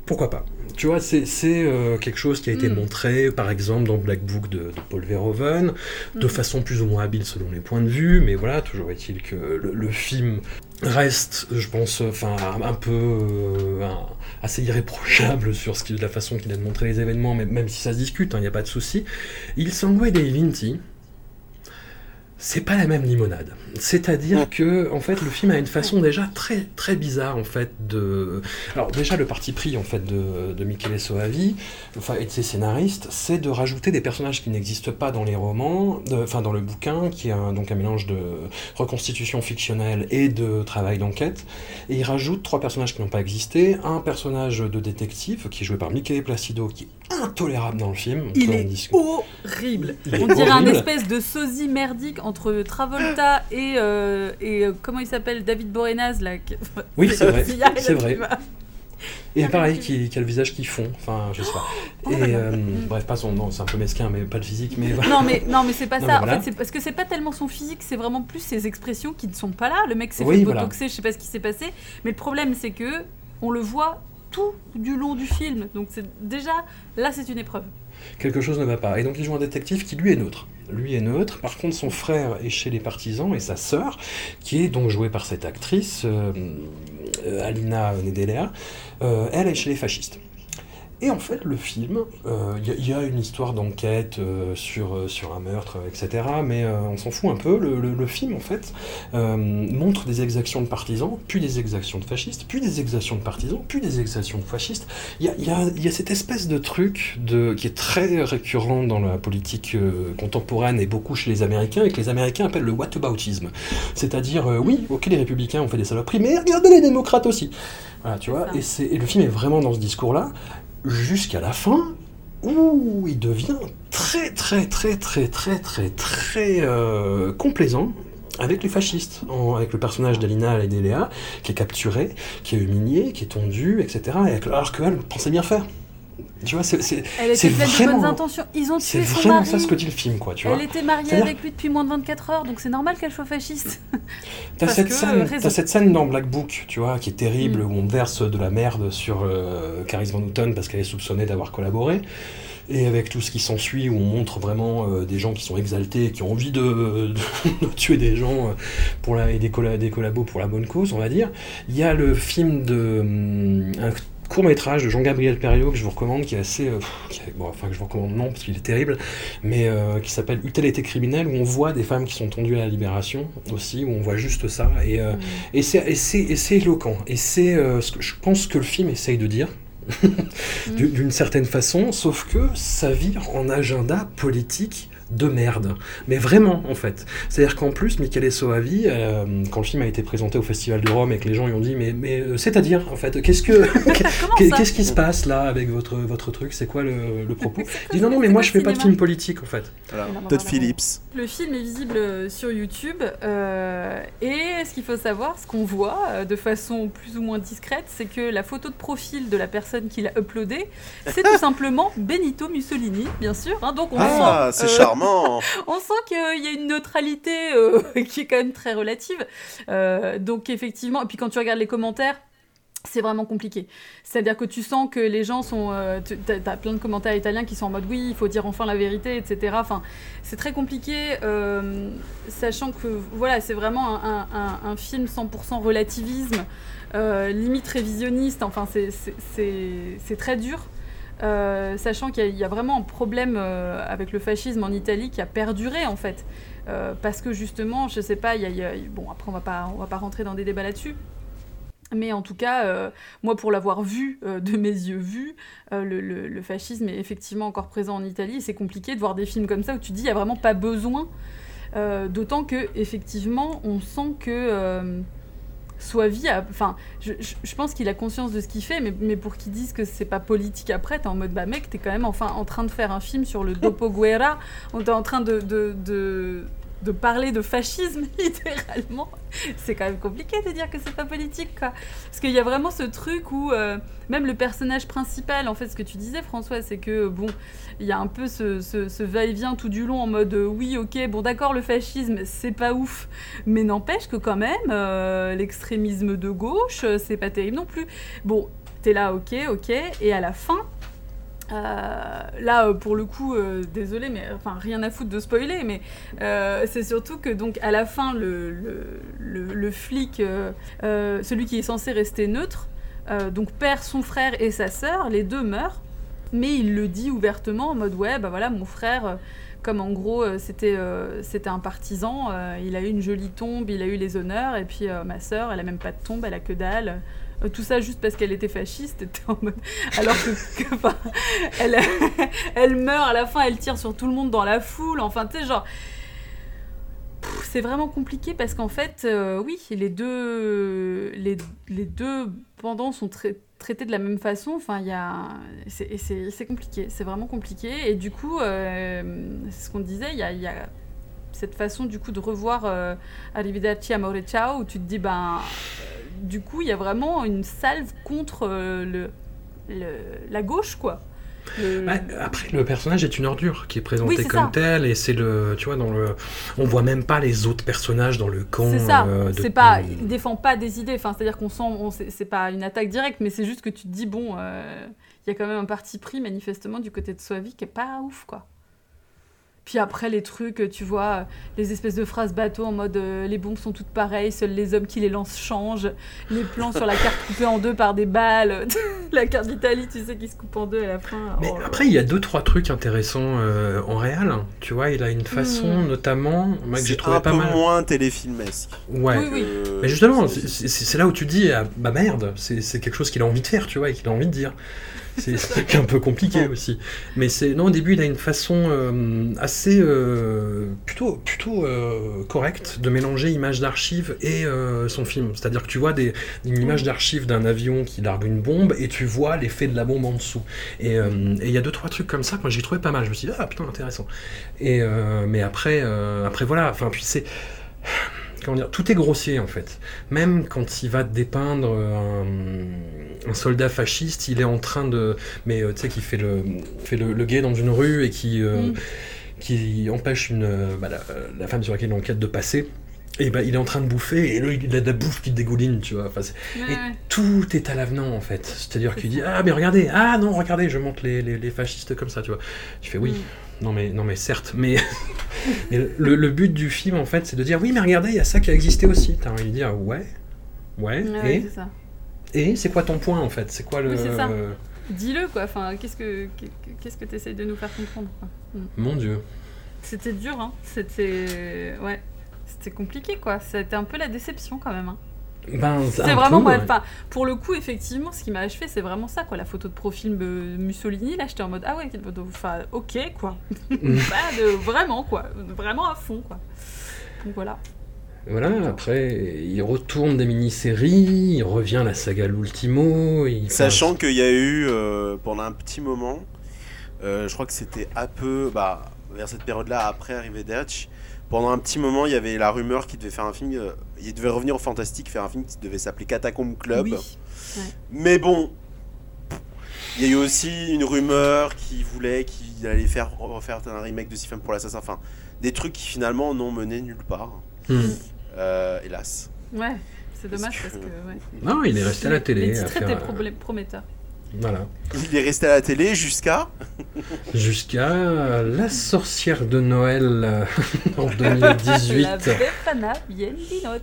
pourquoi pas? Tu vois, c'est euh, quelque chose qui a été Mm. montré, par exemple, dans Black Book de, de Paul Verhoeven, de Mm. façon plus ou moins habile selon les points de vue, mais voilà, toujours est-il que le, le film reste, je pense, enfin, un peu euh, un- assez irréprochable sur ce qui, la façon qu'il a de montrer les événements, même, même si ça se discute, il n'y a pas de souci. Il sangue dei vinti, c'est pas la même limonade. C'est-à-dire que, en fait, le film a une façon déjà très très bizarre en fait de. Alors déjà le parti pris en fait de, de Michele Soavi, enfin et de ses scénaristes, c'est de rajouter des personnages qui n'existent pas dans les romans, de- enfin dans le bouquin, qui est un, donc un mélange de reconstitution fictionnelle et de travail d'enquête. Et il rajoute trois personnages qui n'ont pas existé, un personnage de détective qui est joué par Michele Placido, qui est intolérable dans le film. Il est discute. horrible. Il est On dirait un horrible. espèce de sosie merdique entre Travolta et, euh, et euh, comment il s'appelle David Boreanaz là. que- Oui, c'est vrai, Il y a- c'est vrai. Et pareil, qui, qui a le visage qui fond, enfin, je sais pas. Oh Et euh, bref, pas son nom, c'est un peu mesquin, mais pas le physique, mais voilà. Non mais non mais c'est pas Non, ça. En voilà. fait, c'est parce que c'est pas tellement son physique, c'est vraiment plus ses expressions qui ne sont pas là. Le mec s'est Oui, fait voilà. botoxer, je sais pas ce qui s'est passé. Mais le problème c'est que on le voit tout du long du film. Donc c'est déjà là c'est une épreuve. Quelque chose ne va pas. Et donc il joue un détective qui lui est neutre. Lui est neutre. Par contre, son frère est chez les partisans et sa sœur, qui est donc jouée par cette actrice, euh, euh, Alina Nedelea, euh, elle est chez les fascistes. Et en fait, le film, euh, il y, a- il y a une histoire d'enquête euh, sur, euh, sur un meurtre, euh, etc. Mais euh, on s'en fout un peu. Le, le- le film, en fait, euh, montre des exactions de partisans, puis des exactions de fascistes, puis des exactions de partisans, puis des exactions de fascistes. Il y a, y a- y a cette espèce de truc de, qui est très récurrent dans la politique euh, contemporaine et beaucoup chez les Américains, et que les Américains appellent le whataboutisme. C'est-à-dire, euh, oui, ok, les républicains ont fait des saloperies, mais regardez les démocrates aussi. Voilà, tu vois. Et, et le film est vraiment dans ce discours-là, jusqu'à la fin, où il devient très, très, très, très, très, très, très euh, complaisant avec les fascistes, avec le personnage d'Alina Ledelea, qui est capturé, qui est humilié, qui est tondu, etc. Et, alors qu'elle pensait bien faire. Tu vois, c'est c'est- Elle C'est était pleine de vraiment- bonnes intentions. Ils ont c'est tué son mari. ça ce que dit le film, quoi, tu vois. Elle était mariée avec lui depuis moins de 24 heures, donc c'est normal qu'elle soit fasciste. T'as cette, euh, cette scène dans Black Book, tu vois, qui est terrible, Mm. où on verse de la merde sur euh, Caris Van Houten parce qu'elle est soupçonnée d'avoir collaboré. Et avec tout ce qui s'ensuit, où on montre vraiment euh, des gens qui sont exaltés, qui ont envie de, de- de tuer des gens euh, pour la, et des, colla- des collabos pour la bonne cause, on va dire. Il y a le film de. hum, un court métrage de Jean-Gabriel Perriot que je vous recommande, qui est assez. euh, pff, qui est- bon, enfin, que je vous recommande non, parce qu'il est terrible, mais euh, qui s'appelle Eût-elle été criminel, où on voit des femmes qui sont tendues à la libération aussi, où on voit juste ça. Et. euh, et c'est et c'est- et c'est éloquent. Et c'est ce que je pense que le film essaye de dire. du- D'une certaine façon, sauf que ça vire en agenda politique de merde. Mais vraiment, en fait. C'est-à-dire qu'en plus, Michele Soavi, euh, quand le film a été présenté au Festival de Rome et que les gens lui ont dit Mais, mais euh, c'est-à-dire, en fait, qu'est-ce que. Qu'est-ce qui se passe là avec votre, votre truc? C'est quoi le, le propos? Il dit Non, non, mais moi je fais pas de film politique, en fait. Voilà. Todd. Phillips. Le film est visible euh, sur YouTube euh, et ce qu'il faut savoir, ce qu'on voit de façon plus ou moins discrète, c'est que la photo de profil de la personne qui l'a uploadé, c'est tout simplement Benito Mussolini, bien sûr. hein. donc on Ah, c'est euh, on sent qu'il y a une neutralité euh, qui est quand même très relative. Euh, donc effectivement, et puis quand tu regardes les commentaires, c'est vraiment compliqué. C'est-à-dire que tu sens que les gens sont... Euh, tu as, plein de commentaires italiens qui sont en mode oui, il faut dire enfin la vérité, etc. Enfin, c'est très compliqué, sachant que voilà, c'est vraiment un, film 100% relativisme, limite révisionniste. Enfin, c'est très dur. Euh, sachant qu'il y, a- vraiment un problème euh, avec le fascisme en Italie qui a perduré en fait. Euh, parce que justement, je sais pas, il y a, bon après on va pas, on va pas rentrer dans des débats là-dessus. Mais en tout cas, moi, pour l'avoir vu, de mes yeux vus, le, fascisme est effectivement encore présent en Italie. C'est compliqué de voir des films comme ça où tu dis, il n'y a vraiment pas besoin. D'autant que, effectivement, on sent que Soavi a. Enfin, je, je- je pense qu'il a conscience de ce qu'il fait, mais, mais pour qu'ils disent que c'est pas politique après, t'es en mode, bah mec, t'es quand même enfin en train de faire un film sur le Dopoguerra, on t'es en train de. de, de de parler de fascisme littéralement c'est quand même compliqué de dire que c'est pas politique, quoi. Parce qu'il y a vraiment ce truc où euh, même le personnage principal, en fait, ce que tu disais, François, c'est que bon, il y a un peu ce, ce- va-et-vient tout du long en mode euh, oui, ok, bon, d'accord, le fascisme, c'est pas ouf, mais n'empêche que quand même, euh, l'extrémisme de gauche, c'est pas terrible non plus. Bon, t'es là, ok, ok, et à la fin. Euh, là, euh, pour le coup, euh, désolé, mais enfin rien à foutre de spoiler, mais c'est surtout que donc à la fin, le, flic, celui qui est censé rester neutre, donc perd son frère et sa sœur, les deux meurent, mais il le dit ouvertement en mode ouais, bah voilà, mon frère, comme en gros c'était c'était un partisan, il a eu une jolie tombe, il a eu les honneurs, et puis ma sœur, elle a même pas de tombe, elle a que dalle. Euh, tout ça juste parce qu'elle était fasciste, alors que, elle, meurt à la fin, elle tire sur tout le monde dans la foule, enfin tu sais genre c'est vraiment compliqué parce qu'en fait, euh, oui, les deux, les, deux pendants sont trai- traités de la même façon. Enfin, c'est, compliqué, c'est vraiment compliqué. Et du coup, euh, c'est ce qu'on disait, il y a, y cette façon du coup de revoir euh, Arrivederci Amore où tu te dis, ben, du coup, il y a vraiment une salve contre euh, le, le- la gauche, quoi. Le- Ouais, après, le personnage est une ordure qui est présenté Oui, c'est comme ça. tel, et c'est le, tu vois, dans le, on voit même pas les autres personnages dans le camp. C'est ça, euh, de- pas, il défend pas des idées, enfin, c'est-à-dire qu'on sent, on- c'est c'est pas une attaque directe, mais c'est juste que tu te dis, bon, euh, il y a quand même un parti pris manifestement du côté de Soavi qui est pas ouf, quoi. Puis après, les trucs, tu vois, les espèces de phrases bateau en mode euh, les bombes sont toutes pareilles, seuls les hommes qui les lancent changent, les plans sur la carte coupée en deux par des balles, la carte d'Italie, tu sais, qui se coupe en deux à la fin. Mais Oh après, il y a deux trois trucs intéressants euh, en réel. hein. Tu vois, il a une façon, Mm. notamment, moi, que j'ai trouvé un pas peu mal. moins téléfilmesque. Ouais. Oui, oui. que- Mais justement, c'est- là où tu dis, ah, bah merde, c'est c'est quelque chose qu'il a envie de faire, tu vois, et qu'il a envie de dire. C'est un peu compliqué aussi. Mais c'est non, au début, il a une façon euh, assez euh, plutôt plutôt euh, correcte de mélanger image d'archives et son film. C'est-à-dire que tu vois des, une image d'archive d'un avion qui largue une bombe et tu vois l'effet de la bombe en dessous. Et il y a deux trois trucs comme ça que moi j'ai trouvé pas mal. Je me suis dit ah putain intéressant. Et mais après après voilà. Enfin puis c'est comment dire, tout est grossier en fait. Même quand il va dépeindre un, un soldat fasciste, il est en train de, mais euh, tu sais, qui fait le, fait le, le guet dans une rue et qui, euh, Mm. qui empêche une, euh, bah, la, la femme sur laquelle il enquête de passer. Et bah, il est en train de bouffer et là il a de la bouffe qui dégouline, tu vois. Enfin, c'est- Ouais, et tout est à l'avenant en fait. C'est-à-dire qu'il dit ah mais regardez, ah non regardez, je montre les, les, les fascistes comme ça, tu vois. Tu fais oui. Mm. Non mais, non mais certes, mais, mais le, le but du film en fait c'est de dire oui mais regardez, il y a ça qui a existé aussi. T'as envie de dire ouais, ouais, et, ça. et c'est quoi ton point en fait? C'est quoi le... Oui, ça. Dis-le, quoi. Enfin, qu'est-ce que qu'est-ce que tu essayes de nous faire comprendre quoi. Mm. Mon dieu. C'était dur, hein. C'était. Ouais. C'était compliqué, quoi. C'était un peu la déception, quand même. Hein. Ben, C'est vraiment. ouais, enfin, pour le coup, effectivement, ce qui m'a achevé, c'est vraiment ça, quoi. La photo de profil de Mussolini, là, j'étais en mode Ah ouais, quelle photo. Enfin, ok, quoi. Pas de... Vraiment, quoi. Vraiment à fond, quoi. Donc voilà. Voilà, après, il retourne des mini-séries, il revient à la saga L'Ultimo. il- Sachant qu'il y a eu euh, pendant un petit moment, euh, je crois que c'était un peu bah, vers cette période-là, après Arrivederci, pendant un petit moment, il y avait la rumeur qu'il devait faire un film, euh, il devait revenir au Fantastique, faire un film qui devait s'appeler Catacomb Club. Oui. Mais bon, il y a eu aussi une rumeur qui voulait qu'il allait faire refaire un remake de Siphon pour l'assassin. Enfin, des trucs qui finalement n'ont mené nulle part. Hmm. Euh, hélas. Ouais. C'est dommage Parce parce que-. Ouais. Non, il est resté à la télé. Les titres étaient euh, prometteurs. Voilà. Il est resté à la télé jusqu'à. Jusqu'à La sorcière de Noël euh, en 2018. La Befana bien di notte.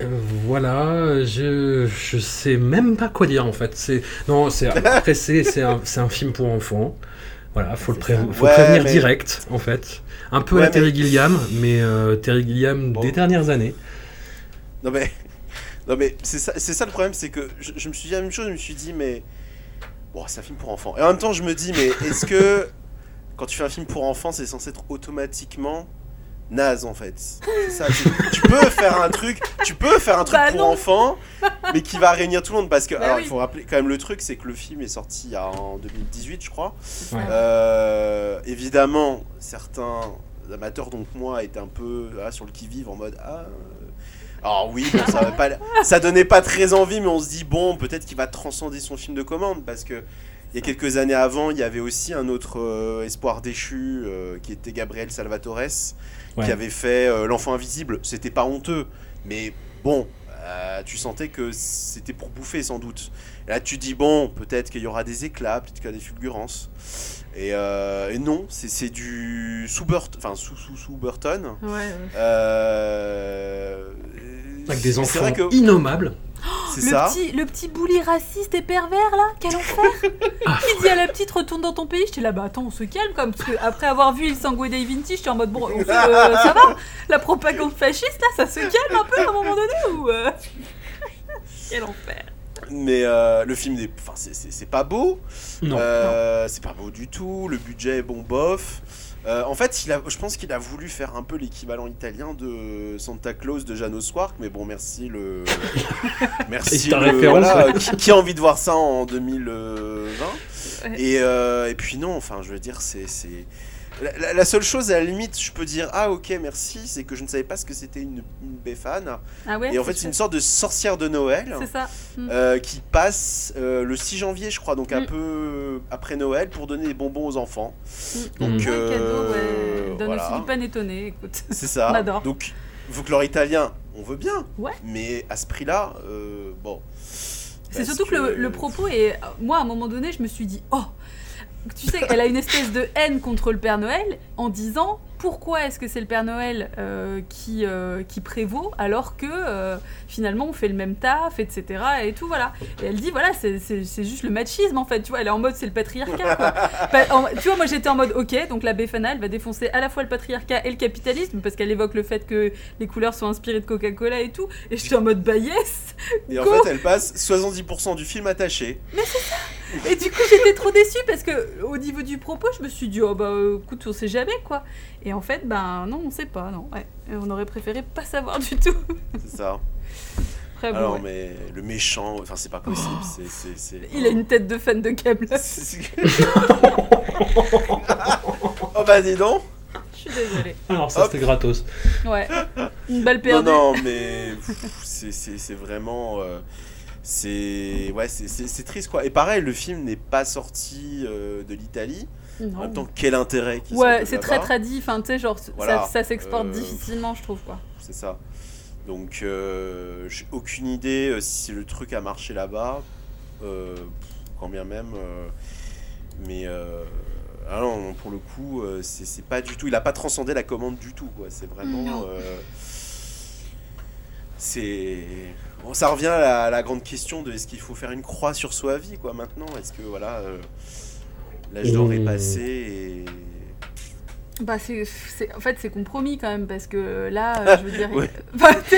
Euh, Voilà, je, je sais même pas quoi dire en fait. C'est non, c'est après c'est c'est un, c'est un film pour enfants. Voilà, faut le, pré- faut Ouais, prévenir mais- direct en fait. Un peu à Ouais, Terry mais- Gilliam, mais euh, Terry Gilliam Bon. des dernières années. Non mais. Non mais c'est ça, c'est ça le problème, c'est que je, je me suis dit la même chose, je me suis dit mais bon c'est un film pour enfants. Et en même temps je me dis mais est-ce que quand tu fais un film pour enfants c'est censé être automatiquement naze en fait? C'est ça, tu, tu peux faire un truc, tu peux faire un truc Bah pour non. enfants mais qui va réunir tout le monde parce que Bah alors oui. il faut rappeler quand même le truc c'est que le film est sorti il y a en 2018 je crois. Ouais. Euh, évidemment, certains amateurs, donc moi, étaient un peu ah, sur le qui-vive en mode Ah. Alors oui, bon, ça, pas, ça donnait pas très envie, mais on se dit bon, peut-être qu'il va transcender son film de commande parce que il y a quelques années avant, il y avait aussi un autre euh, espoir déchu euh, qui était Gabriel Salvatores Ouais. qui avait fait euh, L'enfant invisible. C'était pas honteux, mais bon, tu sentais que c'était pour bouffer sans doute. Et là, tu dis bon, peut-être qu'il y aura des éclats, peut-être qu'il y aura des fulgurances. Et, euh, et non, c'est c'est du sous Burton, enfin sous sous sous Burton. Ouais, ouais. Euh, Avec des enfants vrai que innommables. c'est Le ça. petit, le petit bouli raciste et pervers là, quel enfer Ah. Qui dit à la petite retourne dans ton pays J'étais là, bah attends, on se calme comme parce que après avoir vu Il Sangue Dei Vinci, j'étais en mode bon, on fait, euh, ça va La propagande fasciste là, ça se calme un peu à un moment donné ou euh Quel enfer Mais euh, le film, n'est- enfin, c'est- c'est c'est pas beau. Non. Euh, c'est pas beau du tout. Le budget est bon bof. Euh, en fait, il a, je pense qu'il a voulu faire un peu l'équivalent italien de Santa Claus de Janos Quark, mais bon, merci le, merci le- voilà, qui, qui a envie de voir ça en 2020 Ouais. et, et puis non, enfin, je veux dire, c'est, c'est la, la- la seule chose à la limite, je peux dire ah ok merci, c'est que je ne savais pas ce que c'était une, une. Ah ouais et en fait, c'est une sorte de sorcière de Noël. Ça. Mm. Euh, qui passe euh, le 6 janvier, je crois, donc un Mm. peu après Noël, pour donner des bonbons aux enfants. Mm. Donc, euh, cadeau, ouais. Donne voilà. aussi du pain étonné, écoute. C'est ça. On adore. Donc, folklore italien, on veut bien. Ouais. Mais à ce prix-là, euh, bon. C'est surtout que, le, le propos est. Moi, à un moment donné, je me suis dit, oh Tu sais, elle a une espèce de haine contre le Père Noël en disant pourquoi est-ce que c'est le Père Noël euh, qui, euh, qui prévaut alors que euh, finalement on fait le même taf, etc. Et tout, voilà. Et elle dit, voilà, c'est- c'est c'est juste le machisme en fait, tu vois, elle est en mode c'est le patriarcat. quoi. Pa- en- tu vois, moi j'étais en mode ok, donc la Befana elle va défoncer à la fois le patriarcat et le capitalisme parce qu'elle évoque le fait que les couleurs sont inspirées de Coca-Cola et tout. Et je suis en mode bah yes Et en fait, elle passe 70% du film attaché. Et du coup, j'étais trop déçue parce que au niveau du propos, je me suis dit, oh bah euh, écoute, on sait jamais quoi. Et en fait, ben non, on sait pas, non. Ouais. Et on aurait préféré pas savoir du tout. C'est ça. Après, bon, Alors, ouais. mais le méchant, enfin, c'est pas possible. c'est c'est- c'est- Il a une tête de fan de c'est- oh bah dis donc Je suis désolée. Alors ça c'était gratos. Ouais. Une balle Non, perdue. non, mais c'est- c'est c'est vraiment. euh, c'est ouais, c'est- triste quoi. Et pareil, le film n'est pas sorti euh, de l'Italie. En même temps, quel intérêt Ouais, c'est très tradit. Enfin, tu sais, genre, ça- Voilà. ça, s'exporte Euh, difficilement, je trouve quoi. C'est ça. Donc, euh, j'ai aucune idée euh, si le truc a marché là-bas. quand bien même. mais. ah non, pour le coup, c'est pas du tout. Il a pas transcendé la commande du tout, quoi. C'est vraiment. C'est. Bon, ça revient à la, à la grande question de est-ce qu'il faut faire une croix sur soi vie, quoi, maintenant? Est-ce que, voilà. euh, L'âge d'or est passé et. Bah, c'est, c'est- en fait, c'est compromis quand même parce que là, euh, je veux dire.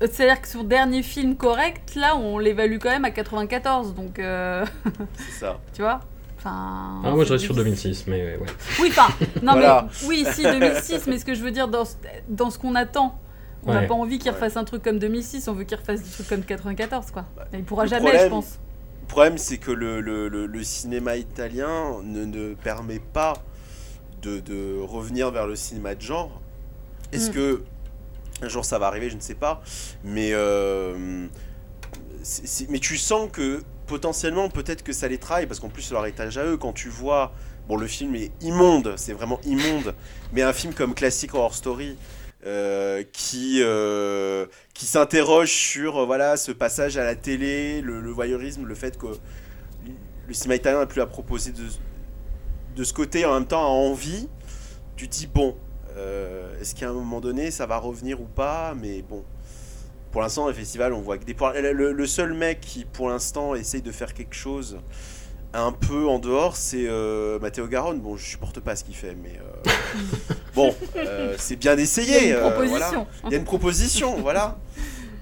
C'est-à-dire que son dernier film correct, là, on l'évalue quand même à 94. Donc, euh, C'est ça. tu vois? Enfin. Ah, moi je reste sur difficile. 2006, mais ouais. Oui, enfin, non Voilà. mais oui, si 2006, mais ce que je veux dire dans, ce- dans ce qu'on attend, on n'a Ouais. pas envie qu'il Ouais. refasse un truc comme 2006, on veut qu'il refasse des trucs comme 94, quoi. Bah, il pourra jamais, problème- je pense. Le problème, c'est que le, le- le- le cinéma italien ne, ne permet pas de, de revenir vers le cinéma de genre. Est-ce Mm. que un jour ça va arriver, je ne sais pas. Mais, euh, c'est- c'est- mais tu sens que potentiellement, peut-être que ça les travaille, parce qu'en plus, c'est leur étage à eux. Quand tu vois, bon, le film est immonde, c'est vraiment immonde, mais un film comme Classic Horror Story. Euh, qui, euh, qui s'interroge sur euh, voilà, ce passage à la télé, le, voyeurisme, le fait que le cinéma italien n'a plus à proposer de, de ce côté, en même temps a envie, tu dis bon, est-ce qu'à un moment donné ça va revenir ou pas? Mais bon, pour l'instant, le festival, on voit que des. Le, le seul mec qui, pour l'instant, essaye de faire quelque chose un peu en dehors, c'est Matteo Garonne. Bon, je supporte pas ce qu'il fait, mais bon, euh, c'est bien Il y essayé. a une euh, proposition. voilà. Il y a une proposition, voilà.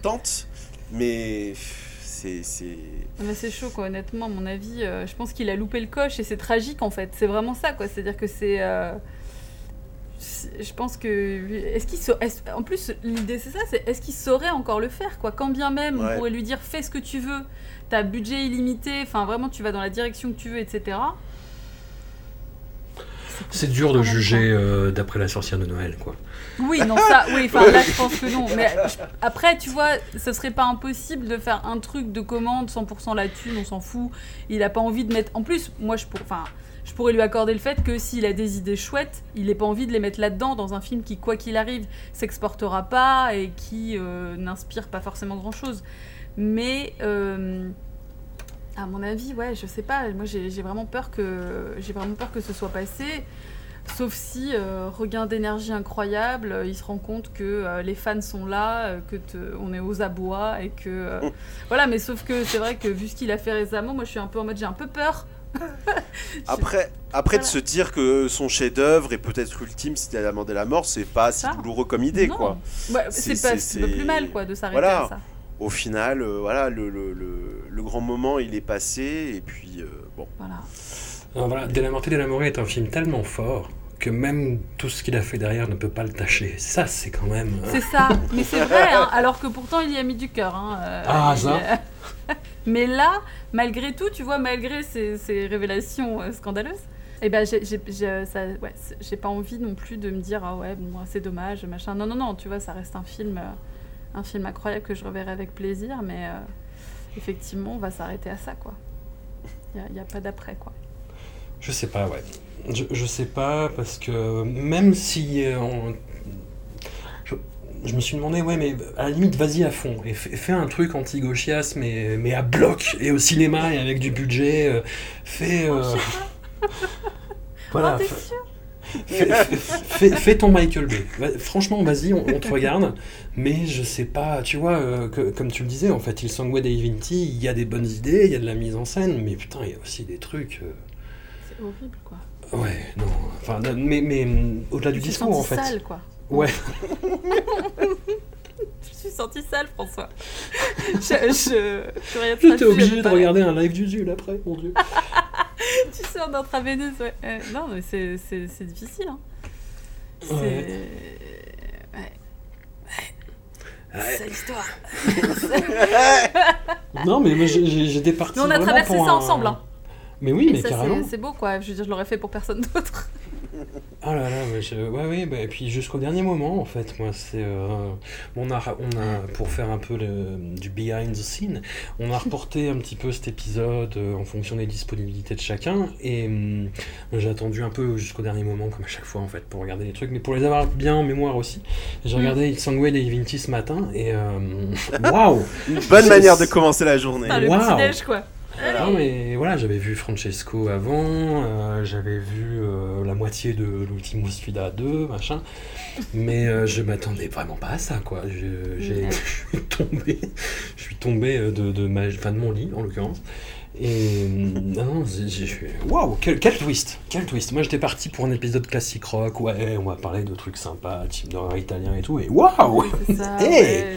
Tente. Mais c'est. c'est- Mais c'est chaud, quoi, honnêtement, à mon avis. euh, je pense qu'il a loupé le coche et c'est tragique, en fait. C'est vraiment ça, quoi. C'est-à-dire que c'est. euh, Je pense que. Est-ce qu'il sa- En plus, l'idée, c'est ça c'est est-ce qu'il saurait encore le faire, quoi? Quand bien même, on pourrait lui dire fais ce que tu veux, t'as budget illimité, enfin, vraiment, tu vas dans la direction que tu veux, etc. C'est dur de juger euh, d'après la sorcière de Noël, quoi. Oui, non, ça, oui, enfin là, je pense que non. Mais après, tu vois, ce serait pas impossible de faire un truc de commande 100% la thune, on s'en fout. Il a pas envie de mettre. En plus, moi, je, pour... enfin, je pourrais lui accorder le fait que s'il a des idées chouettes, il n'ait pas envie de les mettre là-dedans dans un film qui, quoi qu'il arrive, s'exportera pas et qui euh, n'inspire pas forcément grand-chose. Mais. euh, à mon avis, ouais, je sais pas. Moi, j'ai vraiment peur que j'ai vraiment peur que ce soit passé. Sauf si euh, regain d'énergie incroyable, euh, il se rend compte que euh, les fans sont là, que te- on est aux abois et que euh, voilà. Mais sauf que c'est vrai que vu ce qu'il a fait récemment, moi je suis un peu en mode j'ai un peu peur. Après, après de se dire que son chef-d'œuvre est peut-être ultime s'il a demandé la mort, c'est pas si douloureux comme idée, Non. quoi. Ouais, C'est- pas, pas plus mal quoi de s'arrêter Voilà. à ça. Au final, euh, voilà, le, le, le, le grand moment, il est passé, et puis, euh, bon. Voilà. Alors voilà, Delamarté Delamoré est un film tellement fort que même tout ce qu'il a fait derrière ne peut pas le tâcher. Ça, c'est quand même. euh, C'est ça, mais c'est vrai, hein, alors que pourtant il y a mis du cœur. hein, euh, Ah, ça. mais là, malgré tout, tu vois, malgré ces, ces révélations euh, scandaleuses, eh ben, j'ai- j'ai j'ai- ça- ouais, pas envie non plus de me dire ah ouais, bon, c'est dommage, machin. Non, non, non, tu vois, ça reste un film, euh, un film incroyable que je reverrai avec plaisir, mais euh, effectivement, on va s'arrêter à ça, quoi. Il n'y a, pas d'après, quoi. Je sais pas, ouais. Je, je sais pas, parce que même si. euh, on- je, je me suis demandé, ouais, mais à la limite, vas-y à fond. Et fais, un truc anti-gauchias, mais, mais à bloc, et au cinéma, et avec du budget. euh, fais. euh, voilà. Oh, fais- ton Michael Bay. Va- Franchement, vas-y, on, on te regarde. Mais je sais pas, tu vois, euh, que- comme tu le disais, en fait, Il Sangway Divinity, il y a des bonnes idées, il y a de la mise en scène, mais putain, il y a aussi des trucs. euh, C'est horrible, quoi. Ouais, non. Enfin, mais, mais hum, au-delà du Je discours, en fait. sale, quoi. Ouais. Je suis sentie sale, François. je, je, je, J'étais facile, obligé de regarder un live du Zul après, mon dieu. Tu sais, en intraveineuse, ouais. Euh, non, mais c'est, c'est, c'est difficile. Hein. C'est. Ouais. Ouais. Ouais. C'est l'histoire. Non, mais moi, j'ai- j'étais parti. Mais on a vraiment traversé pour ça un- ensemble. Hein. Mais oui, mais ça, carrément. c'est beau, quoi. Je veux dire, je l'aurais fait pour personne d'autre. Ah là là, ouais, je- ouais, ouais, bah, et puis jusqu'au dernier moment, en fait, moi, c'est. euh, on, a, on a, pour faire un peu le, du behind the scene, on a reporté un petit peu cet épisode euh, en fonction des disponibilités de chacun, et hum, j'ai attendu un peu jusqu'au dernier moment, comme à chaque fois, en fait, pour regarder les trucs, mais pour les avoir bien en mémoire aussi. J'ai Mm. regardé Il Sangway Divinity ce matin, et euh, waouh! Une bonne manière de commencer la journée. Enfin, le Waouh. petit-déj, quoi. Non mais voilà, j'avais vu Francesco avant, euh, j'avais vu euh, la moitié de l'Ultimo Sfida 2, machin, mais euh, je m'attendais vraiment pas à ça, quoi. Je, suis tombé, je suis tombé de, de, ma, enfin, de mon lit, en l'occurrence. Et non, j'ai- waouh, quel, quel twist, quel twist. Moi j'étais parti pour un épisode classique rock, ouais, on va parler de trucs sympas, type d'horreur italien et tout, et waouh. Hey ouais.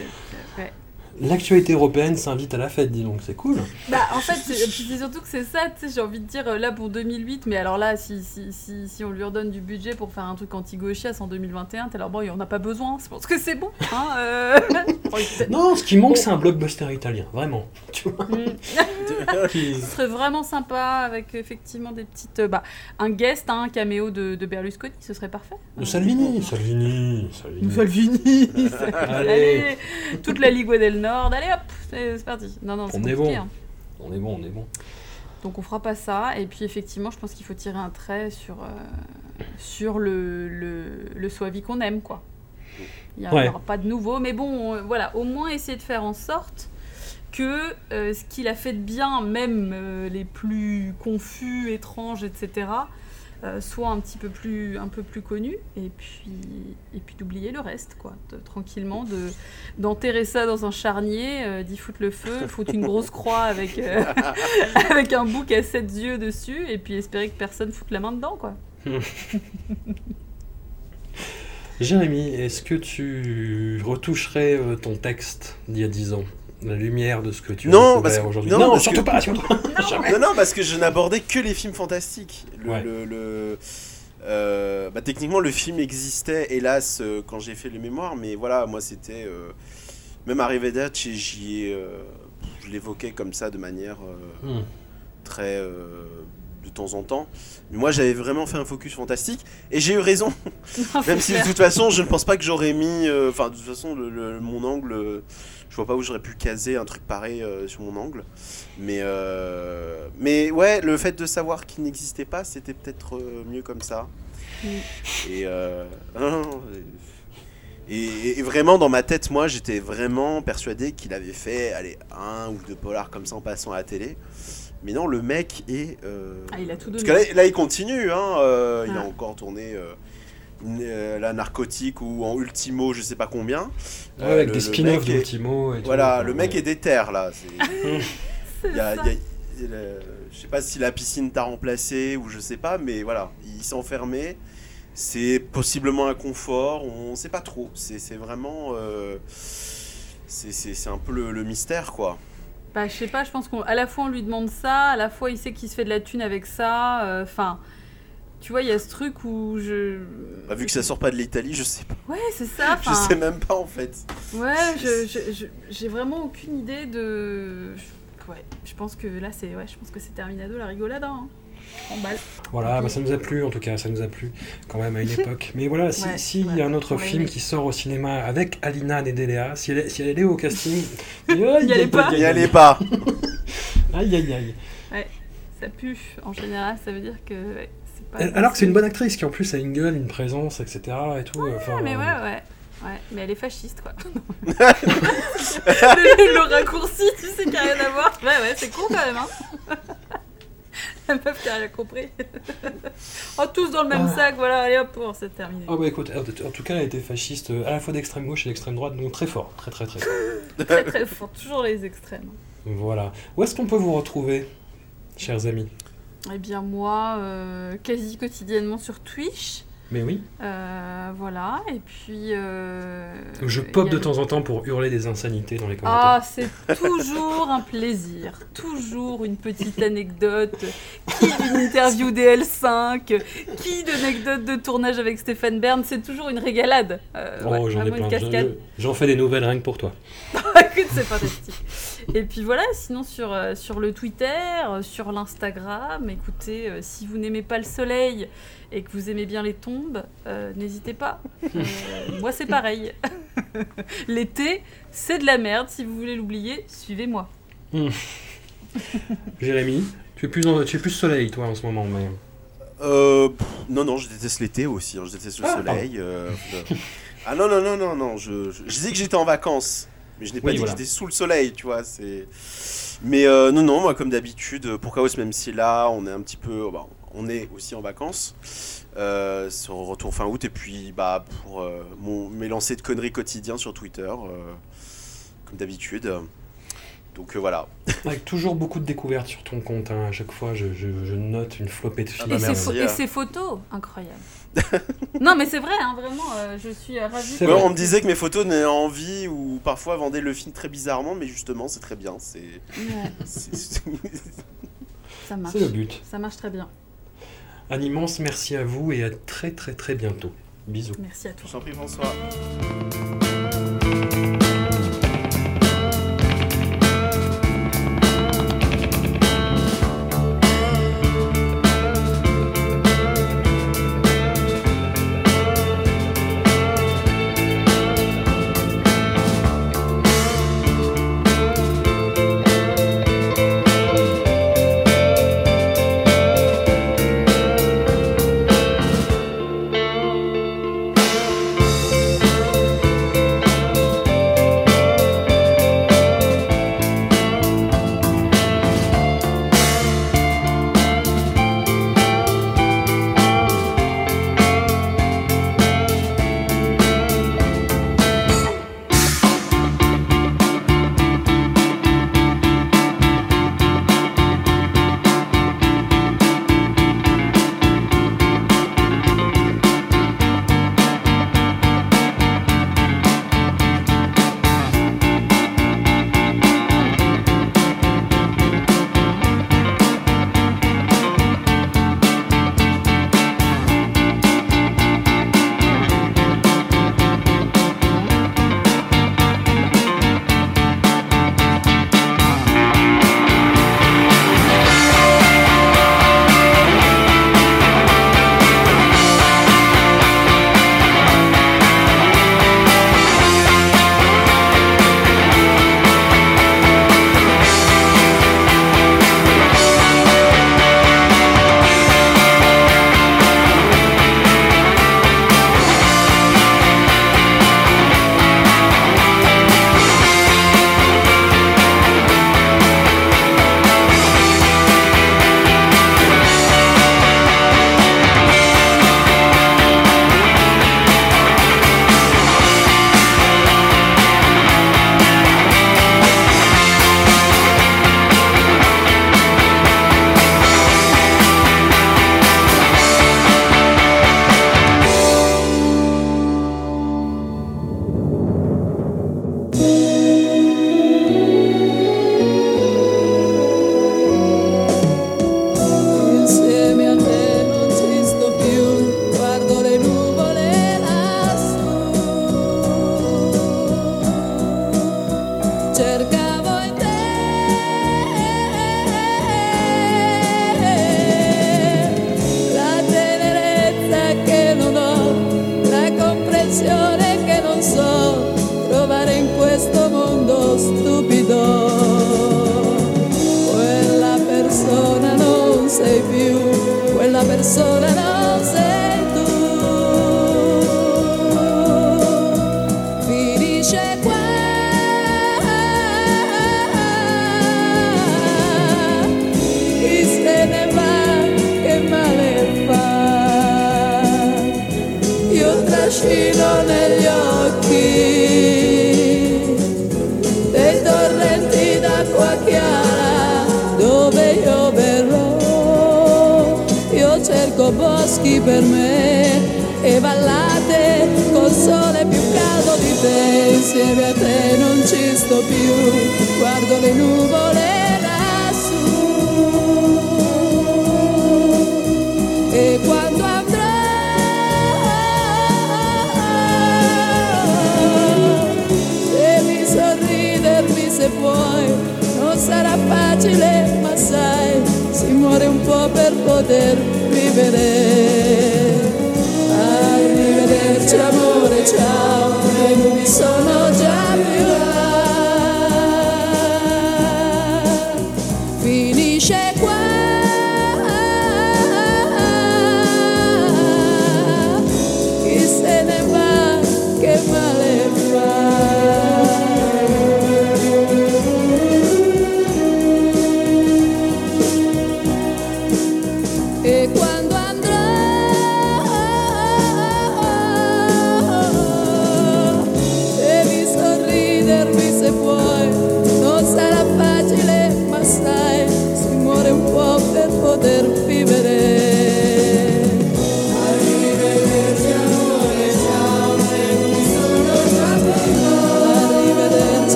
L'actualité européenne s'invite à la fête, dis donc, c'est cool. Bah, en fait, c'est surtout que c'est ça, tu sais, j'ai envie de dire, euh, là pour 2008, mais alors là, si, si, si, si on lui redonne du budget pour faire un truc anti-gauchias en 2021, t'es alors bon, il en a pas besoin, je pense que c'est bon, hein, euh... Non, ce qui manque, c'est un blockbuster italien, vraiment. Tu vois Mm. qui- Ce serait vraiment sympa avec effectivement des petites. euh, bah, un guest, hein, un caméo de, de Berlusconi, ce serait parfait. De Salvini, Salvini, Salvini. Salvini Allez. Allez Toute la Ligue del Nord, allez hop C'est parti. Non, non, c'est On est bon. hein. On est bon, on est bon. Donc on fera pas ça. Et puis effectivement, je pense qu'il faut tirer un trait sur, euh, sur le, le, le Soavi qu'on aime, quoi. Il n'y Ouais. aura pas de nouveau. Mais bon, euh, voilà, au moins essayer de faire en sorte que euh, ce qu'il a fait de bien, même euh, les plus confus, étranges, etc., euh, soit un petit peu plus, un peu plus connu. Et puis, et puis d'oublier le reste, quoi. Tranquillement, de, d'enterrer ça dans un charnier, d'y foutre le feu, foutre une grosse croix avec, avec un bouc à sept yeux dessus, et puis espérer que personne foute la main dedans, quoi. Jérémy, est-ce que tu retoucherais ton texte d'il y a 10 ans? La lumière de ce que tu Non, as aujourd'hui. non, Non, parce surtout que- pas, surtout pas. Jamais. Non, non, parce que je n'abordais que les films fantastiques. Le, Ouais. le- le- euh, bah, techniquement, le film existait, hélas, euh, quand j'ai fait les mémoires, mais voilà, moi, c'était. euh, même arrivé date, j'y ai. euh, je l'évoquais comme ça de manière euh, Hmm. très. euh, de temps en temps. Mais moi, j'avais vraiment fait un focus fantastique, et j'ai eu raison. Non, Même si de toute façon, je ne pense pas que j'aurais mis. euh, Enfin, de toute façon, le, le- mon angle. Je vois pas où j'aurais pu caser un truc pareil euh, sur mon angle. Mais, euh, mais ouais, le fait de savoir qu'il n'existait pas, c'était peut-être euh, mieux comme ça. Mm. Et, euh, et, et vraiment, dans ma tête, moi, j'étais vraiment persuadé qu'il avait fait, allez, un ou deux polars comme ça en passant à la télé. Mais non, le mec est. euh, Ah, il a tout Parce donné. que là, là, il continue, hein. euh, Il a encore tourné. euh, euh, la narcotique ou en ultimo je sais pas combien Ouais, Euh, avec le- des spin-offs mec est- d'Ultimo et tout. voilà le mec ouais. est déter là c'est- C'est il y a- ça. il y a- il y a- je sais pas si la piscine t'a remplacé ou je sais pas mais voilà il s'est enfermé c'est possiblement un confort on sait pas trop c'est c'est vraiment euh, c'est- c'est c'est un peu le, le mystère quoi Bah, je sais pas, je pense qu'à la fois on lui demande ça, à la fois il sait qu'il se fait de la thune avec ça. euh, Enfin, tu vois, il y a ce truc où je. Bah, vu que ça sort pas de l'Italie je sais pas Ouais, c'est ça. je sais même pas en fait Ouais, j'ai vraiment aucune idée de. Ouais, je pense que là, c'est. Ouais, je pense que c'est Terminado la rigolade. Hein. En balle. Voilà, bah, ça nous a plu en tout cas, ça nous a plu quand même à une époque. Mais voilà, si- Ouais, s'il y ouais, a un autre film qui sort au cinéma avec Alina Nedelea, si elle, est- si elle est au casting, aïe, aïe, Y allez pas. aïe, n'y aïe, allez pas Aïe aïe aïe. Ça pue. En général, ça veut dire que. Elle- Alors que c'est une bonne actrice qui en plus a une gueule, une présence, etc. et tout. enfin, Ouais, mais ouais, euh, ouais. Ouais, mais elle est fasciste, quoi. le, le raccourci, tu sais, qui a rien à voir. Ouais, ouais, c'est con quand même, hein. La meuf qui a rien compris. oh, tous dans le même Ah. sac, voilà, allez hop, bon, c'est terminé. Oh bah écoute, en en tout cas elle était fasciste euh, à la fois d'extrême gauche et d'extrême droite, donc très fort, très très très fort. Très très fort, toujours les extrêmes. Voilà. Où est-ce qu'on peut vous retrouver, chers amis? Eh bien, moi, euh, quasi quotidiennement sur Twitch. Mais oui, Euh, voilà, et puis. euh, je pop de le- temps en temps pour hurler des insanités dans les commentaires. Ah, c'est toujours un plaisir. Toujours une petite anecdote. Qui d'une interview DL5 Qui d'anecdote de tournage avec Stéphane Bern C'est toujours une régalade. Euh, oh, ouais, j'en ai plein. J'en- J'en fais des nouvelles rien que pour toi. Écoute, c'est fantastique. Et puis voilà, sinon sur, euh, sur le Twitter, euh, sur l'Instagram, écoutez, euh, si vous n'aimez pas le soleil et que vous aimez bien les tombes, euh, n'hésitez pas. Euh, moi, c'est pareil. L'été, c'est de la merde. Si vous voulez l'oublier, suivez-moi. Jérémy, tu es plus, en- tu es plus soleil toi en ce moment, mais. Euh, pff, non, non, je déteste l'été aussi. hein, je déteste le Ah, soleil. euh. ah non, non, non, non, non. Je, je, je disais que j'étais en vacances, mais je n'ai pas Oui, dit voilà. que j'étais sous le soleil, tu vois. C'est. Mais euh, non, non, moi, comme d'habitude, pour Chaos, même si là, on est un petit peu. bah, on est aussi en vacances. Euh, sur retour fin août, et puis bah, pour euh, mon, mes lancers de conneries quotidiens sur Twitter, euh, comme d'habitude. Donc euh, voilà. Avec toujours beaucoup de découvertes sur ton compte. hein. À chaque fois, je, je- je note une flopée de films. bah, et, ses photos, incroyable. non, mais c'est vrai, hein, vraiment, euh, je suis euh, ravie. Ouais, on me disait que mes photos n'avaient envie ou parfois vendaient le film très bizarrement, mais justement, c'est très bien. C'est. Ouais, ça marche. C'est le but. Ça marche très bien. Un immense merci à vous et à très très très bientôt. Bisous. Merci à toi. Je t'en prie, François.